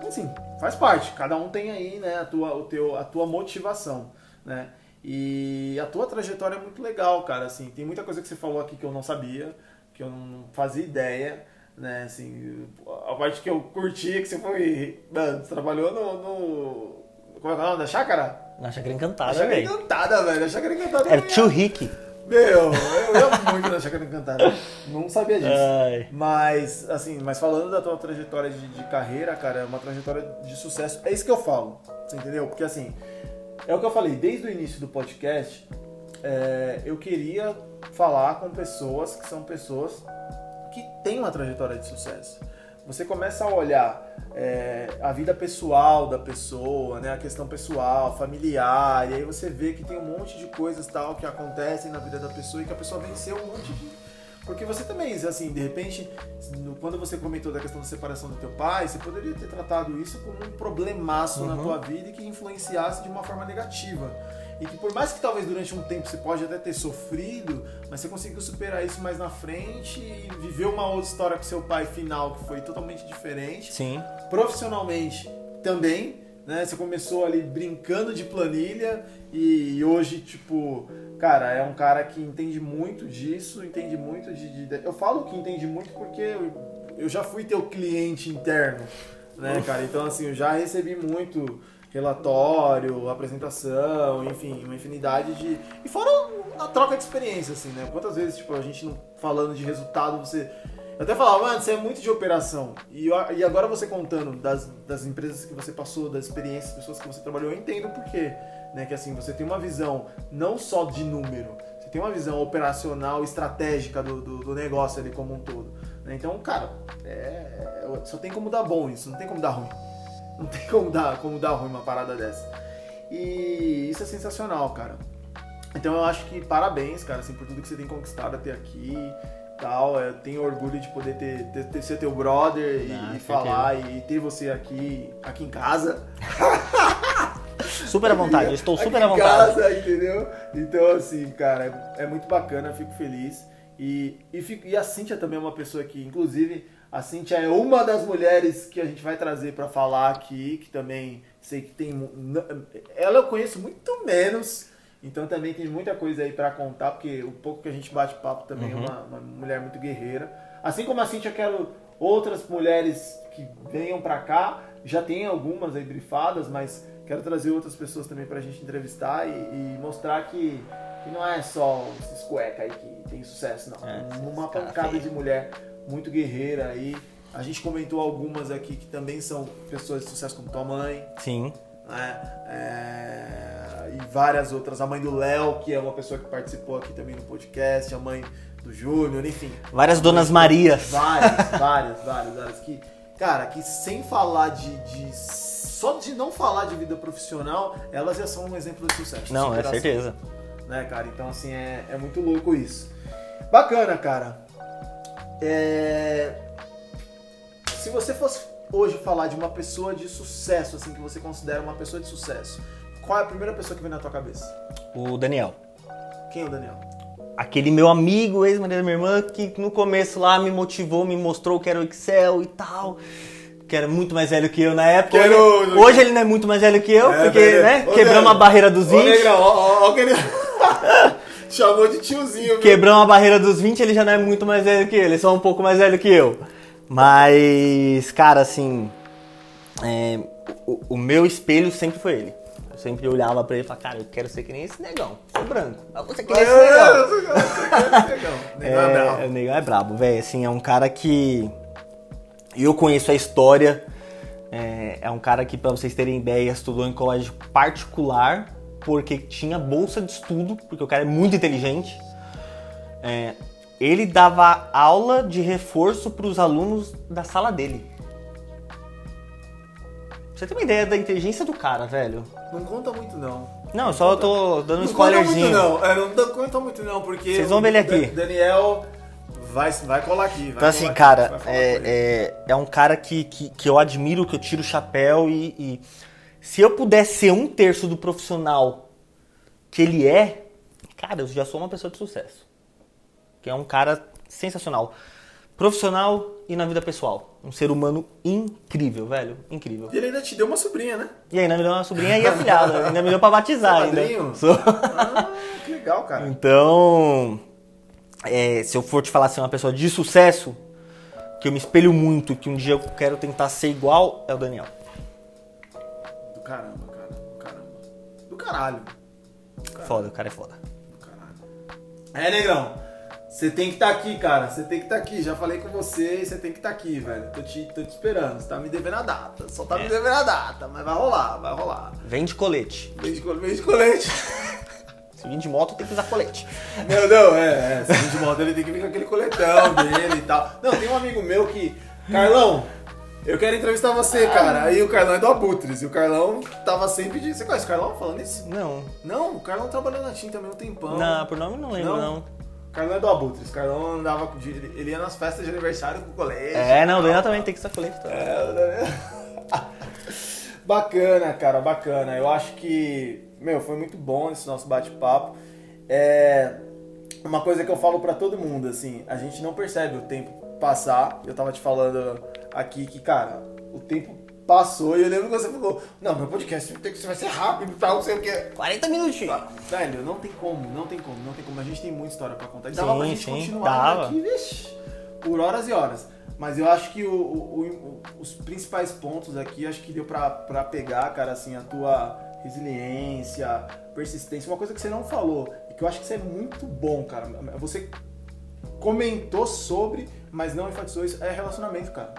Assim, faz parte. Cada um tem aí, né, a tua, o teu, a tua motivação, né? E a tua trajetória é muito legal, cara. Assim, tem muita coisa que você falou aqui que eu não sabia, que eu não fazia ideia. Né, assim, a parte que eu curti é que você foi. Mano, você trabalhou no. no como é que é o nome da chácara? Na chácara encantada, Chácara velho. Encantada, velho. A Chácara Encantada. Era tio Rick. Meu, eu amo muito da Chácara Encantada. Não sabia disso. Ai. Mas, assim, mas falando da tua trajetória de, de carreira, cara, é uma trajetória de sucesso. É isso que eu falo, você entendeu? Porque, assim, é o que eu falei, desde o início do podcast, é, eu queria falar com pessoas que são pessoas que têm uma trajetória de sucesso. Você começa a olhar é, a vida pessoal da pessoa, né, a questão pessoal, familiar, e aí você vê que tem um monte de coisas tal que acontecem na vida da pessoa e que a pessoa venceu um monte de porque você também, assim, de repente, quando você comentou da questão da separação do teu pai, você poderia ter tratado isso como um problemaço na Uhum. tua vida e que influenciasse de uma forma negativa. E que por mais que talvez durante um tempo você pode até ter sofrido, mas você conseguiu superar isso mais na frente e viveu uma outra história com seu pai final que foi totalmente diferente Sim. profissionalmente também, né? Você começou ali brincando de planilha e hoje, tipo, cara, é um cara que entende muito disso, entende muito de. de- eu falo que entende muito porque eu, eu já fui teu cliente interno, né, cara? Então, assim, eu já recebi muito relatório, apresentação, enfim, uma infinidade de. E fora a troca de experiência, assim, né? Quantas vezes, tipo, a gente não falando de resultado, você. Eu até falava, mano, você é muito de operação. E, e agora você contando das, das empresas que você passou, das experiências, pessoas que você trabalhou, eu entendo por quê. Né? Que assim, você tem uma visão não só de número, você tem uma visão operacional, estratégica do, do, do negócio ali como um todo. né? Então, cara, é- é- só tem como dar bom isso, não tem como dar ruim. Não tem como dar, como dar ruim uma parada dessa. E isso é sensacional, cara. Então eu acho que parabéns, cara, assim, por tudo que você tem conquistado até aqui. Tal, eu tenho orgulho de poder ter, ter, ter- ser teu brother e, Ah, e falar e ter você aqui, aqui em casa. Super à vontade, eu estou Aqui super à em vontade. casa, entendeu? Então, assim, cara, é, é muito bacana, fico feliz. E, e, fico- e a Cíntia também é uma pessoa que, inclusive, a Cíntia é uma das mulheres que a gente vai trazer pra falar aqui, que também sei que tem. Ela eu conheço muito menos, então também tem muita coisa aí pra contar, porque o pouco que a gente bate papo também Uhum. é uma, uma mulher muito guerreira. Assim como a Cíntia, eu quero outras mulheres que venham pra cá, já tem algumas aí brifadas, mas quero trazer outras pessoas também pra gente entrevistar e, e mostrar que, que não é só esses cueca aí que tem sucesso, não. É, uma esses cara pancada feio. de mulher muito guerreira aí. A gente comentou algumas aqui que também são pessoas de sucesso como tua mãe, Sim. né? É, e várias outras. A mãe do Léo, que é uma pessoa que participou aqui também no podcast, a mãe do Júnior, enfim. Várias Donas Marias. Várias, várias, várias, várias. Que, cara, que sem falar de, de- Só de não falar de vida profissional, elas já são um exemplo de sucesso. Não, é certeza. Né, cara? Então, assim, é, é muito louco isso. Bacana, cara. É, Se você fosse hoje falar de uma pessoa de sucesso, assim, que você considera uma pessoa de sucesso, qual é a primeira pessoa que vem na tua cabeça? O Daniel. Quem é o Daniel? Aquele meu amigo, ex-marido da minha irmã, que no começo lá me motivou, me mostrou que era o Excel e tal. Que era muito mais velho que eu na época. Hoje, hoje ele não é muito mais velho que eu, É, porque, velho. né? Ô, Quebramos Negrão. a barreira dos 20. Ô, Negrão, ó, ó, ó, que ele... Chamou de tiozinho, viu? A barreira dos 20, ele já não é muito mais velho que eu, ele é só um pouco mais velho que eu. Mas, cara, assim, é, o, o meu espelho sempre foi ele. Eu sempre olhava pra ele e falava, cara, eu quero ser que nem esse negão. Sou branco. Mas você quer esse negão. Negão é brabo. É, o negão é brabo, velho. Assim, é um cara que. Eu conheço a história. É, é um cara que, pra vocês terem ideia, estudou em colégio particular porque tinha bolsa de estudo, porque o cara é muito inteligente. É, ele dava aula de reforço para os alunos da sala dele. Você tem uma ideia da inteligência do cara, velho? Não conta muito, não. Não, só eu tô dando um Não conta muito, spoilerzinho. não. É, não conta muito, não, porque. Vocês vão ver ele aqui. Da- Daniel vai, vai colar aqui. Vai Então, assim, cara, aqui, ele. é, é, é um cara que, que, que eu admiro, que eu tiro o chapéu e, e se eu pudesse ser um terço do profissional que ele é, cara, eu já sou uma pessoa de sucesso. Que é um cara sensacional. Profissional e na vida pessoal. Um ser humano incrível, velho. Incrível. E ele ainda te deu uma sobrinha, né? E ainda me deu uma sobrinha e afilhada. Ainda me deu pra batizar. Ainda. Sou. Ah, que legal, cara. Então, é, se eu for te falar ser uma pessoa de sucesso, que eu me espelho muito, que um dia eu quero tentar ser igual, é o Daniel. Caramba, cara. Do caramba. Do caralho. Foda, o cara é foda. Do caralho. É, negrão. Você tem que estar aqui, cara. Você tem que estar aqui. Já falei com você e você tem que estar aqui, velho. Tô te, tô te esperando. Você tá me devendo a data. Só tá me É. devendo a data. Mas vai rolar, vai rolar. Vem de colete. Vem de, vem de colete. Se vir de moto, tem que usar colete. Não, não, é, é. Se vir de moto, ele tem que vir com aquele coletão dele e tal. Não, tem um amigo meu que. Carlão, eu quero entrevistar você, cara. Aí o Carlão é do Abutres. E o Carlão tava sempre de. Você conhece o Carlão falando isso? Não. Não, o Carlão trabalhou na TIM também um tempão. Não, por nome não lembro, Não? Carlão é do Abutres. Carlão andava. com- de- Ele ia nas festas de aniversário com o colégio. É, não, o Daniel também tem que usar colete. Tá? É, o Daniel- bacana, cara, bacana. Eu acho que, meu, foi muito bom esse nosso bate-papo. É uma coisa que eu falo pra todo mundo, assim, a gente não percebe o tempo passar. Eu tava te falando aqui que, cara, o tempo passou e eu lembro que você falou, não, meu podcast tem que vai ser rápido e tal, não sei o que. 40 minutinhos. Velho, não tem como, não tem como, não tem como. A gente tem muita história pra contar. E Sim, dava pra gente sim, continuar dava. aqui, vixe, por horas e horas. Mas eu acho que o- o- o- os principais pontos aqui, acho que deu pra, pra pegar, cara, assim, a tua resiliência, persistência. Uma coisa que você não falou, e que eu acho que isso é muito bom, cara. Você comentou sobre, mas não enfatizou isso, é relacionamento, cara.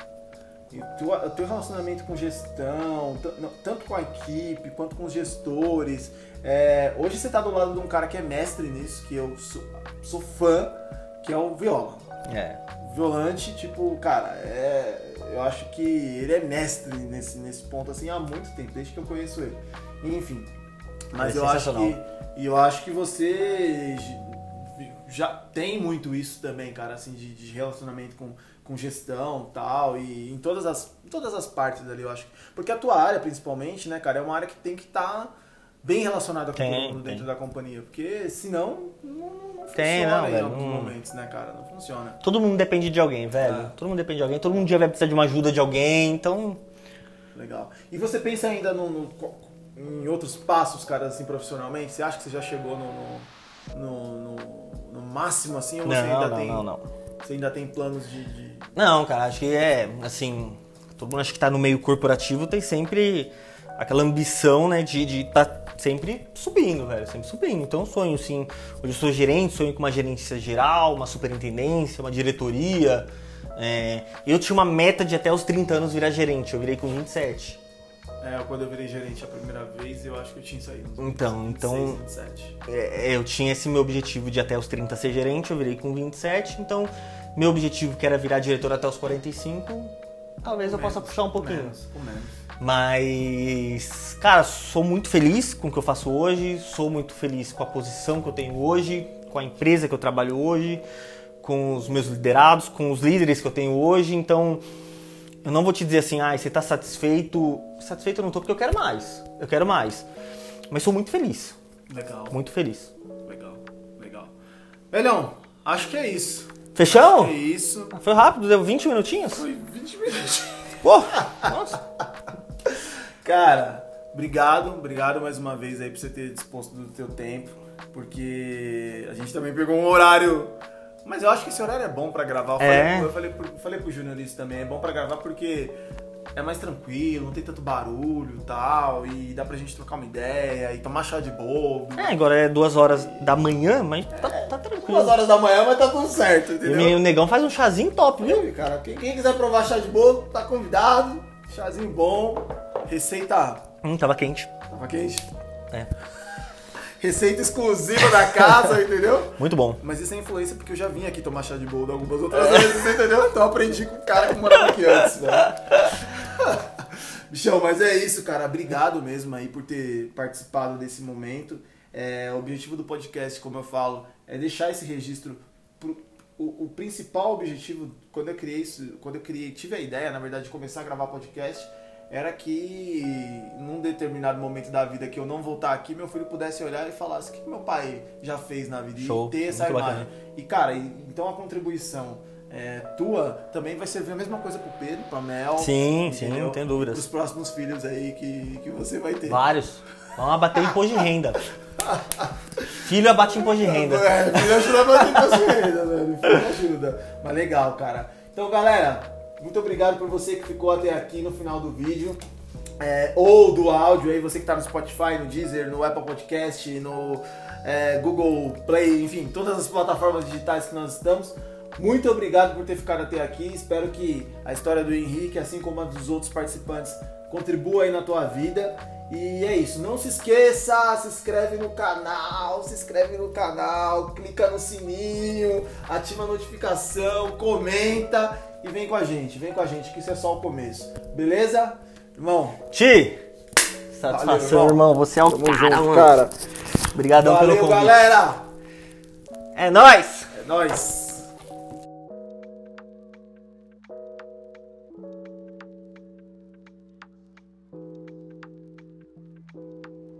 O teu, relacionamento com gestão, tanto com a equipe quanto com os gestores. É, hoje você tá do lado de um cara que é mestre nisso, que eu sou, sou fã, que é o Viola. É. Violante, tipo, cara, é, eu acho que ele é mestre nesse, nesse ponto assim há muito tempo, desde que eu conheço ele. Enfim. Mas é eu acho que. E eu acho que você já tem muito isso também, cara, assim, de, de relacionamento com, com gestão tal, e em todas as, em todas as partes ali, eu acho. Porque a tua área, principalmente, né, cara, é uma área que tem que estar bem relacionada com todo mundo dentro da companhia. Porque senão não, não Tem, funciona não, em velho, alguns não- momentos, né, cara? Não funciona. Todo mundo depende de alguém, velho. É. Todo mundo depende de alguém. Todo mundo um dia vai precisar de uma ajuda de alguém, então. Legal. E você pensa ainda no, no- em outros passos, cara, assim, profissionalmente? Você acha que você já chegou no, no, no- no- máximo, assim? Ou você Não, ainda não, tem, não, não. Você ainda tem planos de... de- Não, cara, acho que é, assim, todo mundo acho que tá no meio corporativo tem sempre aquela ambição, né, de de tá sempre subindo, velho, sempre subindo. Então, sonho, sim, hoje eu sou gerente, sonho com uma gerência geral, uma superintendência, uma diretoria. É, eu tinha uma meta de até os 30 anos virar gerente, eu virei com 27. É, quando eu virei gerente a primeira vez, eu acho que eu tinha saído. Então, 26, então 27. é, eu tinha esse meu objetivo de até os 30 ser gerente, eu virei com 27, então meu objetivo que era virar diretor até os 45, talvez eu possa Menos, puxar um pouquinho. Menos, com menos. Mas, cara, sou muito feliz com o que eu faço hoje, sou muito feliz com a posição que eu tenho hoje, com a empresa que eu trabalho hoje, com os meus liderados, com os líderes que eu tenho hoje. Então, eu não vou te dizer assim, ah, você tá satisfeito. Satisfeito eu não tô porque eu quero mais. Eu quero mais. Mas sou muito feliz, Legal, muito feliz. legal, legal. Velhão, acho que é isso. Fechou? É isso. Foi rápido, deu 20 minutinhos? Foi 20 minutos. Pô, nossa. Cara, obrigado, obrigado mais uma vez aí por você ter disposto do teu tempo, porque a gente também pegou um horário, mas eu acho que esse horário é bom pra gravar. Eu É. falei, eu falei, pro- falei pro Júnior isso também, é bom pra gravar porque é mais tranquilo, não tem tanto barulho e tal, e dá pra gente trocar uma ideia e tomar chá de bolo. É, agora é duas horas da manhã, mas tá, tá tranquilo. Duas horas da manhã, mas tá tudo certo, E entendeu? o negão faz um chazinho top, viu? Viu, cara? Quem, quem quiser provar chá de bolo, tá convidado. Chazinho bom. Receita. Hum, tava quente. Tava quente? É. Receita exclusiva da casa, entendeu? Muito bom. Mas isso é influência porque eu já vim aqui tomar chá de bolo algumas outras vezes, entendeu? Então eu aprendi com o cara que morava aqui antes, né? Bichão, mas é isso, cara. Obrigado mesmo aí por ter participado desse momento. É, o objetivo do podcast, como eu falo, é deixar esse registro. pro- o, o principal objetivo, quando eu criei isso, quando eu criei, tive a ideia, na verdade, de começar a gravar podcast, era que num determinado momento da vida que eu não voltar aqui, meu filho pudesse olhar e falasse o que meu pai já fez na vida Show, e ter essa muito imagem. bacana. E cara, então a contribuição é, tua também vai servir a mesma coisa pro Pedro, pra Mel. Sim, sim, não tenho dúvidas. Pros próximos filhos aí que, que você vai ter. Vários. Vamos abater imposto de renda. Filho abate imposto de renda. É, filho ajuda pra ter imposto de renda, velho. Filho ajuda. Mas legal, cara. Então, galera, muito obrigado por você que ficou até aqui no final do vídeo. É, ou do áudio aí, você que tá no Spotify, no Deezer, no Apple Podcast, no é, Google Play, enfim, todas as plataformas digitais que nós estamos. Muito obrigado por ter ficado até aqui. Espero que a história do Henrique, assim como a dos outros participantes, contribua aí na tua vida. E é isso, não se esqueça, se inscreve no canal, se inscreve no canal, clica no sininho, ativa a notificação, comenta e vem com a gente, vem com a gente, que isso é só o começo. Beleza? Irmão, Ti! Satisfação, Valeu, irmão. irmão. Você é o tamo cara, junto, mano. cara. Obrigadão pelo Valeu, convite. galera! É nóis! É nóis!